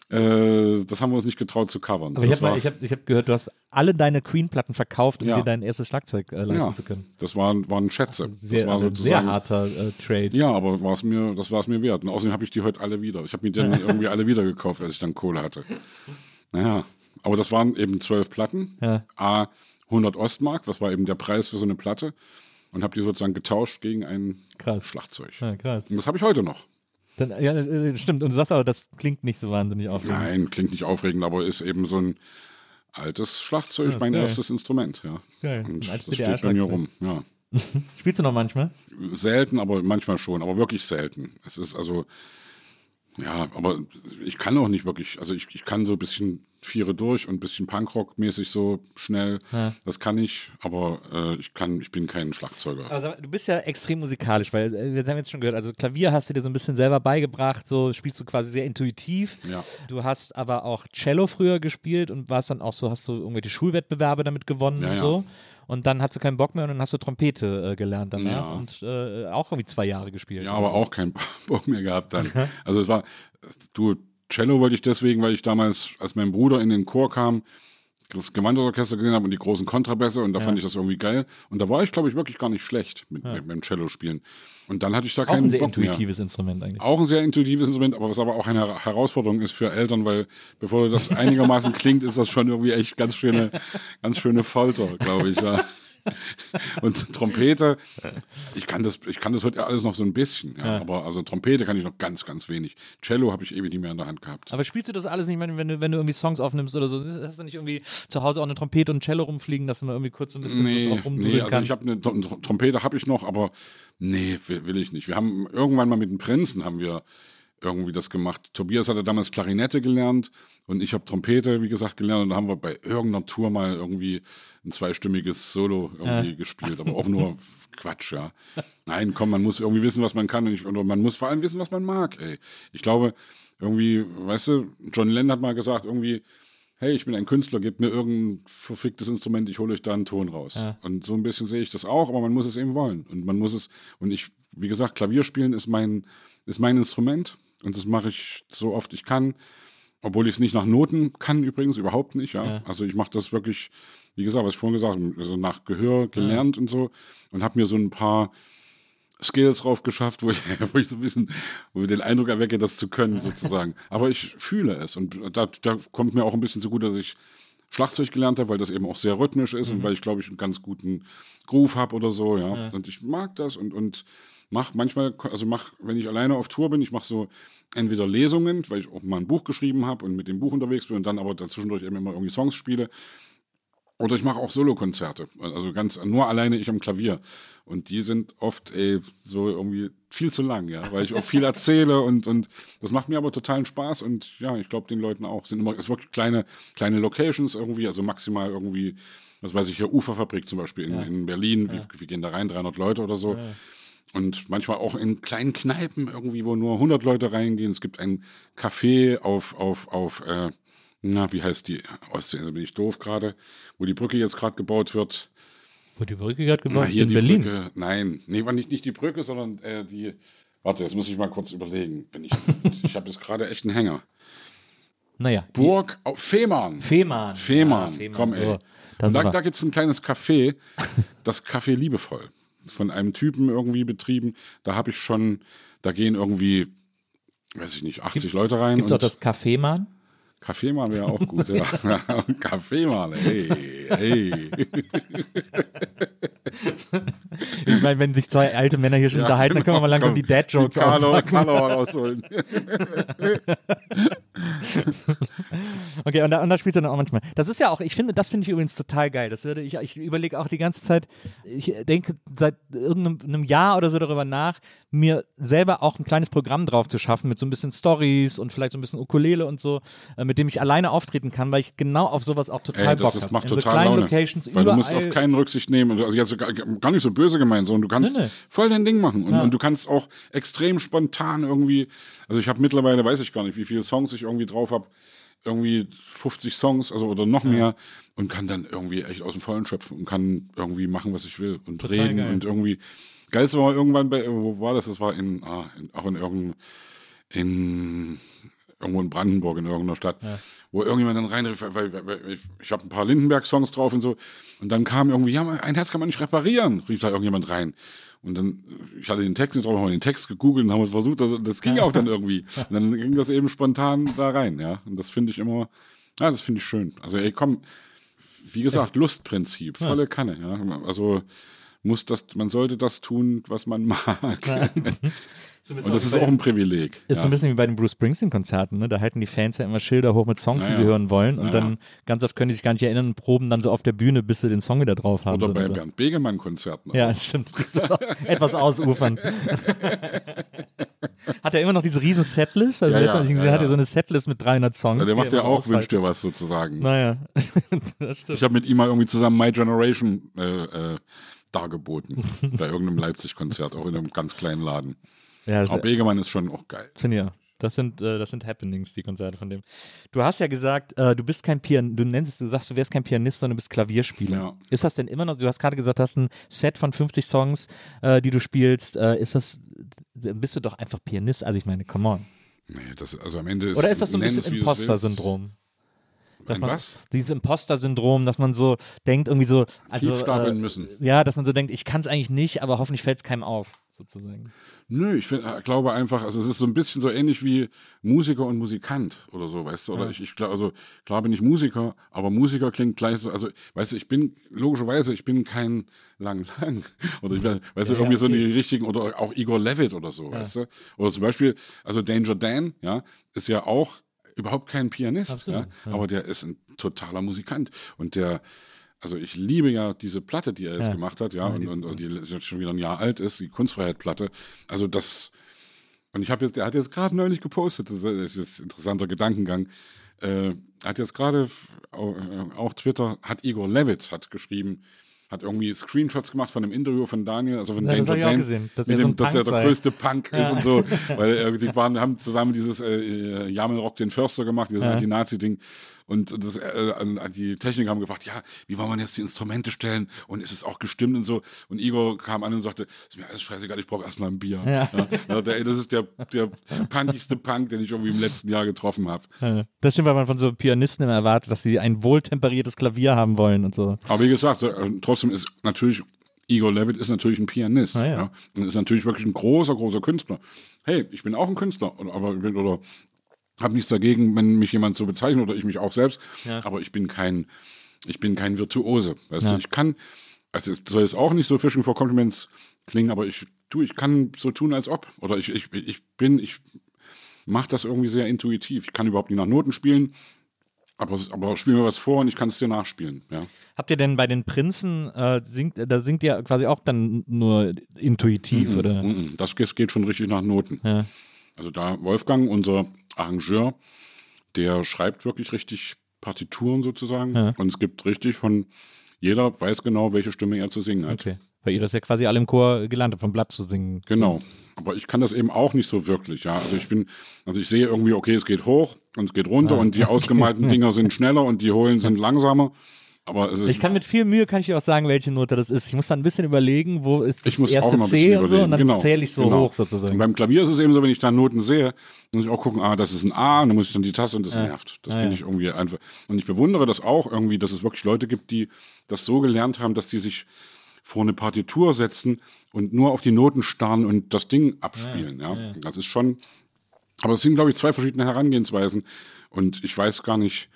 Äh, das haben wir uns nicht getraut zu covern. Aber ich habe hab, hab gehört, du hast alle deine Queen-Platten verkauft, um Ja. dir dein erstes Schlagzeug äh, leisten ja, zu können. das waren, waren Schätze. Sehr, das war also ein sehr harter äh, Trade. Ja, aber war's mir, das war es mir wert. Und außerdem habe ich die heute alle wieder. Ich habe mir die dann (laughs) irgendwie alle wieder gekauft, als ich dann Kohle hatte. Naja, aber das waren eben zwölf Platten. Ja. A 100 Ostmark, was war eben der Preis für so eine Platte. Und habe die sozusagen getauscht gegen ein Krass. Schlagzeug. Ja, krass. Und das habe ich heute noch. Dann, ja, äh, stimmt. Und du sagst aber, das klingt nicht so wahnsinnig aufregend. Nein, klingt nicht aufregend, aber ist eben so ein altes Schlagzeug, Ja, mein geil. erstes Instrument. Ja. Geil. Und das steht bei mir rum. Ja. (laughs) Spielst du noch manchmal? Selten, aber manchmal schon, aber wirklich selten. Es ist also, ja, aber ich kann auch nicht wirklich, also ich, ich kann so ein bisschen Viere durch und ein bisschen Punkrock-mäßig so schnell. Ja. Das kann ich, aber äh, ich kann, ich bin kein Schlagzeuger. Also du bist ja extrem musikalisch, weil äh, wir haben jetzt schon gehört, also Klavier hast du dir so ein bisschen selber beigebracht, so spielst du quasi sehr intuitiv. Ja. Du hast aber auch Cello früher gespielt und warst dann auch so, hast du irgendwelche Schulwettbewerbe damit gewonnen Ja, und so. Und dann hast du keinen Bock mehr und dann hast du Trompete äh, gelernt danach und äh, auch irgendwie zwei Jahre gespielt. Ja, aber so. auch keinen (laughs) Bock mehr gehabt dann. (laughs) Also es war, du, Cello wollte ich deswegen, weil ich damals, als mein Bruder in den Chor kam, das Gewandorchester gesehen habe und die großen Kontrabässe und da fand ich das irgendwie geil. Und da war ich, glaube ich, wirklich gar nicht schlecht mit, mit beim Cello spielen. Und dann hatte ich da Auch keinen ein sehr Bock mehr. intuitives Instrument eigentlich. Auch ein sehr intuitives Instrument, aber was aber auch eine Her- Herausforderung ist für Eltern, weil bevor das einigermaßen klingt, ist das schon irgendwie echt ganz schöne, (laughs) ganz schöne Folter, glaube ich, ja. (laughs) Und Trompete, ich kann das, ich kann das heute alles noch so ein bisschen, ja, aber also Trompete kann ich noch ganz, ganz wenig. Cello habe ich ewig nicht mehr in der Hand gehabt. Aber spielst du das alles nicht, wenn, wenn, du, wenn du irgendwie Songs aufnimmst oder so? Hast du nicht irgendwie zu Hause auch eine Trompete und ein Cello rumfliegen, dass du mal irgendwie kurz so ein bisschen Nee, drauf rumdudeln nee, also kannst? ich habe eine Trom- Trompete habe ich noch, aber nee, will, will ich nicht. Wir haben irgendwann mal mit den Prinzen haben wir irgendwie das gemacht. Tobias hatte damals Klarinette gelernt und ich habe Trompete, wie gesagt, gelernt und da haben wir bei irgendeiner Tour mal irgendwie ein zweistimmiges Solo irgendwie gespielt, aber auch nur (laughs) Quatsch, ja. Nein, komm, man muss irgendwie wissen, was man kann und ich, oder man muss vor allem wissen, was man mag, ey. Ich glaube, irgendwie, weißt du, John Lennon hat mal gesagt, irgendwie, hey, ich bin ein Künstler, gebt mir irgendein verficktes Instrument, ich hole euch da einen Ton raus. Und so ein bisschen sehe ich das auch, aber man muss es eben wollen. Und man muss es, und ich, wie gesagt, Klavier spielen ist mein, ist mein Instrument und das mache ich so oft ich kann. Obwohl ich es nicht nach Noten kann, übrigens, überhaupt nicht, ja. Ja. Also ich mache das wirklich, wie gesagt, was ich vorhin gesagt habe, also nach Gehör gelernt und so und habe mir so ein paar Skills drauf geschafft, wo ich, (laughs) wo ich so ein bisschen, wo ich den Eindruck erwecke, das zu können, sozusagen. Aber ich fühle es und da, da kommt mir auch ein bisschen zugute, dass ich Schlagzeug gelernt habe, weil das eben auch sehr rhythmisch ist und weil ich, glaube ich, einen ganz guten Groove habe oder so, ja. Und ich mag das und, und mach manchmal, also mach, wenn ich alleine auf Tour bin, ich mache so entweder Lesungen, weil ich auch mal ein Buch geschrieben habe und mit dem Buch unterwegs bin und dann aber dazwischendurch eben immer irgendwie Songs spiele. Oder ich mache auch Solokonzerte, also ganz nur alleine ich am Klavier. Und die sind oft ey, so irgendwie viel zu lang, ja, weil ich auch viel (laughs) erzähle und, und das macht mir aber totalen Spaß und ja, ich glaube den Leuten auch. Es sind immer es sind wirklich kleine, kleine Locations irgendwie, also maximal irgendwie, was weiß ich, hier Uferfabrik zum Beispiel in, in Berlin, wir, wir gehen da rein, 300 Leute oder so. Und manchmal auch in kleinen Kneipen irgendwie, wo nur 100 Leute reingehen. Es gibt ein Café auf, auf, auf, äh, na, wie heißt die Ostseeinsel? Bin ich doof gerade, wo die Brücke jetzt gerade gebaut wird. Wo die Brücke gerade gebaut Na, hier in die Berlin. Brücke. Nein, nee, war nicht, nicht die Brücke, sondern äh, die. Warte, jetzt muss ich mal kurz überlegen. Bin ich (laughs) ich habe jetzt gerade echt einen Hänger. Naja. Burg auf Fehmarn. Fehmarn. Fehmarn, Ja, komm ey. so. Da war- da gibt es ein kleines Café, das Café Liebevoll. Von einem Typen irgendwie betrieben. Da habe ich schon, da gehen irgendwie, weiß ich nicht, 80 Leute rein. Gibt es auch das Kaffeemann? Kaffeemann wäre auch gut, ja. (laughs) Kaffeemann, hey, hey. Ich meine, wenn sich zwei alte Männer hier schon Ja, unterhalten, dann können wir mal langsam komm, die Dad-Jokes die (laughs) (laughs) Okay, und da, und da spielt er dann auch manchmal. Das ist ja auch, ich finde, das finde ich übrigens total geil. Das würde ich, ich überlege auch die ganze Zeit, ich denke seit irgendeinem einem Jahr oder so darüber nach, mir selber auch ein kleines Programm drauf zu schaffen mit so ein bisschen Stories und vielleicht so ein bisschen Ukulele und so, äh, mit dem ich alleine auftreten kann, weil ich genau auf sowas auch total Ey, Bock das ist, habe. macht In so total kleinen Laune. Locations Weil du überall. musst auf keinen Rücksicht nehmen. Also jetzt gar, gar nicht so böse gemeint, sondern du kannst Nee, nee. voll dein Ding machen. Und, Ja. und du kannst auch extrem spontan irgendwie, also ich habe mittlerweile, weiß ich gar nicht, wie viele Songs ich irgendwie drauf habe, irgendwie 50 Songs, also oder noch mehr und kann dann irgendwie echt aus dem Vollen schöpfen und kann irgendwie machen, was ich will und Total reden geil. und irgendwie. Geilste war irgendwann bei, wo war das? Das war in, ah, in auch in irgendeinem, in irgendwo in Brandenburg in irgendeiner Stadt, wo irgendjemand dann reinrief, weil, weil, weil ich, ich habe ein paar Lindenberg-Songs drauf und so. Und dann kam irgendwie, ja, ein Herz kann man nicht reparieren, rief da irgendjemand rein. Und dann, ich hatte den Text nicht drauf, haben wir den Text gegoogelt und haben es versucht, also das ging auch dann (laughs) irgendwie. Und dann ging das eben spontan da rein, ja. Und das finde ich immer, ja, das finde ich schön. Also, ey, komm, wie gesagt, Lustprinzip, volle Kanne, ja. Also, muss das, man sollte das tun, was man (laughs) mag. Ja. Und das ist auch ein Privileg. Ist so ja. ein bisschen wie bei den Bruce Springsteen-Konzerten, ne? Da halten die Fans ja immer Schilder hoch mit Songs, die Ja, sie hören wollen. Und Ja, dann ganz oft können die sich gar nicht erinnern und proben dann so auf der Bühne, bis sie den Song wieder drauf haben. Oder so bei oder- Bernd Begemann-Konzerten. Ja, das stimmt. Das (laughs) etwas ausufernd. (laughs) hat er immer noch diese riesen Setlist? Also Ja, letztes Mal, ja, als ich gesehen ja, hat er so eine Setlist mit 300 Songs. Ja, der die macht ja auch so Wünsch ausweitet. dir was sozusagen. Naja, (laughs) das stimmt. Ich habe mit ihm mal irgendwie zusammen My Generation äh, äh, dargeboten. bei irgendeinem Leipzig-Konzert, auch in einem ganz kleinen Laden. Ja, das Aber Begemann ist schon auch geil. finde ich ja. Das sind, äh, das sind Happenings, die Konzerte von dem. Du hast ja gesagt, äh, du bist kein Pianist, du nennst du sagst, du wärst kein Pianist, sondern du bist Klavierspieler. Ja. Ist das denn immer noch, du hast gerade gesagt, du hast ein Set von 50 Songs, äh, die du spielst. Äh, ist das, bist du doch einfach Pianist? Also ich meine, come on. Nee, das, also am Ende ist, Oder ist das so ein bisschen. Imposter-Syndrom? Dass Ein man, was? Dieses Imposter-Syndrom, dass man so denkt, irgendwie so, also, äh, müssen. ja, dass man so denkt, ich kann es eigentlich nicht, aber hoffentlich fällt es keinem auf, sozusagen. Nö, ich find, äh, glaube einfach, also es ist so ein bisschen so ähnlich wie Musiker und Musikant oder so, weißt du? Oder ich, ich glaube, also klar bin ich Musiker, aber Musiker klingt gleich so, also weißt du, ich bin logischerweise, ich bin kein Lang Lang (laughs) oder ich bin, weißt du, Ja, irgendwie ja, so okay. die richtigen oder auch Igor Levitt oder so, weißt du? Oder zum Beispiel, also Danger Dan, ja, ist ja auch überhaupt kein Pianist, Absolut, ja, aber der ist ein totaler Musikant und der also ich liebe ja diese Platte, die er jetzt Ja. gemacht hat, ja, Ja, und, und, und die jetzt schon wieder ein Jahr alt ist, die Kunstfreiheit-Platte. Also das, und ich habe jetzt, der hat jetzt gerade neulich gepostet, das ist, das ein interessanter Gedankengang. Äh, hat jetzt gerade au- äh, auch Twitter, hat Igor Levitt hat geschrieben, hat irgendwie Screenshots gemacht von einem Interview von Daniel, also von Ja, das Danger hab ich auch Dan, gesehen, dass er so dem, dass er der sei. größte Punk ist und so, (laughs) weil äh, die waren, haben zusammen dieses äh, Jamel Rock den Förster gemacht, dieses Ja. Anti-Nazi-Ding und das, äh, die Techniker haben gefragt, ja, wie wollen wir jetzt die Instrumente stellen und ist es auch gestimmt und so und Igor kam an und sagte, ist mir alles scheißegal, ich brauche erstmal ein Bier. Ja. Ja, der, das ist der, der punkigste Punk, den ich irgendwie im letzten Jahr getroffen habe. Ja. Das stimmt, weil man von so Pianisten immer erwartet, dass sie ein wohltemperiertes Klavier haben wollen und so. Aber wie gesagt, äh, trotzdem ist natürlich, Igor Levitt ist natürlich ein Pianist. Ah, ja. ja. Und ist natürlich wirklich ein großer, großer Künstler. Hey, ich bin auch ein Künstler, oder, aber ich bin, oder habe nichts dagegen, wenn mich jemand so bezeichnet oder ich mich auch selbst. Ja. Aber ich bin kein, ich bin kein Virtuose. Weißt Ja. du, ich kann, also es soll jetzt auch nicht so Fishing for Compliments klingen, aber ich, du, ich kann so tun, als ob. Oder ich, ich, ich bin, ich mache das irgendwie sehr intuitiv. Ich kann überhaupt nicht nach Noten spielen. Aber, aber spiel mir was vor und ich kann es dir nachspielen. Ja. Habt ihr denn bei den Prinzen, äh, singt, da singt ihr quasi auch dann nur intuitiv, oder? Mhm, Das geht, geht schon richtig nach Noten. Ja. Also da Wolfgang, unser Arrangeur, der schreibt wirklich richtig Partituren sozusagen. Ja. Und es gibt richtig von, jeder weiß genau, welche Stimme er zu singen hat. Okay. Weil ihr das ja quasi alle im Chor gelernt habt, vom Blatt zu singen. Genau. Aber ich kann das eben auch nicht so wirklich, ja. Also ich bin, also ich sehe irgendwie, okay, es geht hoch und es geht runter und die ausgemalten (laughs) Dinger sind schneller und die Hohlen sind langsamer. Aber ist, Ich kann mit viel Mühe, kann ich auch sagen, welche Note das ist. Ich muss dann ein bisschen überlegen, wo ist das erste C und so und dann. Genau, zähle ich so genau. hoch Und sozusagen. beim Klavier ist es eben so, wenn ich da Noten sehe, muss ich auch gucken, ah, das ist ein A, und dann muss ich dann die Taste und das nervt. Das Ja, finde ja. ich irgendwie einfach. Und ich bewundere das auch irgendwie, dass es wirklich Leute gibt, die das so gelernt haben, dass die sich vor eine Partitur setzen und nur auf die Noten starren und das Ding abspielen. Ja, das ist schon. Aber es sind, glaube ich, zwei verschiedene Herangehensweisen. Und ich weiß gar nicht.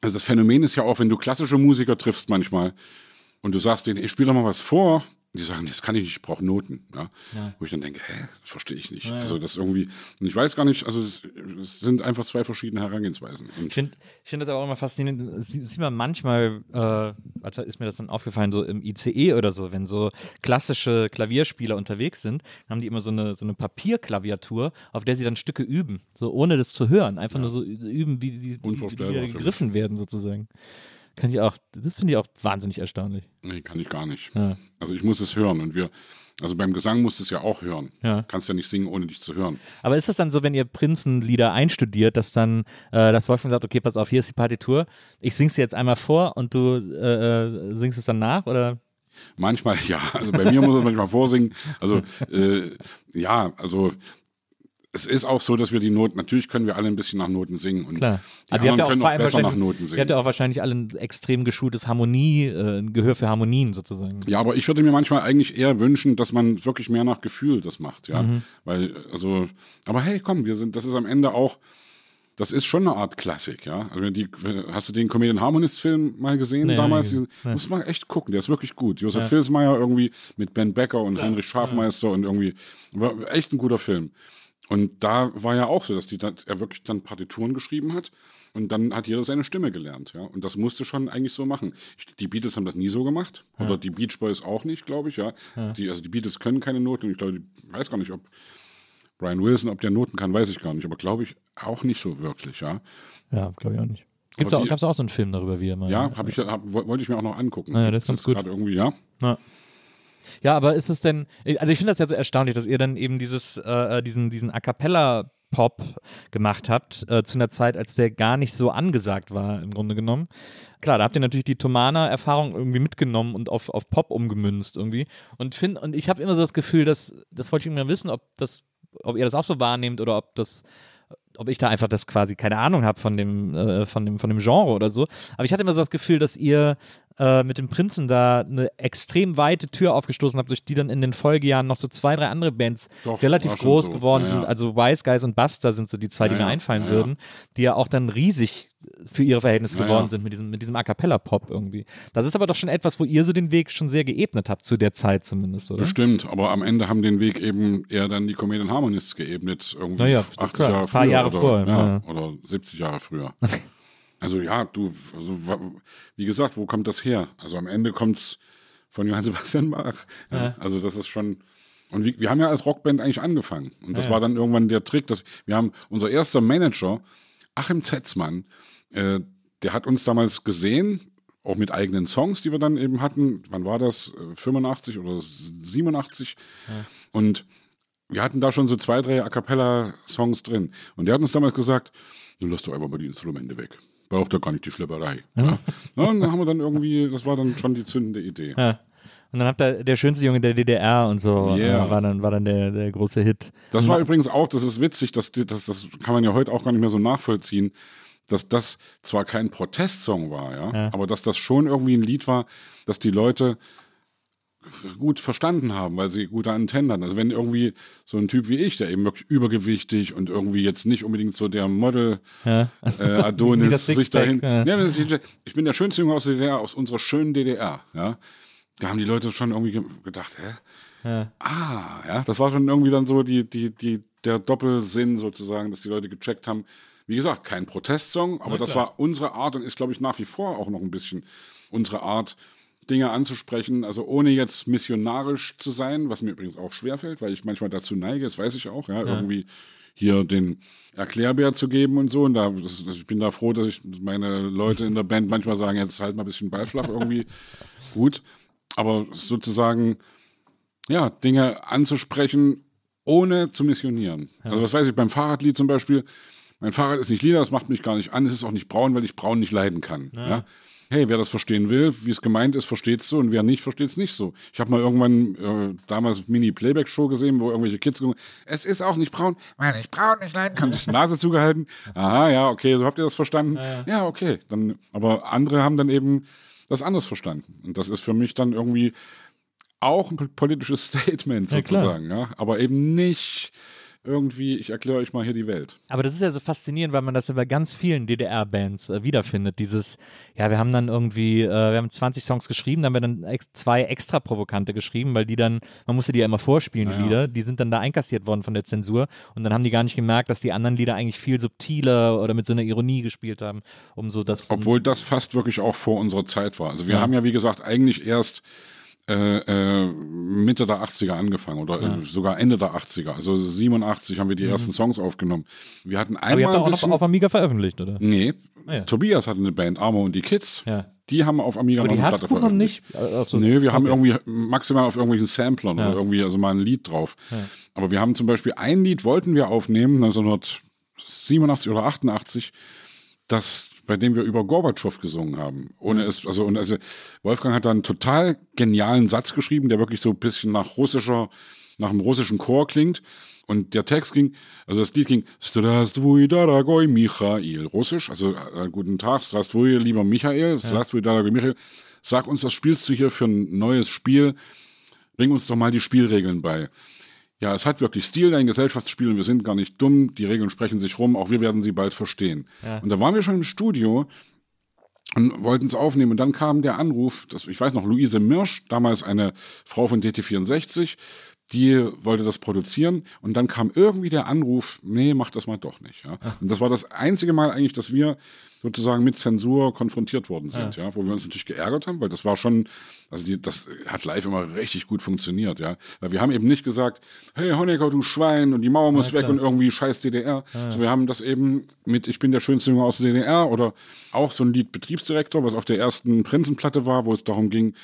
Also das Phänomen ist ja auch, wenn du klassische Musiker triffst manchmal und du sagst denen, ich spiele doch mal was vor, die sagen, das kann ich nicht, ich brauche Noten. Ja? Wo ich dann denke, hä, das verstehe ich nicht. Also das irgendwie, und ich weiß gar nicht, also es, es sind einfach zwei verschiedene Herangehensweisen. Und Ich finde ich find das aber auch immer faszinierend. Das sieht man manchmal, äh, also ist mir das dann aufgefallen, so im ICE oder so, wenn so klassische Klavierspieler unterwegs sind, dann haben die immer so eine, so eine Papierklaviatur, auf der sie dann Stücke üben, so ohne das zu hören. Einfach nur so üben, wie die, die, die mich. gegriffen werden, sozusagen. Kann ich auch, das finde ich auch wahnsinnig erstaunlich. nee, kann ich gar nicht. Ja. Also ich muss es hören und wir, also beim Gesang musst du es ja auch hören. Ja. Kannst ja nicht singen, ohne dich zu hören. Aber ist es dann so, wenn ihr Prinzenlieder einstudiert, dass dann äh, das Wolfgang sagt, okay, pass auf, hier ist die Partitur, ich sing's dir jetzt einmal vor und du äh, äh, singst es dann nach oder? Manchmal (laughs) ja, also bei mir muss es manchmal vorsingen. Also äh, ja, also es ist auch so, dass wir die Noten, natürlich können wir alle ein bisschen nach Noten singen. Und Klar. Die Also ihr habt ja auch auch allem besser nach wahrscheinlich- Noten Ihr singen. habt ja auch wahrscheinlich alle ein extrem geschultes Harmonie, äh, ein Gehör für Harmonien sozusagen. Ja, aber ich würde mir manchmal eigentlich eher wünschen, dass man wirklich mehr nach Gefühl das macht, ja. Mhm. Weil, also, aber hey, komm, wir sind, das ist am Ende auch, das ist schon eine Art Klassik, ja. Also die, hast du den Comedian Harmonist Film mal gesehen Nee, damals? nee, Muss man echt gucken, der ist wirklich gut. Josef Filsmeier irgendwie mit Ben Becker und Heinrich Schafmeister und irgendwie, war echt ein guter Film. Und da war ja auch so, dass die, dann- er wirklich dann Partituren geschrieben hat und dann hat jeder seine Stimme gelernt, ja. Und das musste schon eigentlich so machen. Ich, die Beatles haben das nie so gemacht oder die Beach Boys auch nicht, glaube ich, ja. Die, also die Beatles können keine Noten und ich glaube, ich weiß gar nicht, ob Brian Wilson, ob der Noten kann, weiß ich gar nicht, aber glaube ich auch nicht so wirklich, ja. Ja, glaube ich auch nicht. Gibt's Aber auch, die- gab's auch so einen Film darüber, wie er mal. Ja, ich, hab, wollte ich mir auch noch angucken. Ja, das ist ganz gut. gerade irgendwie, ja. Ja. Ja, aber ist es denn, also ich finde das ja so erstaunlich, dass ihr dann eben dieses, äh, diesen, diesen A Cappella Pop gemacht habt, äh, zu einer Zeit, als der gar nicht so angesagt war, im Grunde genommen. Klar, da habt ihr natürlich die Tomana-Erfahrung irgendwie mitgenommen und auf, auf Pop umgemünzt irgendwie. Und, find, und ich habe immer so das Gefühl, dass, das wollte ich immer wissen, ob das, ob ihr das auch so wahrnehmt oder ob das ob ich da einfach das quasi keine Ahnung habe von dem, äh, von dem, von dem Genre oder so. Aber ich hatte immer so das Gefühl, dass ihr äh, mit dem Prinzen da eine extrem weite Tür aufgestoßen habt, durch die dann in den Folgejahren noch so zwei, drei andere Bands Doch, relativ groß so. geworden Ja, sind. Also Wise Guys und Buster sind so die zwei, die mir einfallen würden, die ja auch dann riesig für ihre Verhältnisse Ja, geworden sind mit diesem, mit diesem A Cappella-Pop irgendwie. Das ist aber doch schon etwas, wo ihr so den Weg schon sehr geebnet habt, zu der Zeit zumindest, oder? Bestimmt, aber am Ende haben den Weg eben eher dann die Comedian Harmonists geebnet, irgendwie Naja, 80 klar, Jahre ein paar früher Jahre oder, vorher, ja, ja. oder 70 Jahre früher. (laughs) also ja, du, also, wie gesagt, wo kommt das her? Also am Ende kommt's von Johann (laughs) Sebastian Bach. Ja, Also das ist schon und wir, wir haben ja als Rockband eigentlich angefangen und das Ja, ja. war dann irgendwann der Trick, dass wir haben unser erster Manager Achim Zetzmann, äh, der hat uns damals gesehen, auch mit eigenen Songs, die wir dann eben hatten. Wann war das? Äh, 85 oder 87? Und wir hatten da schon so zwei, drei A Cappella-Songs drin. Und der hat uns damals gesagt, du lass doch einfach mal die Instrumente weg. Braucht doch gar nicht die Schlepperei. Ja. Ja, und dann haben wir dann irgendwie, das war dann schon die zündende Idee. Ja. Und dann habt ihr der schönste Junge der DDR und so Yeah. äh, war dann, war dann der, der große Hit. Das war übrigens auch, das ist witzig, das, das, das kann man ja heute auch gar nicht mehr so nachvollziehen, dass das zwar kein Protestsong war, ja, Ja. aber dass das schon irgendwie ein Lied war, dass die Leute gut verstanden haben, weil sie gute Antennen hatten. Also wenn irgendwie so ein Typ wie ich, der eben wirklich übergewichtig und irgendwie jetzt nicht unbedingt so der Model Ja. äh, (laughs) Adonis sich dahin. ja. Ja, ich bin der schönste Junge aus der DDR, aus unserer schönen DDR, ja. Da haben die Leute schon irgendwie ge- gedacht, hä? Ah, ja, das war schon irgendwie dann so die, die, die, der Doppelsinn sozusagen, dass die Leute gecheckt haben. Wie gesagt, kein Protestsong, aber das war unsere Art und ist, glaube ich, nach wie vor auch noch ein bisschen unsere Art, Dinge anzusprechen, also ohne jetzt missionarisch zu sein, was mir übrigens auch schwerfällt, weil ich manchmal dazu neige, das weiß ich auch, ja, irgendwie hier den Erklärbär zu geben und so. Und da, das, ich bin da froh, dass ich meine Leute in der Band manchmal sagen, jetzt halt mal ein bisschen ballflach irgendwie. (laughs) Gut. Aber sozusagen, ja, Dinge anzusprechen, ohne zu missionieren. Also was weiß ich, beim Fahrradlied zum Beispiel, mein Fahrrad ist nicht lila, das macht mich gar nicht an, es ist auch nicht braun, weil ich braun nicht leiden kann. Ja. Hey, wer das verstehen will, wie es gemeint ist, versteht es so und wer nicht, versteht es nicht so. Ich habe mal irgendwann äh, damals Mini-Playback-Show gesehen, wo irgendwelche Kids gesungen es ist auch nicht braun, weil ich braun nicht leiden kann, sich die Nase zugehalten. Aha, ja, okay, so habt ihr das verstanden. Ja, okay. Dann, aber andere haben dann eben das anders verstanden. Und das ist für mich dann irgendwie auch ein politisches (laughs) Statement Ja, sozusagen, ja. Aber eben nicht irgendwie, ich erkläre euch mal hier die Welt. Aber das ist ja so faszinierend, weil man das ja bei ganz vielen DDR-Bands äh, wiederfindet. Dieses, ja, wir haben dann irgendwie, äh, wir haben 20 Songs geschrieben, dann haben wir dann ex zwei extra provokante geschrieben, weil die dann, man musste die ja immer vorspielen, die Ja. Lieder, die sind dann da einkassiert worden von der Zensur und dann haben die gar nicht gemerkt, dass die anderen Lieder eigentlich viel subtiler oder mit so einer Ironie gespielt haben, um so das. Obwohl das fast wirklich auch vor unserer Zeit war. Also wir Ja. haben ja, wie gesagt, eigentlich erst äh, äh, Mitte der 80er angefangen oder äh, sogar Ende der 80er. Also 87 haben wir die ersten Songs aufgenommen. Wir hatten Mhm. aber ihr einmal habt auch noch auf Amiga veröffentlicht, oder? Nee, Ah, ja. Tobias hatte eine Band, Armo und die Kids. Ja. Die haben auf Amiga Aber noch die eine Platte nicht? veröffentlicht. Äh, ach so. Nee, wir haben Okay. irgendwie maximal auf irgendwelchen Samplern Ja. oder irgendwie also mal ein Lied drauf. Aber wir haben zum Beispiel ein Lied wollten wir aufnehmen, 1987 oder 88, das bei dem wir über Gorbatschow gesungen haben. Ohne es, also, und also Wolfgang hat da einen total genialen Satz geschrieben, der wirklich so ein bisschen nach russischer, nach einem russischen Chor klingt. Und der Text ging, also das Lied ging, Strastvui, Daragoi, Michael, russisch, also äh, guten Tag, Strastvui, lieber Michael, Strastvui, Daragoi, Michael, sag uns, was spielst du hier für ein neues Spiel? Bring uns doch mal die Spielregeln bei. Ja, es hat wirklich Stil, dein Gesellschaftsspiel, und wir sind gar nicht dumm, die Regeln sprechen sich rum, auch wir werden sie bald verstehen. Ja. Und da waren wir schon im Studio und wollten es aufnehmen. Und dann kam der Anruf, das, ich weiß noch, Luise Mirsch, damals eine Frau von DT64, die wollte das produzieren und dann kam irgendwie der Anruf, nee, mach das mal doch nicht. Ja. Und das war das einzige Mal eigentlich, dass wir sozusagen mit Zensur konfrontiert worden sind, ja. wo wir uns natürlich geärgert haben, weil das war schon, also die, das hat live immer richtig gut funktioniert, ja. Weil wir haben eben nicht gesagt, hey Honecker, du Schwein und die Mauer muss weg klar. und irgendwie scheiß DDR. Also wir haben das eben mit Ich bin der schönste Junge aus der DDR oder auch so ein Lied Betriebsdirektor, was auf der ersten Prinzenplatte war, wo es darum ging,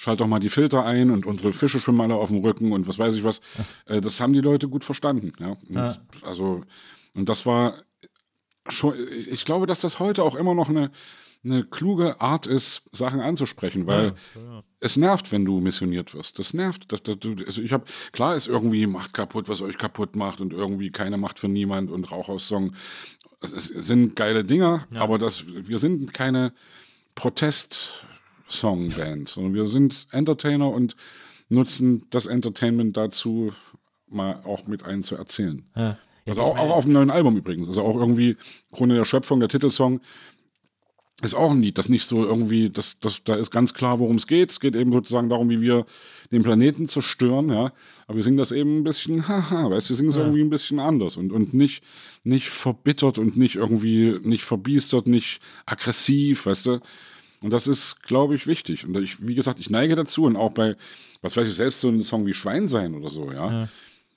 schalt doch mal die Filter ein und unsere Fische schwimmen alle auf dem Rücken und was weiß ich was. Äh, das haben die Leute gut verstanden. Ja. Und Ja. Also, und das war schon, ich glaube, dass das heute auch immer noch eine, eine kluge Art ist, Sachen anzusprechen, weil es nervt, wenn du missioniert wirst. Das nervt. Das, das, also ich habe, klar ist irgendwie Macht kaputt, was euch kaputt macht und irgendwie keine Macht für niemand und Rauchaussong. Es sind geile Dinger, aber das, wir sind keine Protest-Song-Band, sondern wir sind Entertainer und nutzen das Entertainment dazu, mal auch mit einen zu erzählen. Ja. Ja, Also auch, auch auf dem neuen Album übrigens. Also auch irgendwie Krone der Schöpfung, der Titelsong, ist auch ein Lied, das nicht so irgendwie, das, das, da ist ganz klar, worum es geht. Es geht eben sozusagen darum, wie wir den Planeten zerstören, ja. Aber wir singen das eben ein bisschen, (laughs) haha, weißt du, wir singen es irgendwie ein bisschen anders und, und nicht, nicht verbittert und nicht irgendwie, nicht verbiestert, nicht aggressiv, weißt du. Und das ist, glaube ich, wichtig. Und ich, wie gesagt, ich neige dazu und auch bei, was weiß ich, selbst so ein Song wie Schwein sein oder so, ja.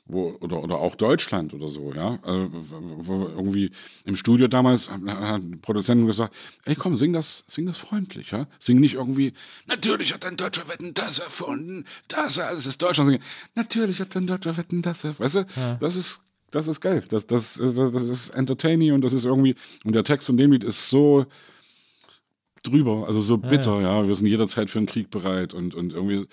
Wo, oder, oder auch Deutschland oder so, ja. Also, wo irgendwie im Studio damals die Produzentin gesagt, ey komm, sing das, sing das freundlich, ja. Sing nicht irgendwie, natürlich hat ein Deutscher Wetten das erfunden, das alles ist Deutschland. Sing, natürlich hat ein Deutscher Wetten das erfunden. Weißt du, das ist, das ist geil. Das, das, das ist entertaining und das ist irgendwie, und der Text von dem Lied ist so, drüber, also so bitter, ja, wir sind jederzeit für einen Krieg bereit und, und irgendwie,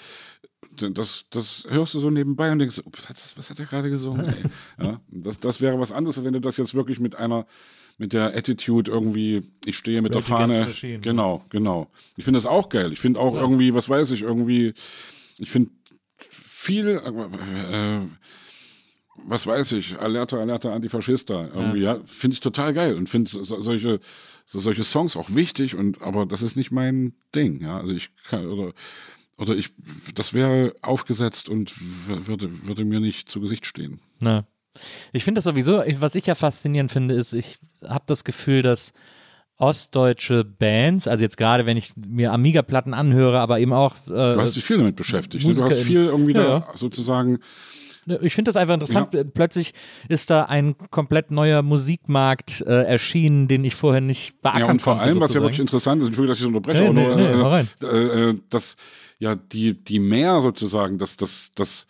das, das hörst du so nebenbei und denkst, oh, was, was hat er gerade gesungen? (laughs) Ja, das, das wäre was anderes, wenn du das jetzt wirklich mit einer, mit der Attitude irgendwie, ich stehe mit Rage der Fahne. Machine. Genau, genau. Ich finde das auch geil. Ich finde auch irgendwie, was weiß ich, irgendwie, ich finde viel, äh, was weiß ich, Alerta, Alerta, Antifaschista, irgendwie, ja, finde ich total geil und finde so, solche, so, solche Songs auch wichtig und, aber das ist nicht mein Ding, ja, also ich kann, oder, oder ich, das wäre aufgesetzt und würde, würde mir nicht zu Gesicht stehen. Ne. Ich finde das sowieso, was ich ja faszinierend finde, ist, ich habe das Gefühl, dass ostdeutsche Bands, also jetzt gerade, wenn ich mir Amiga-Platten anhöre, aber eben auch, äh, Du hast dich viel damit beschäftigt, ne? du hast viel irgendwie Ja, da sozusagen, ich finde das einfach interessant. Plötzlich ist da ein komplett neuer Musikmarkt äh, erschienen, den ich vorher nicht beackern Ja, und vor konnte. allem, was ja sozusagen. wirklich interessant ist, Entschuldigung, dass ich so unterbreche, Nee, aber nee, nur, nee, rein. äh, äh, dass ja die, die mehr sozusagen, dass das, das,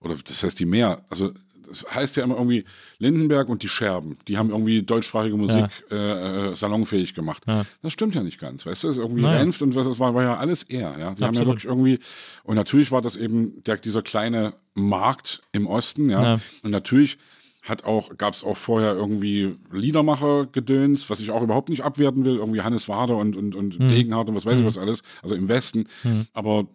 oder das heißt die mehr, also das heißt ja immer irgendwie Lindenberg und die Scherben, die haben irgendwie deutschsprachige Musik äh, äh, salonfähig gemacht. Das stimmt ja nicht ganz, weißt du, das ist irgendwie Naja. Renft und was das war, war ja alles er, ja. Die haben ja Absolut. wirklich irgendwie, und natürlich war das eben der, dieser kleine Markt im Osten, ja. Ja. Und natürlich hat auch, gab es auch vorher irgendwie Liedermacher-Gedöns, was ich auch überhaupt nicht abwerten will, irgendwie Hannes Wader und, und, und Hm. Degenhardt und was weiß ich was alles, also im Westen. Aber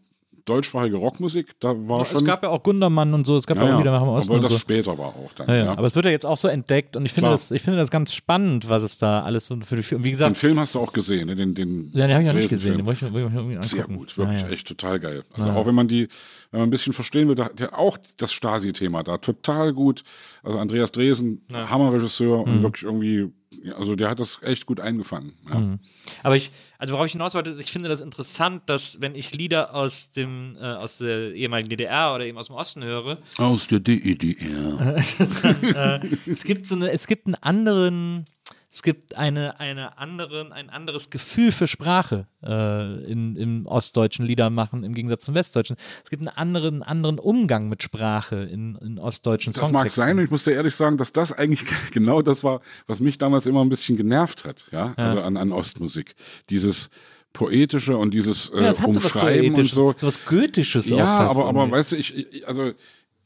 deutschsprachige Rockmusik, da war schon. es gab ja auch Gundermann und so, es gab ja, ja, auch ja, wieder im Osten aber das so. später war auch dann. Ja, Ja, ja. Aber es wird ja jetzt auch so entdeckt und ich finde Klar. das, ich finde das ganz spannend, was es da alles so für die, wie Den gesagt, Film hast du auch gesehen, ne? den, den ja, den habe ich noch nicht gesehen, den wollte ich, wollte ich mir. Sehr gut, wirklich Ja, ja. echt total geil. Also auch wenn man die, wenn man ein bisschen verstehen will, da, der auch das Stasi-Thema da total gut. Also Andreas Dresen, Hammerregisseur Mhm. und wirklich irgendwie, ja, also der hat das echt gut eingefangen. Ja. Mhm. Aber ich, also worauf ich hinaus wollte, ist, ich finde das interessant, dass wenn ich Lieder aus dem, äh, aus der ehemaligen DDR oder eben aus dem Osten höre, Aus der DEDR. (laughs) es gibt so eine, es gibt einen anderen, es gibt eine, eine anderen, ein anderes Gefühl für Sprache äh, in, im ostdeutschen Liedermachen im Gegensatz zum westdeutschen. Es gibt einen anderen, anderen Umgang mit Sprache in, in ostdeutschen Das mag sein und ich muss dir ehrlich sagen, dass das eigentlich (laughs) genau das war, was mich damals immer ein bisschen genervt hat, ja, also an, an Ostmusik. Dieses poetische und dieses äh, ja, es hat so was Umschreiben und so. so was Goethisches auch Ja, fast aber, aber weißt du, ich, ich, also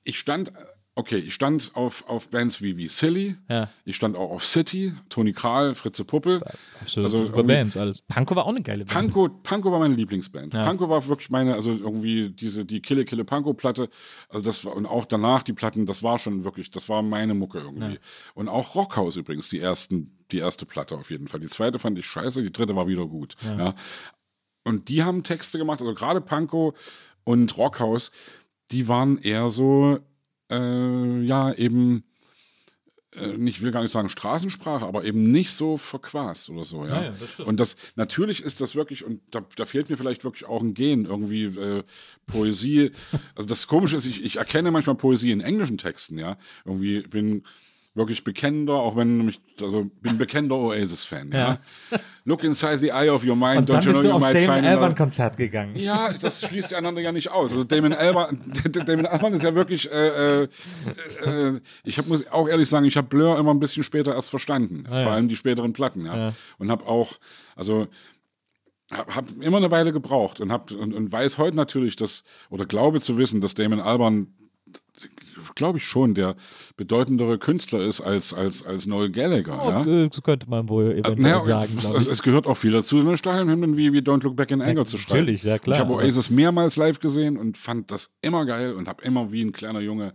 ich stand okay, ich stand auf, auf Bands wie, wie Silly, Ja. ich stand auch auf City, Toni Kral, Fritze Puppe. Absolut. Also Super Bands, alles. Panko war auch eine geile Band. Panko, Panko war meine Lieblingsband. Ja. Panko war wirklich meine, also irgendwie diese, die Kille Kille Panko Platte, also das war, und auch danach die Platten, das war schon wirklich, das war meine Mucke irgendwie. Und auch Rockhaus übrigens, die ersten, die erste Platte auf jeden Fall. Die zweite fand ich scheiße, die dritte war wieder gut. Ja. Und die haben Texte gemacht, also gerade Panko und Rockhaus, die waren eher so, äh, ja, eben, äh, ich will gar nicht sagen Straßensprache, aber eben nicht so verquast oder so, ja. Ja, ja, das stimmt. und das, natürlich ist das wirklich, und da, da fehlt mir vielleicht wirklich auch ein Gen, irgendwie äh, Poesie. Also das Komische ist, ich, ich erkenne manchmal Poesie in englischen Texten, ja. Irgendwie bin wirklich bekennender, auch wenn mich, also bin bekennender Oasis-Fan, ja. Look inside the eye of your mind, Und dann don't you bist know du aufs Damon another- Konzert gegangen. ja, das schließt einander ja nicht aus. Also Damon Albarn, (laughs) Damon Albarn ist ja wirklich, äh, äh, äh, ich hab, muss auch ehrlich sagen, ich habe Blur immer ein bisschen später erst verstanden. Ah, ja. Vor allem die späteren Platten, ja. Ja. Und habe auch, also habe hab immer eine Weile gebraucht und, hab, und, und weiß heute natürlich, dass, oder glaube zu wissen, dass Damon Albarn glaube ich schon, der bedeutendere Künstler ist als, als, als Noel Gallagher. ja? Oh, Das könnte man wohl eventuell Naja, sagen, es, es gehört auch viel dazu, eine Stadionhymnen wie, wie Don't Look Back in Anger zu schreiben. natürlich, ja, klar. Ich habe Oasis mehrmals live gesehen und fand das immer geil und habe immer wie ein kleiner Junge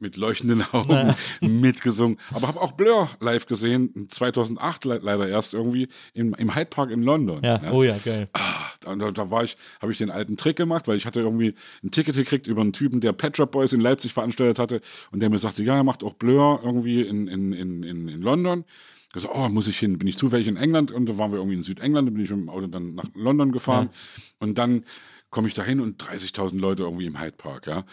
mit leuchtenden (laughs) Augen mitgesungen. Aber habe auch Blur live gesehen, 2008 le leider erst irgendwie im, im Hyde Park in London. ja, oh ja, geil. Ah, da, da, war ich, habe ich den alten Trick gemacht, weil ich hatte irgendwie ein Ticket gekriegt über einen Typen, der Pet Shop Boys in Leipzig veranstaltet hatte und der mir sagte, ja, er macht auch Blur irgendwie in, in, in, in, in London. Ich gesagt, oh, muss ich hin? Bin ich zufällig in England und da waren wir irgendwie in Südengland, da bin ich mit dem Auto dann nach London gefahren und dann komme ich da hin und 30.000 Leute irgendwie im Hyde Park, ja.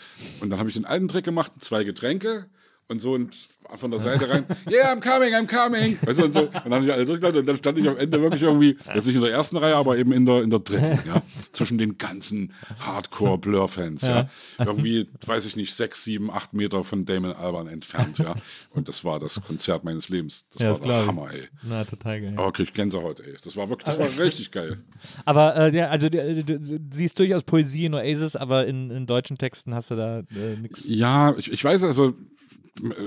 Und dann habe ich den alten Trick gemacht, zwei Getränke und so und von der Seite rein, (laughs) yeah, I'm coming, I'm coming. Weißt du, und so. Und dann haben die alle durchgeladen und dann stand ich am Ende wirklich irgendwie, jetzt nicht in der ersten Reihe, aber eben in der, in der dritten, (laughs) ja. Zwischen den ganzen Hardcore-Blur-Fans, ja. Irgendwie, weiß ich nicht, sechs, sieben, acht Meter von Damon Albarn entfernt, ja. (laughs) Und das war das Konzert meines Lebens. Das Ja, war das der. Hammer, ey. Na, total geil. Aber krieg ich Gänsehaut, ey. Das war wirklich, das war richtig geil. Aber äh, ja, also du, du, du siehst durchaus Poesie in Oasis, aber in, in deutschen Texten hast du da äh, nichts. Ja, ich, ich weiß also,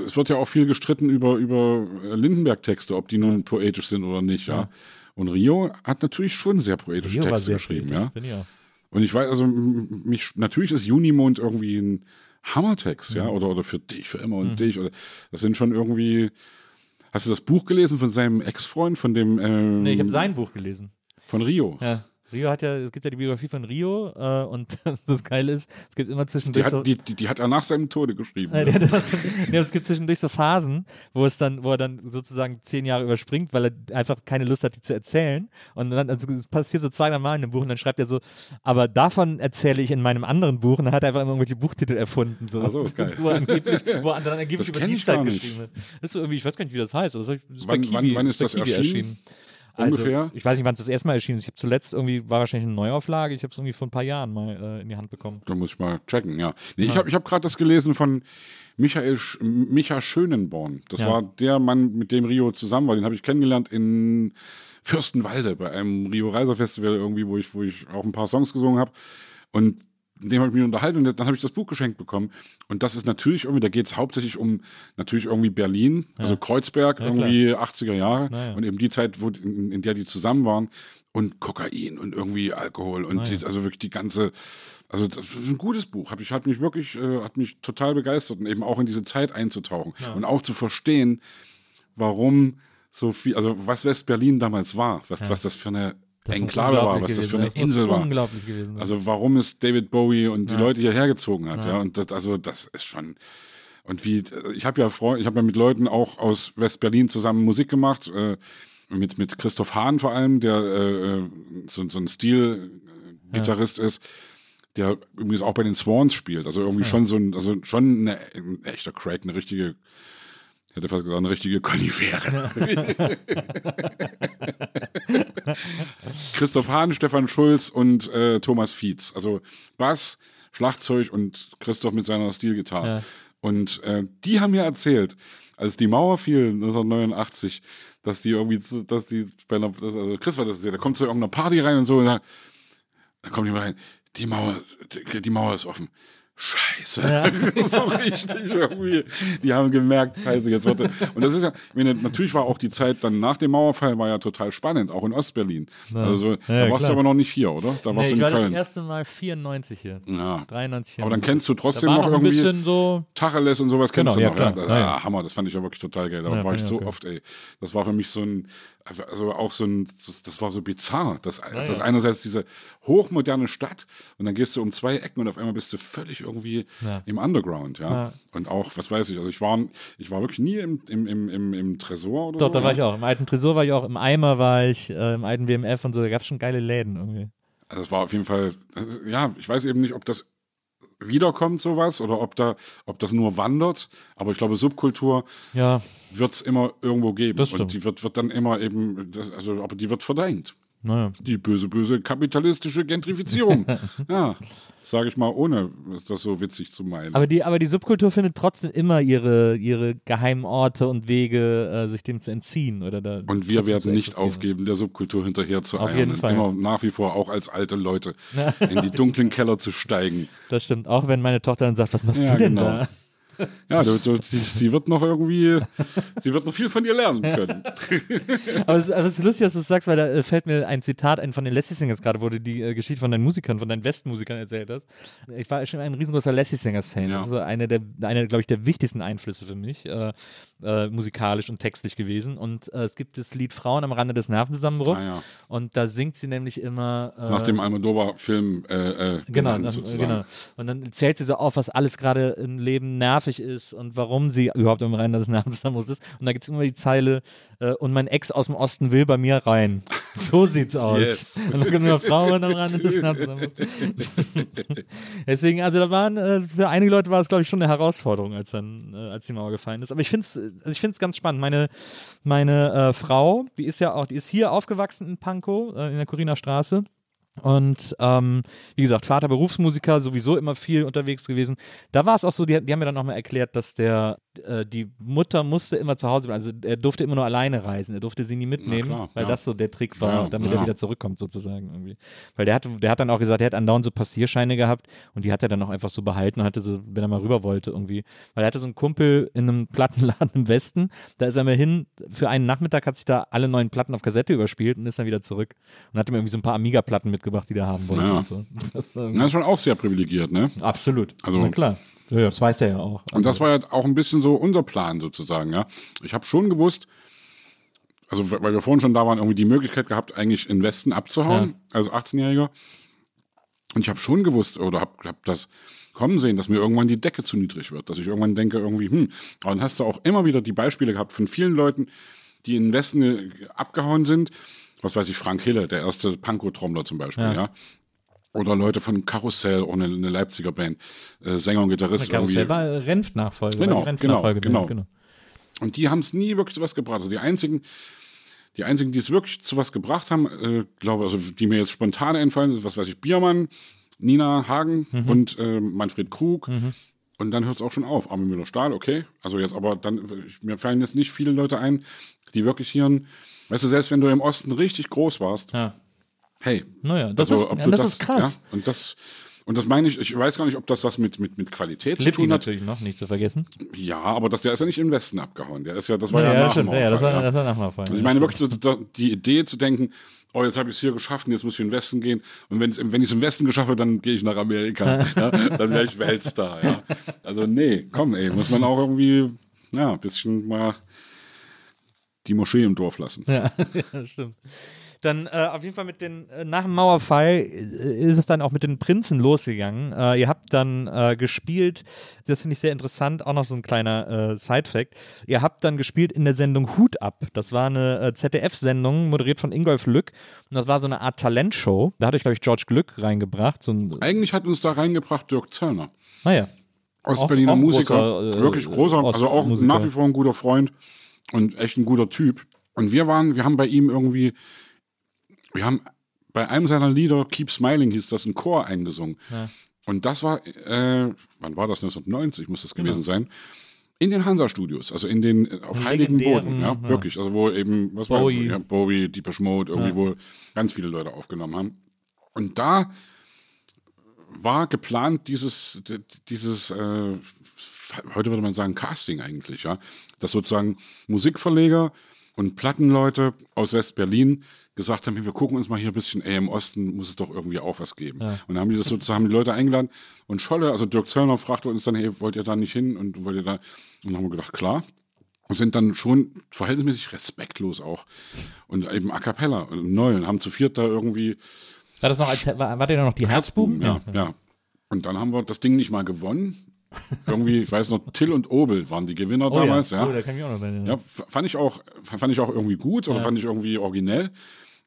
es wird ja auch viel gestritten über, über äh, Lindenberg-Texte, ob die nun poetisch sind oder nicht, ja. Und Rio hat natürlich schon sehr poetische Rio Texte sehr geschrieben, poetisch, ja. Und ich weiß, also mich, natürlich ist Junimond irgendwie ein Hammertext, Mhm. ja, oder, oder für dich, für immer und dich. Oder, das sind schon irgendwie. Hast du das Buch gelesen von seinem Ex-Freund, von dem ähm, Nee, ich habe sein Buch gelesen. von Rio? Ja. Rio hat ja, es gibt ja die Biografie von Rio äh, und (laughs) das Geile ist, es gibt immer Die zwischendurch so. hat, die, die, die hat er nach seinem Tode geschrieben. Nein, ja. hat das, (laughs) nee, es gibt zwischendurch so Phasen, wo es dann, wo er dann sozusagen zehn Jahre überspringt, weil er einfach keine Lust hat, die zu erzählen. Und dann, also es passiert so zwei, drei Mal in dem Buch und dann schreibt er so, aber davon erzähle ich in meinem anderen Buch und dann hat er einfach immer irgendwelche Buchtitel erfunden. So, Ach so, (laughs) geil. wo er angeblich, wo er dann angeblich über die Zeit geschrieben hat. Das ist so irgendwie, ich weiß gar nicht, wie das heißt. aber das ist bei Wann- Kiwi- wann- wann ist bei das Kiwi erschienen? Ungefähr? Also, ich weiß nicht, wann es das erste Mal erschienen ist. Ich habe zuletzt irgendwie, war wahrscheinlich eine Neuauflage, ich habe es irgendwie vor ein paar Jahren mal äh, in die Hand bekommen. Da muss ich mal checken, ja. Nee, Ich habe ich hab gerade das gelesen von Michael Sch Micha Schönenborn. Das Ja. war der Mann, mit dem Rio zusammen war. Den habe ich kennengelernt in Fürstenwalde bei einem Rio Reiser Festival irgendwie, wo ich, wo ich auch ein paar Songs gesungen habe. Und mit dem habe ich mich unterhalten und dann habe ich das Buch geschenkt bekommen. Und das ist natürlich irgendwie, da geht es hauptsächlich um natürlich irgendwie Berlin, also Kreuzberg, Ja, irgendwie 80er Jahre ja. und eben die Zeit, wo, in, in der die zusammen waren und Kokain und irgendwie Alkohol und die, also wirklich die ganze, also das ist ein gutes Buch. Hab ich hat mich wirklich, äh, hat mich total begeistert und eben auch in diese Zeit einzutauchen und auch zu verstehen, warum so viel, also was West-Berlin damals war, was, was das für eine Enklave war, was das für eine. Das Insel war. Unglaublich gewesen. Also warum es David Bowie und die Ja. Leute hierher gezogen hat, ja. Ja. Und das, also das ist schon. Und wie, ich habe ja ich habe ja mit Leuten auch aus West-Berlin zusammen Musik gemacht, äh, mit, mit Christoph Hahn vor allem, der äh, so, so ein Stil-Gitarrist ist, der übrigens auch bei den Swans spielt. Also irgendwie schon so ein, also schon eine, ein echter Crack, eine richtige, ich hätte fast gesagt, eine richtige Konifere. (laughs) Christoph Hahn, Stefan Schulz und äh, Thomas Fietz. Also Bass, Schlagzeug und Christoph mit seiner Stilgitarre. Ja. Und äh, die haben mir erzählt, als die Mauer fiel 1989, dass die irgendwie, zu- dass die bei einer, das, also Chris war das, der kommt zu irgendeiner Party rein und so, und da, da kommt jemand rein, die Mauer, die, die Mauer ist offen. Scheiße. (laughs) so richtig irgendwie. Die haben gemerkt, Scheiße, jetzt wird. Und das ist ja, meine, natürlich war auch die Zeit dann nach dem Mauerfall war ja total spannend, auch in Ostberlin. Also da Ja, warst klar. du aber noch nicht hier, oder? Da warst Nee, du ich war das Köln. erste Mal 94 hier. Ja. 93 Aber dann kennst du trotzdem noch noch irgendwie bisschen so. Tacheles und sowas kennst Genau, du ja, noch. klar. Ja, Ja, ja. Ah, Hammer, das fand ich ja wirklich total geil. Da Ja, war ich so oft, ey. Das war für mich so ein, also auch so ein, das war so bizarr. Das, das ja. einerseits diese hochmoderne Stadt und dann gehst du um zwei Ecken und auf einmal bist du völlig irgendwie Ja. im Underground, ja. Ja. Und auch, was weiß ich, also ich war, ich war wirklich nie im, im, im, im, im Tresor oder Doch, so. da war ich auch. Im alten Tresor war ich auch, im Eimer war ich, äh, im alten WMF und so. Da gab es schon geile Läden irgendwie. Also es war auf jeden Fall, ja, ich weiß eben nicht, ob das wiederkommt sowas oder ob da, ob das nur wandert. Aber ich glaube, Subkultur Ja, wird es immer irgendwo geben. Das und stimmt. die wird, wird dann immer eben, also aber die wird verdrängt. Naja. Die böse, böse kapitalistische Gentrifizierung. (laughs) ja, sage ich mal, ohne das so witzig zu meinen. Aber die, aber die Subkultur findet trotzdem immer ihre, ihre geheimen Orte und Wege, äh, sich dem zu entziehen. Oder da und wir werden nicht aufgeben, der Subkultur hinterher zu Auf eiern jeden Fall. Immer nach wie vor auch als alte Leute (laughs) in die dunklen Keller zu steigen. Das stimmt. Auch wenn meine Tochter dann sagt, was machst Ja, du denn genau. da? (laughs) Ja, du, du, sie, sie wird noch irgendwie, sie wird noch viel von dir lernen können. (laughs) Aber es, aber es ist lustig, dass du es sagst, weil da äh, fällt mir ein Zitat ein von den Lassie Singers gerade, wo du die äh, Geschichte von deinen Musikern, von deinen Westmusikern erzählt hast. Ich war schon ein riesengroßer Lassie Singers Fan. Ja. Das ist so eine der, eine, glaube ich, der wichtigsten Einflüsse für mich, äh, äh, musikalisch und textlich gewesen. Und äh, es gibt das Lied Frauen am Rande des Nervenzusammenbruchs. Ah, ja. Und da singt sie nämlich immer. Äh, Nach dem Almodovar-Film äh, äh, Genau, genau. Und dann zählt sie so auf, was alles gerade im Leben nervig ist und warum sie überhaupt im Reinen des Nervenzusammenbruchs ist. Und da gibt es immer die Zeile, äh, und mein Ex aus dem Osten will bei mir rein. (laughs) So sieht's aus. Yes. (laughs) Und dann kommen nur Frauen am Rande des Nervenzusammenbruchs. (laughs) Deswegen, also da waren, äh, für einige Leute war es, glaube ich, schon eine Herausforderung, als dann, äh, als die Mauer gefallen ist. Aber ich finde es also ich find's ganz spannend. Meine, meine äh, Frau, die ist ja auch, die ist hier aufgewachsen in Pankow, äh, in der Coriner Straße. Und ähm, wie gesagt, Vater Berufsmusiker, sowieso immer viel unterwegs gewesen. Da war es auch so, die, die haben mir dann nochmal erklärt, dass der, äh, die Mutter musste immer zu Hause bleiben. Also er durfte immer nur alleine reisen. Er durfte sie nie mitnehmen, klar, weil ja. das so der Trick war, Ja, damit ja. er wieder zurückkommt sozusagen irgendwie. Weil der hat, der hat dann auch gesagt, er hat andauernd so Passierscheine gehabt und die hat er dann auch einfach so behalten und hatte so, wenn er mal rüber wollte irgendwie. Weil er hatte so einen Kumpel in einem Plattenladen im Westen, da ist er mal hin, für einen Nachmittag hat sich da alle neuen Platten auf Kassette überspielt und ist dann wieder zurück und hat ihm irgendwie so ein paar Amiga-Platten mitgebracht, die der haben wollte. Ja. So. (laughs) Das war Das ist schon auch sehr privilegiert, ne? Absolut. Also- Na klar. Ja, das weiß der ja auch. Und das war ja auch ein bisschen so unser Plan sozusagen, ja. Ich habe schon gewusst, also weil wir vorhin schon da waren, irgendwie die Möglichkeit gehabt, eigentlich in Westen abzuhauen, als 18-Jähriger. Und ich habe schon gewusst oder habe hab das kommen sehen, dass mir irgendwann die Decke zu niedrig wird, dass ich irgendwann denke irgendwie, hm, aber dann hast du auch immer wieder die Beispiele gehabt von vielen Leuten, die in den Westen äh, abgehauen sind. Was weiß ich, Frank Hille, der erste Pankow-Trommler zum Beispiel, Ja. ja. Oder Leute von Karussell, auch eine, Leipziger Band, äh, Sänger und Gitarrist. Karussell war Renft-Nachfolger. Genau, war die Renft-Nachfolge, genau, genau. Und die haben es nie wirklich zu was gebracht. Also die einzigen, die einzigen, die es wirklich zu was gebracht haben, äh, glaube, also die mir jetzt spontan einfallen, sind, was weiß ich, Biermann, Nina Hagen Mhm. und äh, Manfred Krug. Und dann hört es auch schon auf. Armin Müller-Stahl, okay. Also jetzt, aber dann, mir fallen jetzt nicht viele Leute ein, die wirklich hier, ein- weißt du, selbst wenn du im Osten richtig groß warst, Ja. Hey. Naja, das, also, ist, ja, du das, ist krass. Ja, und das, und das meine ich, ich weiß gar nicht, ob das was mit, mit, mit Qualität zu Lippi tun hat. natürlich noch, nicht zu vergessen. Ja, aber das, der ist ja nicht im Westen abgehauen. Der ist ja, das war ja, Ja, nach das stimmt. Ja, das war, das war Nachmauerfall. Also ich meine wirklich so, die Idee zu denken, oh, jetzt habe ich es hier geschafft und jetzt muss ich in den Westen gehen. Und wenn ich es im Westen geschafft habe, dann gehe ich nach Amerika. (laughs) ja, dann wäre ich Weltstar. Ja. Also nee, komm, ey, muss man auch irgendwie, ja, ein bisschen mal die Moschee im Dorf lassen. Ja, (laughs) das stimmt. Dann äh, auf jeden Fall mit den, äh, nach dem Mauerfall äh, ist es dann auch mit den Prinzen losgegangen. Äh, ihr habt dann äh, gespielt, das finde ich sehr interessant, auch noch so ein kleiner äh, Side-Fact. Ihr habt dann gespielt in der Sendung Hut ab. Das war eine äh, ZDF-Sendung, moderiert von Ingolf Lück. Und das war so eine Art Talentshow. Da hat euch, glaube ich, George Glück reingebracht. So Eigentlich hat uns da reingebracht Dirk Zöllner. naja. Ostberliner auch Musiker, großer, wirklich großer, also auch Ostmusiker. nach wie vor ein guter Freund und echt ein guter Typ. Und wir waren, wir haben bei ihm irgendwie, wir haben bei einem seiner Lieder, Keep Smiling hieß das, ein Chor eingesungen. Und das war, äh, wann war das, 1990 muss das Genau. gewesen sein, in den Hansa-Studios, also in den, auf heiligen Boden, ja, ja. wirklich, also wo eben, was Bowie. war, ja, Bowie, Deepesh Mode, irgendwie, wo ganz viele Leute aufgenommen haben. Und da war geplant, dieses, dieses, äh, heute würde man sagen, Casting eigentlich, ja. Dass sozusagen Musikverleger und Plattenleute aus West-Berlin gesagt haben, hey, wir gucken uns mal hier ein bisschen, ey, im Osten muss es doch irgendwie auch was geben. Und dann haben die das sozusagen die Leute eingeladen und Scholle, also Dirk Zöllner fragte uns dann, hey, wollt ihr da nicht hin und wollt ihr da? Und dann haben wir gedacht, klar. Und sind dann schon verhältnismäßig respektlos auch. Und eben a cappella, und neu, und haben zu viert da irgendwie War das noch als, war, war ihr da noch die Herzbuben? ja, ja. Und dann haben wir das Ding nicht mal gewonnen. Irgendwie, ich weiß noch, Till und Obel waren die Gewinner Oh, damals, ja. ja. Oh, da kann ich auch noch bei Ja, fand ich auch, fand ich auch irgendwie gut oder fand ich irgendwie originell.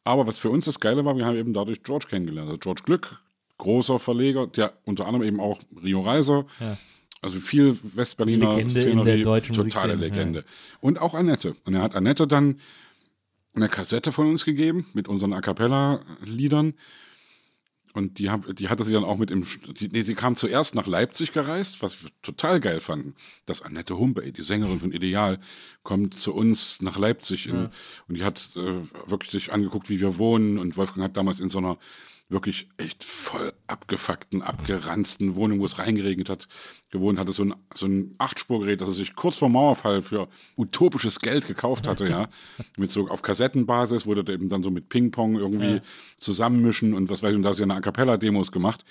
Aber was für uns das Geile war, wir haben eben dadurch George kennengelernt. Also George Glück, großer Verleger, der unter anderem eben auch Rio Reiser, Ja. also viel Westberliner Legende in der Szenerie, totale Legende. Und auch Annette. Und er hat Annette dann eine Kassette von uns gegeben mit unseren A Cappella-Liedern. Und die, hab, die hatte sie dann auch mit im. Die, nee, sie kam zuerst nach Leipzig gereist, was wir total geil fanden. Dass Annette Humpe, die Sängerin von Ideal, kommt zu uns nach Leipzig. In, Und die hat äh, wirklich sich angeguckt, wie wir wohnen. Und Wolfgang hat damals in so einer wirklich echt voll abgefuckten, abgeranzten Wohnung, wo es reingeregnet hat, gewohnt, hatte so ein, so ein Achtspurgerät, das er sich kurz vor Mauerfall für utopisches Geld gekauft hatte, ja. (laughs) Mit so auf Kassettenbasis, wurde der eben dann so mit Ping-Pong irgendwie zusammenmischen und was weiß ich, und da hat sie eine A Cappella-Demos gemacht.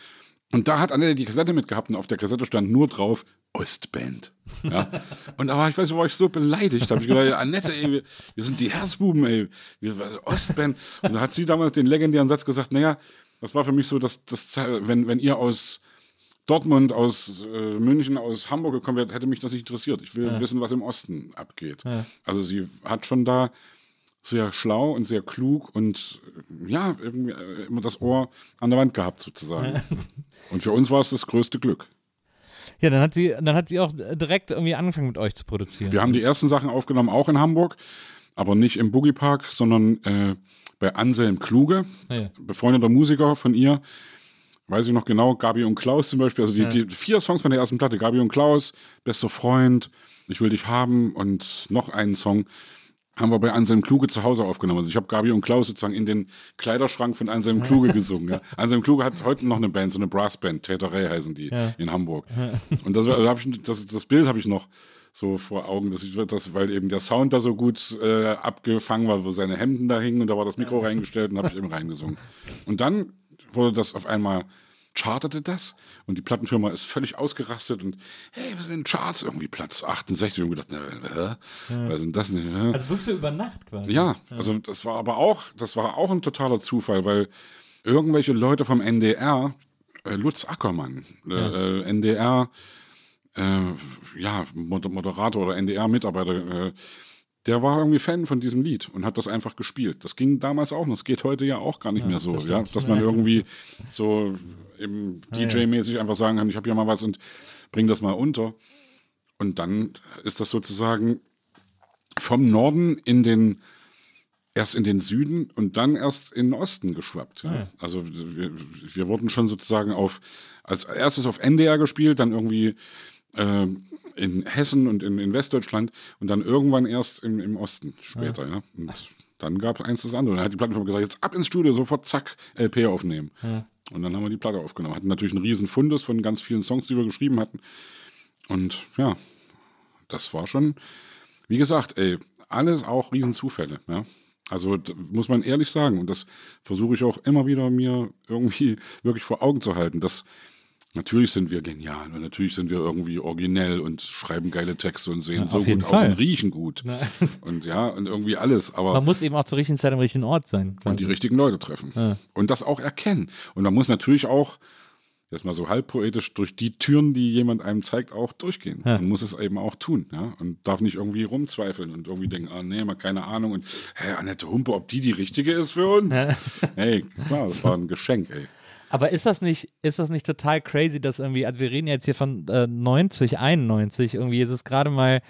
Und da hat Annette die Kassette mitgehabt und auf der Kassette stand nur drauf Ostband. Ja. (laughs) Und aber ich weiß, nicht, war ich so beleidigt. Habe ich gedacht, Annette, ey, wir, wir sind die Herzbuben, ey, wir Ostband. Und da hat sie damals den legendären Satz gesagt, naja, das war für mich so, dass das, wenn, wenn ihr aus Dortmund, aus äh, München, aus Hamburg gekommen wärt, hätte mich das nicht interessiert. Ich will wissen, was im Osten abgeht. Also sie hat schon da sehr schlau und sehr klug und äh, ja, irgendwie, äh, immer das Ohr an der Wand gehabt sozusagen. (laughs) und für uns war es das größte Glück. Ja, dann hat sie, dann hat sie auch direkt irgendwie angefangen mit euch zu produzieren. Wir haben die ersten Sachen aufgenommen, auch in Hamburg, aber nicht im Boogie Park, sondern äh, bei Anselm Kluge, Ja. befreundeter Musiker von ihr. Weiß ich noch genau, Gabi und Klaus zum Beispiel, also die, die vier Songs von der ersten Platte, Gabi und Klaus, Bester Freund, Ich will dich haben und noch einen Song haben wir bei Anselm Kluge zu Hause aufgenommen. Also ich habe Gabi und Klaus sozusagen in den Kleiderschrank von Anselm Kluge gesungen. Ja. Anselm Kluge hat heute noch eine Band, so eine Brassband, Täterei heißen die in Hamburg. Und das, hab ich, das, das Bild habe ich noch so vor Augen, dass ich das, weil eben der Sound da so gut äh, abgefangen war, wo seine Hemden da hingen und da war das Mikro reingestellt und habe ich eben reingesungen. Und dann wurde das auf einmal chartete das und die Plattenfirma ist völlig ausgerastet und hey, was sind denn Charts? Irgendwie Platz 68 und gedacht, na, hä? was sind das denn? Hä? Also wirklich so über Nacht quasi. Ja, also das war aber auch, das war auch ein totaler Zufall, weil irgendwelche Leute vom NDR, äh, Lutz Ackermann, äh, äh, NDR, äh, ja, Moder- Moderator oder NDR-Mitarbeiter, äh, der war irgendwie Fan von diesem Lied und hat das einfach gespielt. Das ging damals auch noch. Das geht heute ja auch gar nicht mehr so, ja, dass man irgendwie so eben DJ-mäßig einfach sagen kann, ich habe ja mal was und bring das mal unter. Und dann ist das sozusagen vom Norden in den erst in den Süden und dann erst in den Osten geschwappt. Ja. Also wir, wir wurden schon sozusagen auf als erstes auf NDR gespielt, dann irgendwie äh, in Hessen und in, in Westdeutschland und dann irgendwann erst im, im Osten später. Ja. Und dann gab es eins das andere. Dann hat die Plattenfirma gesagt, jetzt ab ins Studio, sofort zack, LP aufnehmen. Und dann haben wir die Platte aufgenommen. Hatten natürlich einen riesen Fundus von ganz vielen Songs, die wir geschrieben hatten. Und ja, das war schon, wie gesagt, ey, alles auch Riesenzufälle. Ja? Also muss man ehrlich sagen, und das versuche ich auch immer wieder mir irgendwie wirklich vor Augen zu halten, dass natürlich sind wir genial und natürlich sind wir irgendwie originell und schreiben geile Texte und sehen Ja, so gut aus Fall. und riechen gut. (laughs) Und ja, und irgendwie alles. Aber Man muss eben auch zur richtigen Zeit am richtigen Ort sein. und die quasi. richtigen Leute treffen. Und das auch erkennen. Und man muss natürlich auch, jetzt mal so halb poetisch, durch die Türen, die jemand einem zeigt, auch durchgehen. Man muss es eben auch tun, ja. Und darf nicht irgendwie rumzweifeln und irgendwie denken, ah nee, mal keine Ahnung. Und hey, Annette Humpe, ob die die richtige ist für uns? hey, klar, das war ein Geschenk, ey. Aber ist das nicht, ist das nicht total crazy, dass irgendwie, also wir reden jetzt hier von äh, 90, 91, irgendwie ist es gerade mal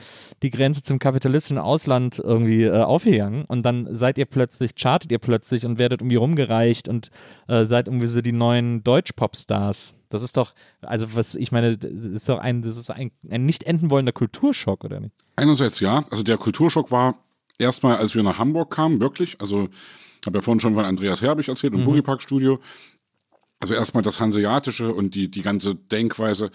die Grenze zum kapitalistischen Ausland irgendwie äh, aufgegangen und dann seid ihr plötzlich, chartet ihr plötzlich und werdet irgendwie rumgereicht und äh, seid irgendwie so die neuen Deutsch-Pop-Stars. Das ist doch, also was, ich meine, das ist doch ein, das ist ein, ein nicht enden wollender Kulturschock, oder nicht? Einerseits ja, also der Kulturschock war erstmal, als wir nach Hamburg kamen, wirklich. Also habe ja vorhin schon von Andreas Herbig erzählt, im Boogie Park Studio. Also erstmal das Hanseatische und die, die ganze Denkweise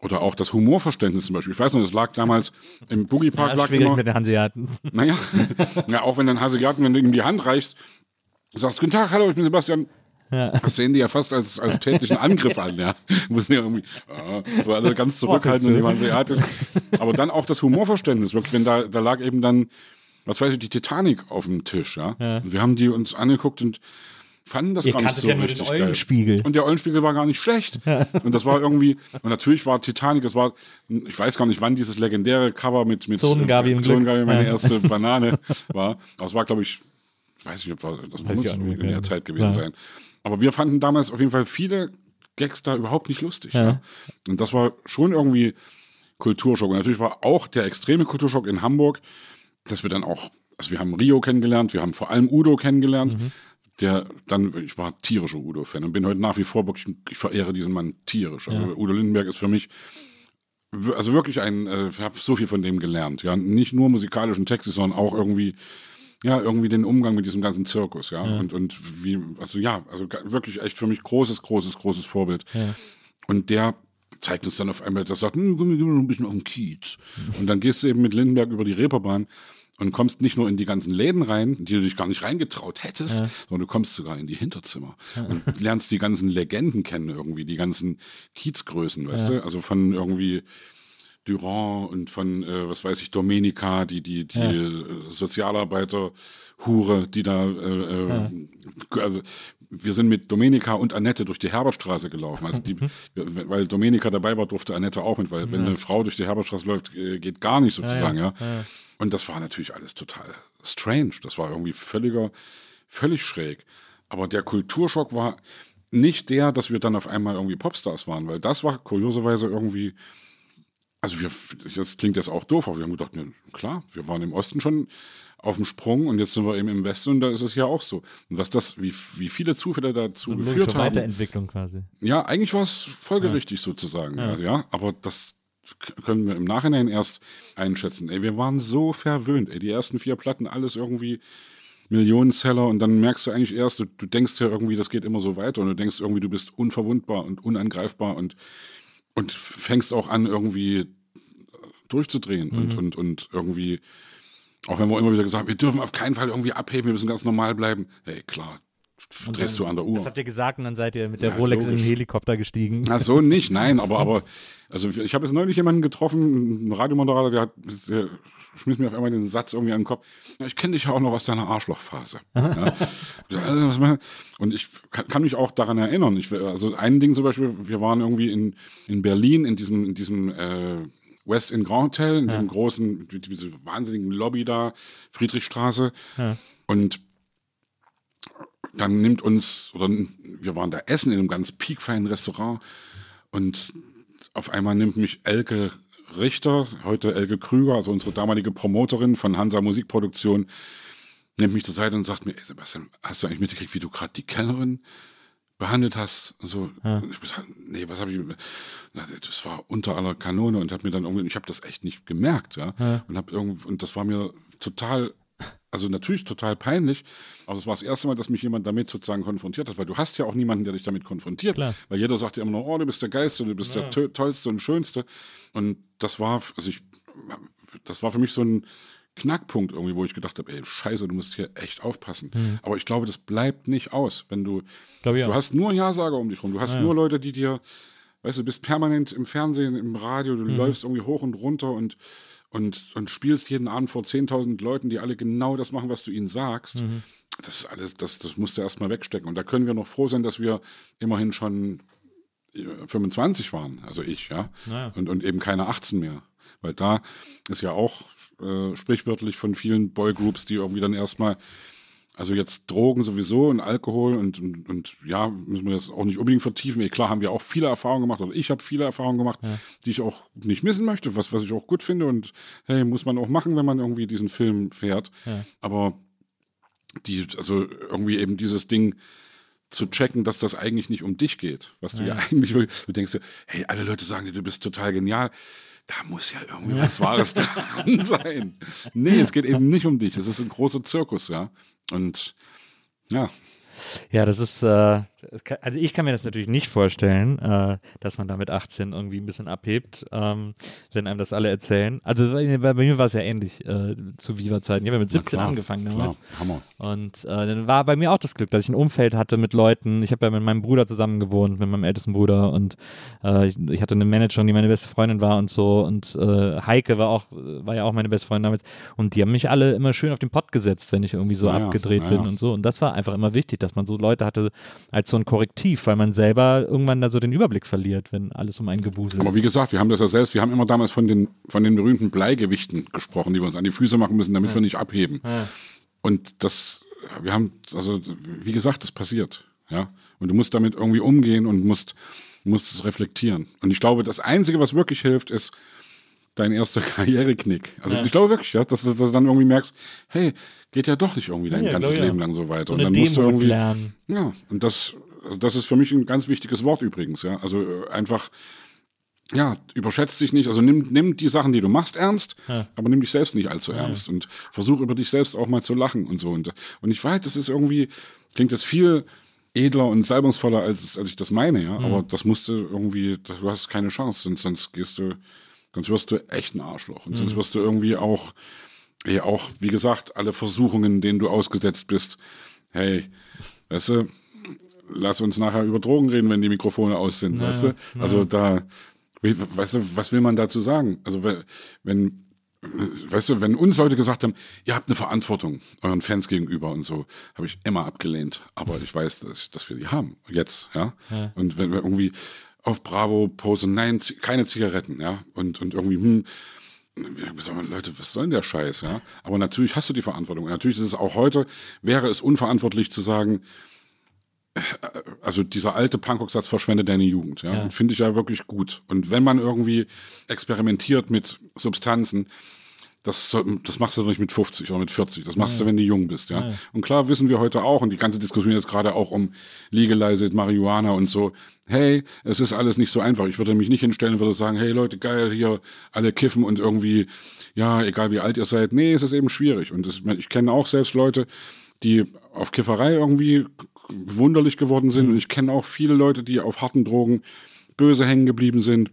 oder auch das Humorverständnis zum Beispiel. Ich weiß noch, das lag damals im Boogie Park. Ja, lag schwierig immer, mit den Hanseaten. naja, (laughs) ja, auch wenn dann Hanseaten, wenn du ihm die Hand reichst, sagst, guten Tag, hallo, ich bin Sebastian. Das sehen die ja fast als, als tätlichen Angriff an, ja. Müssen ja irgendwie, ah, so alle ganz zurückhaltend und dem Hanseatisch. Aber dann auch das Humorverständnis, wirklich, wenn da, da lag eben dann, was weiß ich, die Titanic auf dem Tisch, ja. Und wir haben die uns angeguckt und fanden das Ihr gar nicht so ja nur den richtig geil. Eulenspiegel. Und der Eulenspiegel war gar nicht schlecht. Und das war irgendwie, und natürlich war Titanic, es war, ich weiß gar nicht, wann dieses legendäre Cover mit, mit Zonengabi im Glück. Zonengabi meine erste (laughs) Banane war. Das war, glaube ich, weiß nicht, ob das, das muss in der Zeit gewesen Ja. sein. Aber wir fanden damals auf jeden Fall viele Gags da überhaupt nicht lustig. Ja. Ja. Und das war schon irgendwie Kulturschock. Und natürlich war auch der extreme Kulturschock in Hamburg, dass wir dann auch, also wir haben Rio kennengelernt, wir haben vor allem Udo kennengelernt, Mhm. Der dann, ich war tierischer Udo-Fan und bin heute nach wie vor wirklich, ich verehre diesen Mann tierisch. Also Ja. Udo Lindenberg ist für mich also wirklich ein, äh, ich habe so viel von dem gelernt. Ja, nicht nur musikalischen Texte, sondern auch irgendwie, ja, irgendwie den Umgang mit diesem ganzen Zirkus, ja. Und, und wie, also ja, also wirklich echt für mich großes, großes, großes Vorbild. Und der zeigt uns dann auf einmal, das sagt, hm, komm, wir gehen noch ein bisschen auf den Kiez. Und dann gehst du eben mit Lindenberg über die Reeperbahn und kommst nicht nur in die ganzen Läden rein, die du dich gar nicht reingetraut hättest, sondern du kommst sogar in die Hinterzimmer und (laughs) lernst die ganzen Legenden kennen irgendwie, die ganzen Kiezgrößen, weißt du? Also von irgendwie Durand und von, äh, was weiß ich, Domenica, die, die, die äh, Sozialarbeiter-Hure, die da, äh, äh, also, wir sind mit Domenica und Annette durch die Herbertstraße gelaufen. Also die, (laughs) weil Domenica dabei war, durfte Annette auch mit, weil wenn eine Frau durch die Herbertstraße läuft, äh, geht gar nicht sozusagen, ja. Und das war natürlich alles total strange. Das war irgendwie völliger, völlig schräg. Aber der Kulturschock war nicht der, dass wir dann auf einmal irgendwie Popstars waren, weil das war kurioserweise irgendwie, also wir, das klingt jetzt auch doof, aber wir haben gedacht, ne, klar, wir waren im Osten schon auf dem Sprung und jetzt sind wir eben im Westen und da ist es ja auch so. Und was das, wie, wie viele Zufälle dazu So geführt haben. Weiterentwicklung quasi. Ja, eigentlich war es folgerichtig sozusagen. Ja. Also, ja, aber das können wir im Nachhinein erst einschätzen. Ey, wir waren so verwöhnt. Ey, die ersten vier Platten, alles irgendwie Millionenseller und dann merkst du eigentlich erst, du, du denkst ja irgendwie, das geht immer so weiter und du denkst irgendwie, du bist unverwundbar und unangreifbar und, und fängst auch an, irgendwie durchzudrehen Mhm. und, und, und irgendwie, auch wenn wir immer wieder gesagt haben, wir dürfen auf keinen Fall irgendwie abheben, wir müssen ganz normal bleiben. Hey, klar, drehst du an der Uhr. Das habt ihr gesagt und dann seid ihr mit der Ja, Rolex in den logisch. Helikopter gestiegen. Ach so, nicht, nein, aber, (laughs) aber, also ich habe jetzt neulich jemanden getroffen, einen Radiomoderator, der, hat, der schmiss mir auf einmal den Satz irgendwie an den Kopf. Ich kenne dich ja auch noch aus deiner Arschlochphase. (laughs) Ja. Mal- Und ich kann, kann mich auch daran erinnern. Ich, also ein Ding zum Beispiel, wir waren irgendwie in, in Berlin in diesem, in diesem äh, West in Grand Hotel, in dem großen, die- diese wahnsinnigen Lobby da, Friedrichstraße. Und dann nimmt uns, oder wir waren da essen in einem ganz piekfeinen Restaurant. Und auf einmal nimmt mich Elke Richter, heute Elke Krüger, also unsere damalige Promoterin von Hansa Musikproduktion, nimmt mich zur Seite und sagt mir, ey Sebastian, hast du eigentlich mitgekriegt, wie du gerade die Kellnerin behandelt hast? So, und ich nee, was habe ich? Das war unter aller Kanone und hat mir dann irgendwie, ich habe das echt nicht gemerkt, ja, und habe irgendwie, und das war mir total also natürlich total peinlich, aber es war das erste Mal, dass mich jemand damit sozusagen konfrontiert hat, weil du hast ja auch niemanden, der dich damit konfrontiert. Klar. Weil jeder sagt ja immer nur, oh, du bist der Geilste, du bist der tö- Tollste und Schönste. Und das war, also ich, das war für mich so ein Knackpunkt irgendwie, wo ich gedacht habe, ey, scheiße, du musst hier echt aufpassen. Aber ich glaube, das bleibt nicht aus, wenn du, Glaub du hast nur Ja-Sager um dich rum, du hast nur Leute, die dir, weißt du, bist permanent im Fernsehen, im Radio, du läufst irgendwie hoch und runter und und, und spielst jeden Abend vor 10.000 Leuten, die alle genau das machen, was du ihnen sagst. Das ist alles, das, das musst du erstmal wegstecken. Und da können wir noch froh sein, dass wir immerhin schon äh, 25 waren, also ich, ja. Naja. Und, und eben keine 18 mehr. Weil da ist ja auch äh, sprichwörtlich von vielen Boygroups, die irgendwie dann erstmal, also jetzt Drogen sowieso und Alkohol und, und, und ja, müssen wir das auch nicht unbedingt vertiefen. Eh, Klar haben wir auch viele Erfahrungen gemacht, oder ich habe viele Erfahrungen gemacht, die ich auch nicht missen möchte, was, was ich auch gut finde. Und hey, muss man auch machen, wenn man irgendwie diesen Film fährt. Aber die, also irgendwie eben dieses Ding zu checken, dass das eigentlich nicht um dich geht, was du ja, (laughs) eigentlich willst. Du denkst dir, hey, alle Leute sagen dir, du bist total genial. Da muss ja irgendwie was Wahres (laughs) dran sein. Nee, es geht eben nicht um dich. Es ist ein großer Zirkus, ja. Und ja, Ja, das ist, äh, also ich kann mir das natürlich nicht vorstellen, äh, dass man da mit 18 irgendwie ein bisschen abhebt, ähm, wenn einem das alle erzählen. Also bei, mir war es ja ähnlich äh, zu Viva-Zeiten. Ich habe ja mit 17 klar, angefangen damals. Klar, Hammer. Und äh, dann war bei mir auch das Glück, dass ich ein Umfeld hatte mit Leuten. Ich habe ja mit meinem Bruder zusammen gewohnt, mit meinem ältesten Bruder und äh, ich, ich hatte eine Managerin, die meine beste Freundin war und so. Und äh, Heike war auch, war ja auch meine beste Freundin damals. Und die haben mich alle immer schön auf den Pott gesetzt, wenn ich irgendwie so Ja, ja, abgedreht ja, bin ja. und so. Und das war einfach immer wichtig, dass man so Leute hatte als so ein Korrektiv, weil man selber irgendwann da so den Überblick verliert, wenn alles um einen gewuselt Aber wie ist. gesagt, wir haben das ja selbst, wir haben immer damals von den, von den berühmten Bleigewichten gesprochen, die wir uns an die Füße machen müssen, damit wir nicht abheben. Und das, wir haben, also wie gesagt, das passiert. Ja. Und du musst damit irgendwie umgehen und musst, musst es reflektieren. Und ich glaube, das Einzige, was wirklich hilft, ist dein erster (laughs) Karriereknick. Also Ja. ich glaube wirklich, ja, dass, du- dass du dann irgendwie merkst, hey, geht ja doch nicht irgendwie dein Ja, ganzes ja. Leben lang so weiter. So und dann musst du Demut irgendwie, lernen. ja, und das, das ist für mich ein ganz wichtiges Wort übrigens, ja. Also äh, einfach, ja, überschätzt dich nicht. Also nimm, nimm die Sachen, die du machst, ernst, aber nimm dich selbst nicht allzu ernst und versuch über dich selbst auch mal zu lachen und so. Und, und ich weiß, das ist irgendwie, klingt das viel edler und salbungsvoller, als, als ich das meine, ja. Aber das musste irgendwie, du hast keine Chance, sonst, sonst gehst du, sonst wirst du echt ein Arschloch. Und sonst wirst du irgendwie auch, ja, auch, wie gesagt, alle Versuchungen, denen du ausgesetzt bist, hey, weißt du, lass uns nachher über Drogen reden, wenn die Mikrofone aus sind, weißt du? Also da, weißt du, was will man dazu sagen? Also wenn, weißt du, wenn uns Leute gesagt haben, ihr habt eine Verantwortung euren Fans gegenüber und so, habe ich immer abgelehnt. Aber ich weiß, dass, dass wir die haben. Jetzt, ja. Und wenn wir irgendwie auf Bravo posen, nein, keine Zigaretten, ja. Und, und irgendwie, hm, Leute, was soll denn der Scheiß, ja? Aber natürlich hast du die Verantwortung. Und natürlich ist es auch heute, wäre es unverantwortlich zu sagen, äh, also dieser alte Punkrock-Satz verschwendet deine Jugend, ja. Ja. Finde ich ja wirklich gut. Und wenn man irgendwie experimentiert mit Substanzen, das, das machst du doch nicht mit 50 oder mit 40. Das machst du, wenn du jung bist, ja. Und klar wissen wir heute auch, und die ganze Diskussion jetzt gerade auch um Legalized Marihuana und so, hey, es ist alles nicht so einfach. Ich würde mich nicht hinstellen und würde sagen, hey Leute, geil, hier alle kiffen und irgendwie, ja, egal wie alt ihr seid. Nee, es ist eben schwierig. Und das, ich kenne auch selbst Leute, die auf Kifferei irgendwie wunderlich geworden sind. Und ich kenne auch viele Leute, die auf harten Drogen böse hängen geblieben sind.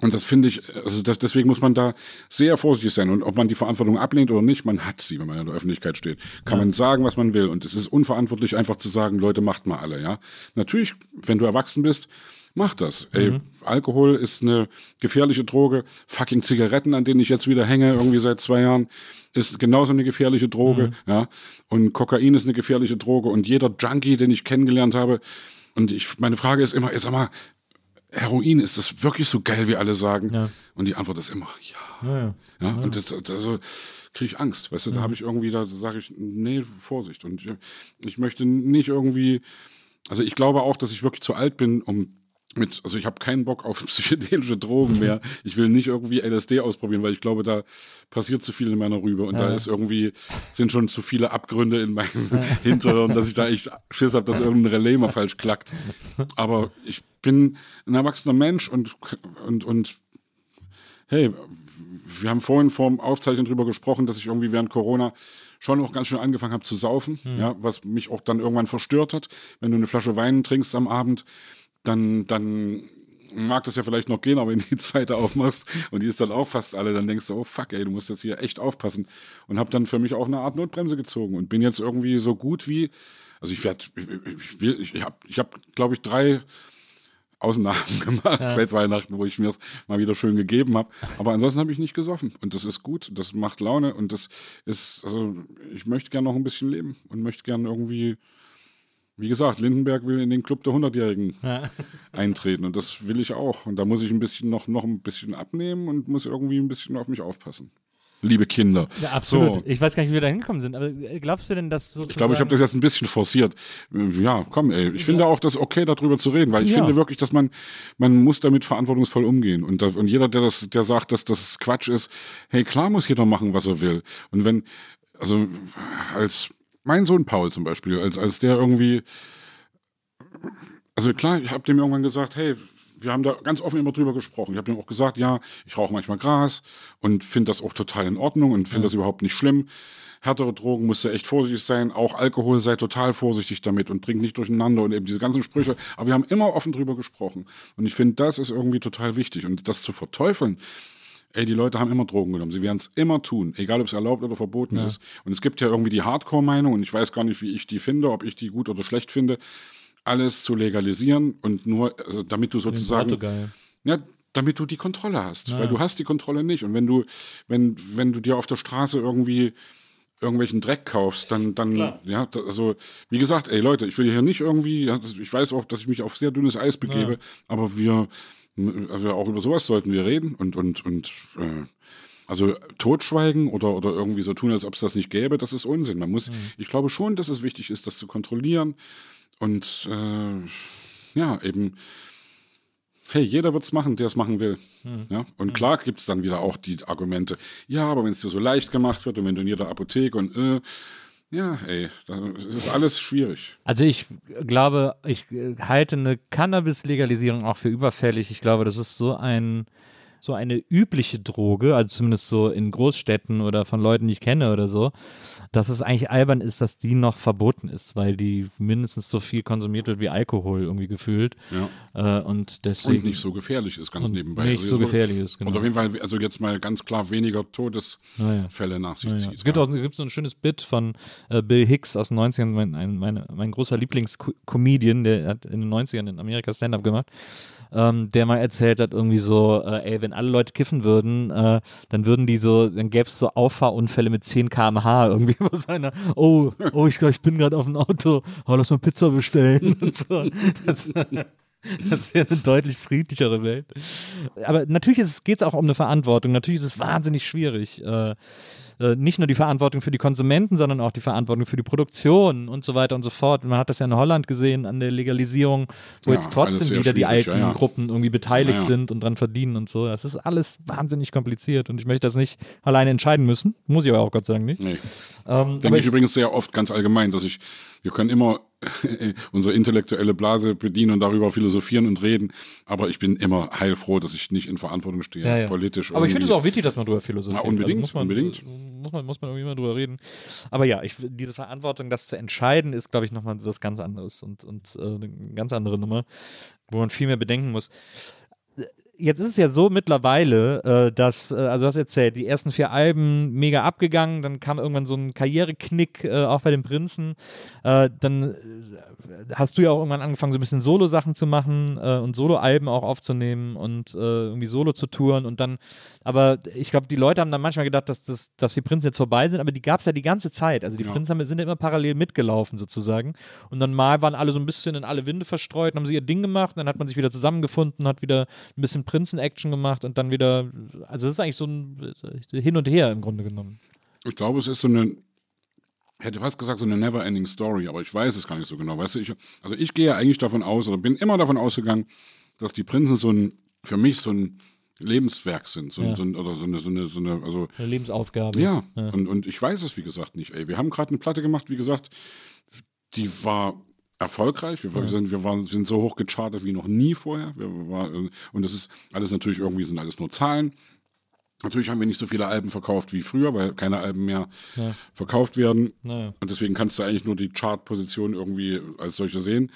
Und das finde ich, also das, deswegen muss man da sehr vorsichtig sein. Und ob man die Verantwortung ablehnt oder nicht, man hat sie, wenn man in der Öffentlichkeit steht. Kann man sagen, was man will. Und es ist unverantwortlich, einfach zu sagen, Leute, macht mal alle, ja. Natürlich, wenn du erwachsen bist, mach das. Ey, Alkohol ist eine gefährliche Droge. Fucking Zigaretten, an denen ich jetzt wieder hänge, irgendwie seit zwei Jahren, ist genauso eine gefährliche Droge, ja. Und Kokain ist eine gefährliche Droge. Und jeder Junkie, den ich kennengelernt habe, und ich, meine Frage ist immer, sag mal, Heroin, ist das wirklich so geil, wie alle sagen? Ja. Und die Antwort ist immer, ja. Ja, ja. Ja, und das, also kriege ich Angst, weißt du, da habe ich irgendwie, da sage ich, nee, Vorsicht. Und ich, ich möchte nicht irgendwie, also ich glaube auch, dass ich wirklich zu alt bin, um mit, also ich habe keinen Bock auf (laughs) psychedelische Drogen mehr. Ich will nicht irgendwie LSD ausprobieren, weil ich glaube, da passiert zu viel in meiner Rübe und da ist irgendwie, sind schon zu viele Abgründe in meinem (laughs) Hinterhirn, dass ich da echt Schiss habe, dass irgendein Relais mal falsch klackt. (laughs) Aber ich bin ein erwachsener Mensch und, und, und hey, wir haben vorhin vor dem Aufzeichnen drüber gesprochen, dass ich irgendwie während Corona schon auch ganz schön angefangen habe zu saufen, ja, was mich auch dann irgendwann verstört hat. Wenn du eine Flasche Wein trinkst am Abend, dann, dann mag das ja vielleicht noch gehen, aber wenn du die zweite aufmachst und die ist dann auch fast alle, dann denkst du, oh fuck, ey, du musst jetzt hier echt aufpassen. Und habe dann für mich auch eine Art Notbremse gezogen und bin jetzt irgendwie so gut wie, also ich werde, ich, ich, ich habe, ich hab, glaube ich, drei Ausnahmen (laughs) gemacht seit Weihnachten, wo ich mir es mal wieder schön gegeben habe. Aber ansonsten habe ich nicht gesoffen. Und das ist gut, das macht Laune und das ist, also ich möchte gern noch ein bisschen leben und möchte gern irgendwie, wie gesagt, Lindenberg will in den Club der Hundertjährigen eintreten und das will ich auch. Und da muss ich ein bisschen noch, noch ein bisschen abnehmen und muss irgendwie ein bisschen auf mich aufpassen. Liebe Kinder. Ja, absolut. So. Ich weiß gar nicht, wie wir da hingekommen sind, aber äh, glaubst du denn, dass sozusagen... Ich glaube, ich habe das jetzt ein bisschen forciert. Ja, komm, ey. Ich finde auch das okay, darüber zu reden, weil ich Ja. finde wirklich, dass man, man muss damit verantwortungsvoll umgehen. Und, und jeder, der das, der sagt, dass das Quatsch ist, hey, klar muss jeder machen, was er will. Und wenn, also als mein Sohn Paul zum Beispiel, als, als der irgendwie, also klar, ich habe dem irgendwann gesagt, hey, wir haben da ganz offen immer drüber gesprochen. Ich habe ihm auch gesagt, ja, ich rauche manchmal Gras und finde das auch total in Ordnung und finde das überhaupt nicht schlimm. Härtere Drogen musst du echt vorsichtig sein. Auch Alkohol sei total vorsichtig damit und bring nicht durcheinander und eben diese ganzen Sprüche. Aber wir haben immer offen drüber gesprochen. Und ich finde, das ist irgendwie total wichtig. Und das zu verteufeln, Ey, die Leute haben immer Drogen genommen. Sie werden es immer tun, egal ob es erlaubt oder verboten Ja. ist. Und es gibt ja irgendwie die Hardcore-Meinung und ich weiß gar nicht, wie ich die finde, ob ich die gut oder schlecht finde, alles zu legalisieren und nur, also damit du sozusagen, ja, damit du die Kontrolle hast, Ja. weil du hast die Kontrolle nicht. Und wenn du, wenn, wenn du dir auf der Straße irgendwie irgendwelchen Dreck kaufst, dann, dann, Klar. ja, also, wie gesagt, ey Leute, ich will hier nicht irgendwie, ich weiß auch, dass ich mich auf sehr dünnes Eis begebe, Ja. aber wir, also auch über sowas sollten wir reden und, und, und, äh, also totschweigen oder, oder irgendwie so tun, als ob es das nicht gäbe, das ist Unsinn. Man muss, ich glaube schon, dass es wichtig ist, das zu kontrollieren und äh, ja, eben, hey, jeder wird's machen, der es machen will. Ja? Und klar gibt's dann wieder auch die Argumente, ja, aber wenn es dir so leicht gemacht wird und wenn du in jeder Apotheke und äh, ja, ey, das ist alles schwierig. Also ich glaube, ich halte eine Cannabis-Legalisierung auch für überfällig. Ich glaube, das ist so ein so eine übliche Droge, also zumindest so in Großstädten oder von Leuten, die ich kenne oder so, dass es eigentlich albern ist, dass die noch verboten ist, weil die mindestens so viel konsumiert wird wie Alkohol irgendwie gefühlt. Ja. Äh, und deswegen Und nicht so gefährlich ist, ganz nebenbei. nicht Also so gefährlich ist, genau. Und auf jeden Fall, also jetzt mal ganz klar weniger Todesfälle Naja. nach sich Ja, ja. zieht. Es gibt auch gibt so ein schönes Bit von äh, Bill Hicks aus den 90ern, mein, ein, meine, mein großer Lieblingscomedian, der hat in den 90ern in Amerika Stand-up gemacht, ähm, der mal erzählt hat, irgendwie so, äh, ey, wenn alle Leute kiffen würden, äh, dann würden die so, dann gäbe es so Auffahrunfälle mit 10 km/h irgendwie, (laughs) wo so einer, oh, oh, ich glaube, ich bin gerade auf dem Auto, oh, lass mal Pizza bestellen (laughs) und so. Das, das wäre eine deutlich friedlichere Welt. Aber natürlich geht es auch um eine Verantwortung. Natürlich ist es wahnsinnig schwierig. Äh, äh, nicht nur die Verantwortung für die Konsumenten, sondern auch die Verantwortung für die Produktion und so weiter und so fort. Man hat das ja in Holland gesehen an der Legalisierung, wo Ja, jetzt trotzdem wieder die alten ja, ja. Gruppen irgendwie beteiligt sind und dran verdienen und so. Das ist alles wahnsinnig kompliziert und ich möchte das nicht alleine entscheiden müssen. Muss ich aber auch Gott sei Dank nicht. Nee. Ähm, Denke aber ich übrigens sehr oft ganz allgemein, dass ich, wir können immer (laughs) unsere intellektuelle Blase bedienen und darüber philosophieren und reden, aber ich bin immer heilfroh, dass ich nicht in Verantwortung stehe, Ja, ja. politisch. Aber ich finde es auch wichtig, dass man drüber philosophiert. Ja, unbedingt, muss man, unbedingt. Muss man, muss man irgendwie mal drüber reden. Aber ja, ich, diese Verantwortung, das zu entscheiden, ist, glaube ich, nochmal was ganz anderes und, und äh, eine ganz andere Nummer, wo man viel mehr bedenken muss. Jetzt ist es ja so mittlerweile, äh, dass, äh, also du hast erzählt, die ersten vier Alben mega abgegangen, dann kam irgendwann so ein Karriereknick, äh, auch bei den Prinzen. Äh, dann äh, hast du ja auch irgendwann angefangen, so ein bisschen Solo-Sachen zu machen äh, und Solo-Alben auch aufzunehmen und irgendwie Solo zu touren und dann, aber ich glaube, die Leute haben dann manchmal gedacht, dass, das, dass die Prinzen jetzt vorbei sind, aber die gab es ja die ganze Zeit. Also die Ja. Prinzen haben, sind ja immer parallel mitgelaufen sozusagen. Und dann mal waren alle so ein bisschen in alle Winde verstreut, und haben sie ihr Ding gemacht, dann hat man sich wieder zusammengefunden, hat wieder ein bisschen Prinzen-Action gemacht und dann wieder, also das ist eigentlich so ein Hin und Her im Grunde genommen. Ich glaube, es ist so eine, hätte fast gesagt, so eine never-ending Story, aber ich weiß es gar nicht so genau. Weißt du, ich, also ich gehe eigentlich davon aus, oder bin immer davon ausgegangen, dass die Prinzen so ein, für mich so ein Lebenswerk sind, so, Ja. so oder so eine, so eine, so eine, also Eine Lebensaufgabe. Ja, Und, und ich weiß es, wie gesagt, nicht. Ey, wir haben gerade eine Platte gemacht, wie gesagt, die war erfolgreich. Wir, wir, sind, wir waren, sind so hoch gechartet wie noch nie vorher. Wir, wir war, äh, und das ist alles natürlich irgendwie, sind alles nur Zahlen. Natürlich haben wir nicht so viele Alben verkauft wie früher, weil keine Alben mehr Ja. verkauft werden. Naja. Und deswegen kannst du eigentlich nur die Chartposition irgendwie als solche sehen.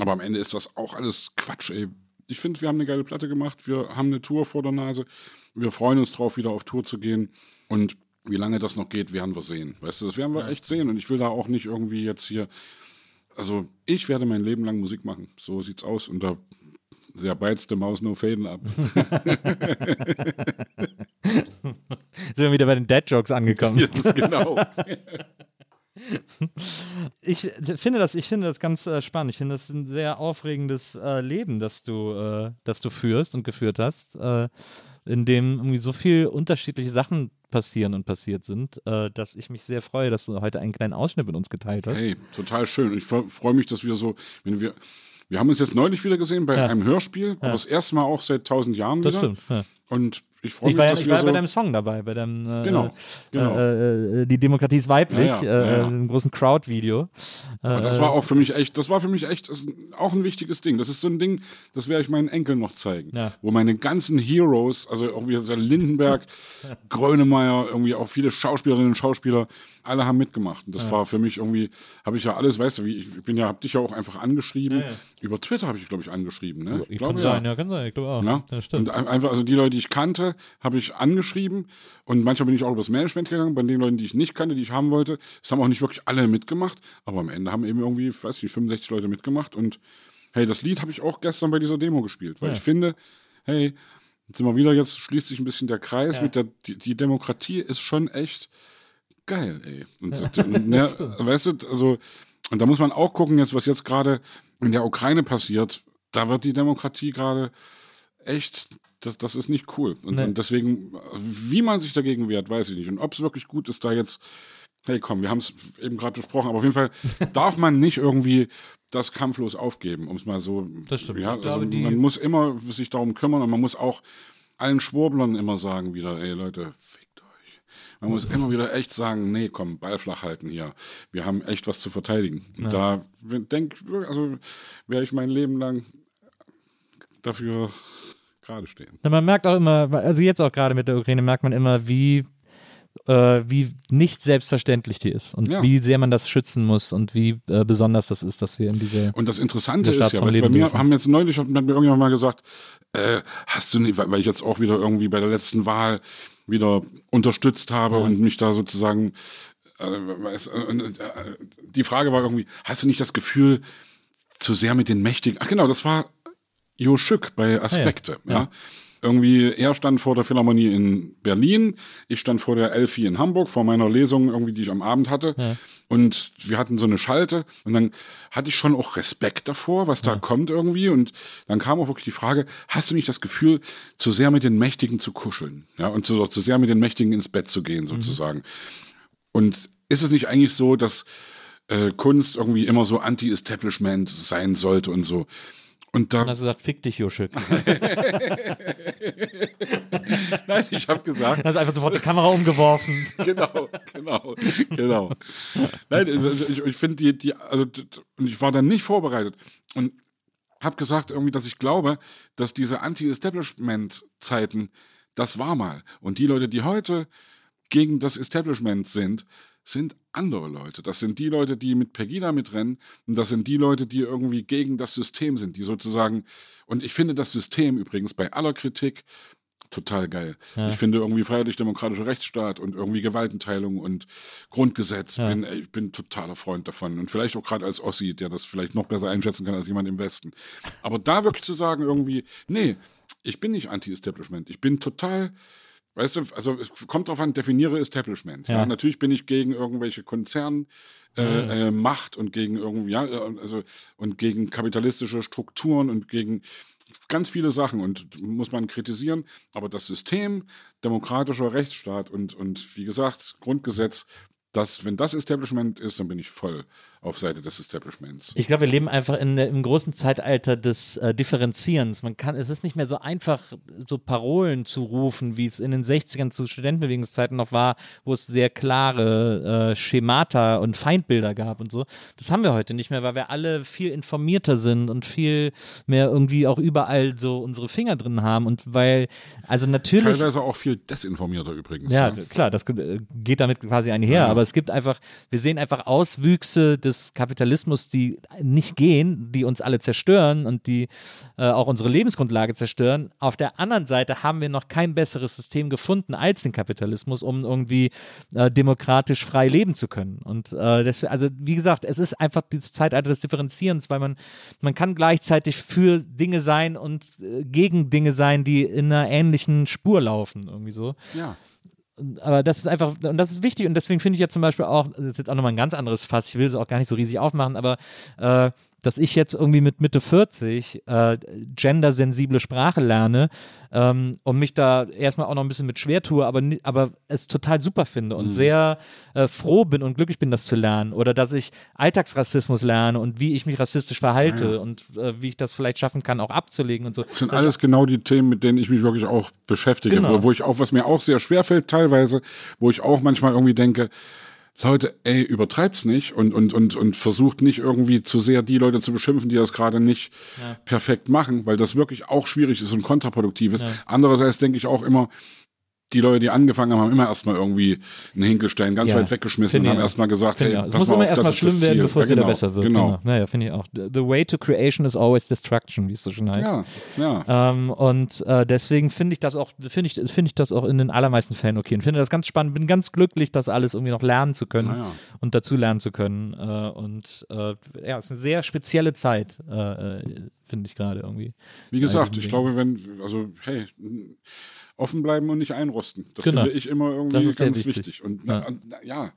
Aber am Ende ist das auch alles Quatsch, ey. Ich finde, wir haben eine geile Platte gemacht. Wir haben eine Tour vor der Nase. Wir freuen uns drauf, wieder auf Tour zu gehen. Und wie lange das noch geht, werden wir sehen. Weißt du, das werden wir echt sehen. Und ich will da auch nicht irgendwie jetzt hier. Also, ich werde mein Leben lang Musik machen. So sieht's aus. Und da sehr beizte Maus no faden ab. (laughs) Sind wir wieder bei den Dad-Jokes angekommen. (laughs) Jetzt genau. (laughs) Ich finde das, ich finde das ganz äh, spannend. Ich finde das ein sehr aufregendes äh, Leben, das du, äh, das du führst und geführt hast, äh, in dem irgendwie so viel unterschiedliche Sachen passieren und passiert sind, äh, dass ich mich sehr freue, dass du heute einen kleinen Ausschnitt mit uns geteilt hast. Hey, total schön. Ich freue mich, dass wir so, wenn wir, wir haben uns jetzt neulich wieder gesehen bei Ja. einem Hörspiel, aber das erste Mal auch seit tausend Jahren das wieder. stimmt. Ja. Und ich freue Ich mich, war, dass ich wir war so, bei deinem Song dabei, bei deinem äh, Genau, genau. Äh, äh, Die Demokratie ist weiblich, Ja, ja, äh, ja, einem großen Crowd-Video. Das war auch für mich echt, das war für mich echt auch ein wichtiges Ding. Das ist so ein Ding, das werde ich meinen Enkeln noch zeigen. Wo meine ganzen Heroes, also auch wie der Lindenberg, (laughs) Grönemeyer, irgendwie auch viele Schauspielerinnen und Schauspieler, alle haben mitgemacht. Und das war für mich irgendwie, habe ich ja alles, weißt du, wie ich, ich bin ja, hab dich ja auch einfach angeschrieben. Über Twitter habe ich, glaube ich, angeschrieben. Ne? ich kann glaube, sein, ja. kann sein, ich glaube auch. ja? Stimmt. Und ein- einfach, also die Leute, die ich kannte, habe ich angeschrieben. Und manchmal bin ich auch übers Management gegangen. Bei den Leuten, die ich nicht kannte, die ich haben wollte, es haben auch nicht wirklich alle mitgemacht. Aber am Ende haben eben irgendwie, weiß ich nicht, 65 Leute mitgemacht. Und hey, das Lied habe ich auch gestern bei dieser Demo gespielt. Weil Ja. ich finde, hey, jetzt sind wir wieder, jetzt schließt sich ein bisschen der Kreis Ja. mit der, die, die Demokratie ist schon echt geil, ey. Und, und, (laughs) ne, weißt du, also, und da muss man auch gucken, jetzt, was jetzt gerade in der Ukraine passiert, da wird die Demokratie gerade echt, das, das ist nicht cool. Und, Nee. und deswegen, wie man sich dagegen wehrt, weiß ich nicht. Und ob es wirklich gut ist, da jetzt, hey komm, wir haben es eben gerade besprochen, aber auf jeden Fall (laughs) darf man nicht irgendwie das kampflos aufgeben, um es mal so. Das stimmt. Ja, glaube, also die- man muss immer sich darum kümmern und man muss auch allen Schwurblern immer sagen wieder, ey Leute, fickt euch. Man muss immer wieder echt sagen, nee, komm, Ball flach halten hier. Wir haben echt was zu verteidigen. Und da denk, also werde ich mein Leben lang dafür gerade stehen. Man merkt auch immer, also jetzt auch gerade mit der Ukraine merkt man immer, wie, äh, wie nicht selbstverständlich die ist und Ja. wie sehr man das schützen muss und wie äh, besonders das ist, dass wir in diese. Und das Interessante ist ja, weißt, bei mir dürfen. haben jetzt neulich, hat mir irgendjemand mal gesagt, äh, hast du nicht, weil ich jetzt auch wieder irgendwie bei der letzten Wahl wieder unterstützt habe und mich da sozusagen, äh, äh, äh, die Frage war irgendwie, hast du nicht das Gefühl, zu sehr mit den Mächtigen, ach genau, das war Jo Schück bei Aspekte, ja. Ja. Irgendwie, er stand vor der Philharmonie in Berlin, ich stand vor der Elfi in Hamburg, vor meiner Lesung irgendwie, die ich am Abend hatte. Und wir hatten so eine Schalte und dann hatte ich schon auch Respekt davor, was da kommt irgendwie. Und dann kam auch wirklich die Frage, hast du nicht das Gefühl, zu sehr mit den Mächtigen zu kuscheln? Ja, und zu, zu sehr mit den Mächtigen ins Bett zu gehen, sozusagen. Und ist es nicht eigentlich so, dass äh, Kunst irgendwie immer so Anti-Establishment sein sollte und so? Und da, Dann hast du gesagt, fick dich, Joschik. (laughs) (laughs) nein, ich habe gesagt, Hast einfach sofort die Kamera umgeworfen. (laughs) genau, genau, genau. Nein, also ich, ich finde die, die, also und ich war dann nicht vorbereitet und habe gesagt irgendwie, dass ich glaube, dass diese Anti-Establishment-Zeiten, das war mal. Und die Leute, die heute gegen das Establishment sind, sind andere Leute. Das sind die Leute, die mit Pegida mitrennen und das sind die Leute, die irgendwie gegen das System sind, die sozusagen, und ich finde das System übrigens bei aller Kritik total geil. Ja. Ich finde irgendwie freiheitlich-demokratischer Rechtsstaat und irgendwie Gewaltenteilung und Grundgesetz, Ja. bin, ich bin totaler Freund davon. Und vielleicht auch gerade als Ossi, der das vielleicht noch besser einschätzen kann als jemand im Westen. Aber da wirklich zu sagen irgendwie, nee, ich bin nicht Anti-Establishment. Ich bin total, weißt du, also es kommt drauf an, definiere Establishment. Ja. Ja. natürlich bin ich gegen irgendwelche Konzern, äh, äh, Macht und gegen irgendwie, ja, äh, also und gegen kapitalistische Strukturen und gegen ganz viele Sachen und muss man kritisieren. Aber das System, demokratischer Rechtsstaat und, und wie gesagt, Grundgesetz, das, wenn das Establishment ist, dann bin ich voll auf Seite des Establishments. Ich glaube, wir leben einfach in, im großen Zeitalter des äh, Differenzierens. Man kann, es ist nicht mehr so einfach, so Parolen zu rufen, wie es in den 60ern zu Studentenbewegungszeiten noch war, wo es sehr klare äh, Schemata und Feindbilder gab und so. Das haben wir heute nicht mehr, weil wir alle viel informierter sind und viel mehr irgendwie auch überall so unsere Finger drin haben und weil, also natürlich. Teilweise auch viel desinformierter übrigens. Ja, ne? klar, das äh, geht damit quasi einher. Aber es gibt einfach, wir sehen einfach Auswüchse des Kapitalismus, die nicht gehen, die uns alle zerstören und die äh, auch unsere Lebensgrundlage zerstören. Auf der anderen Seite haben wir noch kein besseres System gefunden als den Kapitalismus, um irgendwie äh, demokratisch frei leben zu können. Und äh, das, also wie gesagt, es ist einfach dieses Zeitalter des Differenzierens, weil man, man kann gleichzeitig für Dinge sein und äh, gegen Dinge sein, die in einer ähnlichen Spur laufen, irgendwie so ja. Aber das ist einfach, und das ist wichtig und deswegen finde ich ja zum Beispiel auch, das ist jetzt auch nochmal ein ganz anderes Fass, ich will das auch gar nicht so riesig aufmachen, aber äh, dass ich jetzt irgendwie mit Mitte 40 äh, gendersensible Sprache lerne ähm, und mich da erstmal auch noch ein bisschen mit schwer tue, aber, aber es total super finde und sehr äh, froh bin und glücklich bin, das zu lernen. Oder dass ich Alltagsrassismus lerne und wie ich mich rassistisch verhalte und äh, wie ich das vielleicht schaffen kann, auch abzulegen und so. Das sind Also alles genau die Themen, mit denen ich mich wirklich auch beschäftige. Genau. Wo, wo ich auch, was mir auch sehr schwer fällt teilweise, wo ich auch manchmal irgendwie denke, Leute, ey, übertreibt's nicht und, und, und, und versucht nicht irgendwie zu sehr die Leute zu beschimpfen, die das gerade nicht Ja. perfekt machen, weil das wirklich auch schwierig ist und kontraproduktiv ist. Andererseits denke ich auch immer, die Leute, die angefangen haben, haben immer erstmal irgendwie einen Hinkelstein ganz Ja. weit weggeschmissen und haben erstmal gesagt, hey. Es muss immer erstmal schlimm werden, bevor es ja, wieder genau, besser wird. Genau. Naja, finde ich auch. The way to creation is always destruction, wie es so schön heißt. Ja, ja. Ähm, und äh, deswegen finde ich das auch, finde ich, finde ich das auch in den allermeisten Fällen okay und finde das ganz spannend. Bin ganz glücklich, das alles irgendwie noch lernen zu können Naja. und dazu lernen zu können. Äh, und äh, ja, es ist eine sehr spezielle Zeit, äh, äh, finde ich gerade irgendwie. Wie gesagt, diesen ich glaube, wenn, also, hey, offen bleiben und nicht einrosten. Das Genau. finde ich immer irgendwie ganz wichtig. wichtig. Und Ja. na, na, ja,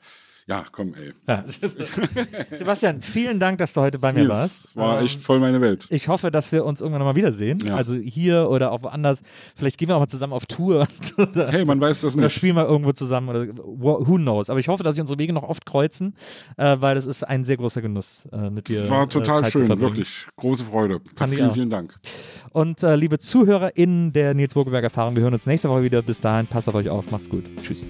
ja, komm, ey. Ja. (laughs) Sebastian, vielen Dank, dass du heute bei mir Nils, warst. War Ähm, echt voll meine Welt. Ich hoffe, dass wir uns irgendwann nochmal wiedersehen. Ja. Also hier oder auch woanders. Vielleicht gehen wir auch mal zusammen auf Tour. (laughs) oder, Hey, man weiß das oder nicht. spielen wir irgendwo zusammen oder who knows. Aber ich hoffe, dass sich unsere Wege noch oft kreuzen, äh, weil es ist ein sehr großer Genuss, äh, mit dir War äh, total zu schön, wirklich. Große Freude. Fand vielen, vielen Dank. Und äh, liebe ZuhörerInnen der Nils Burgeberg Erfahrung, wir hören uns nächste Woche wieder. Bis dahin, passt auf euch auf, macht's gut. Tschüss.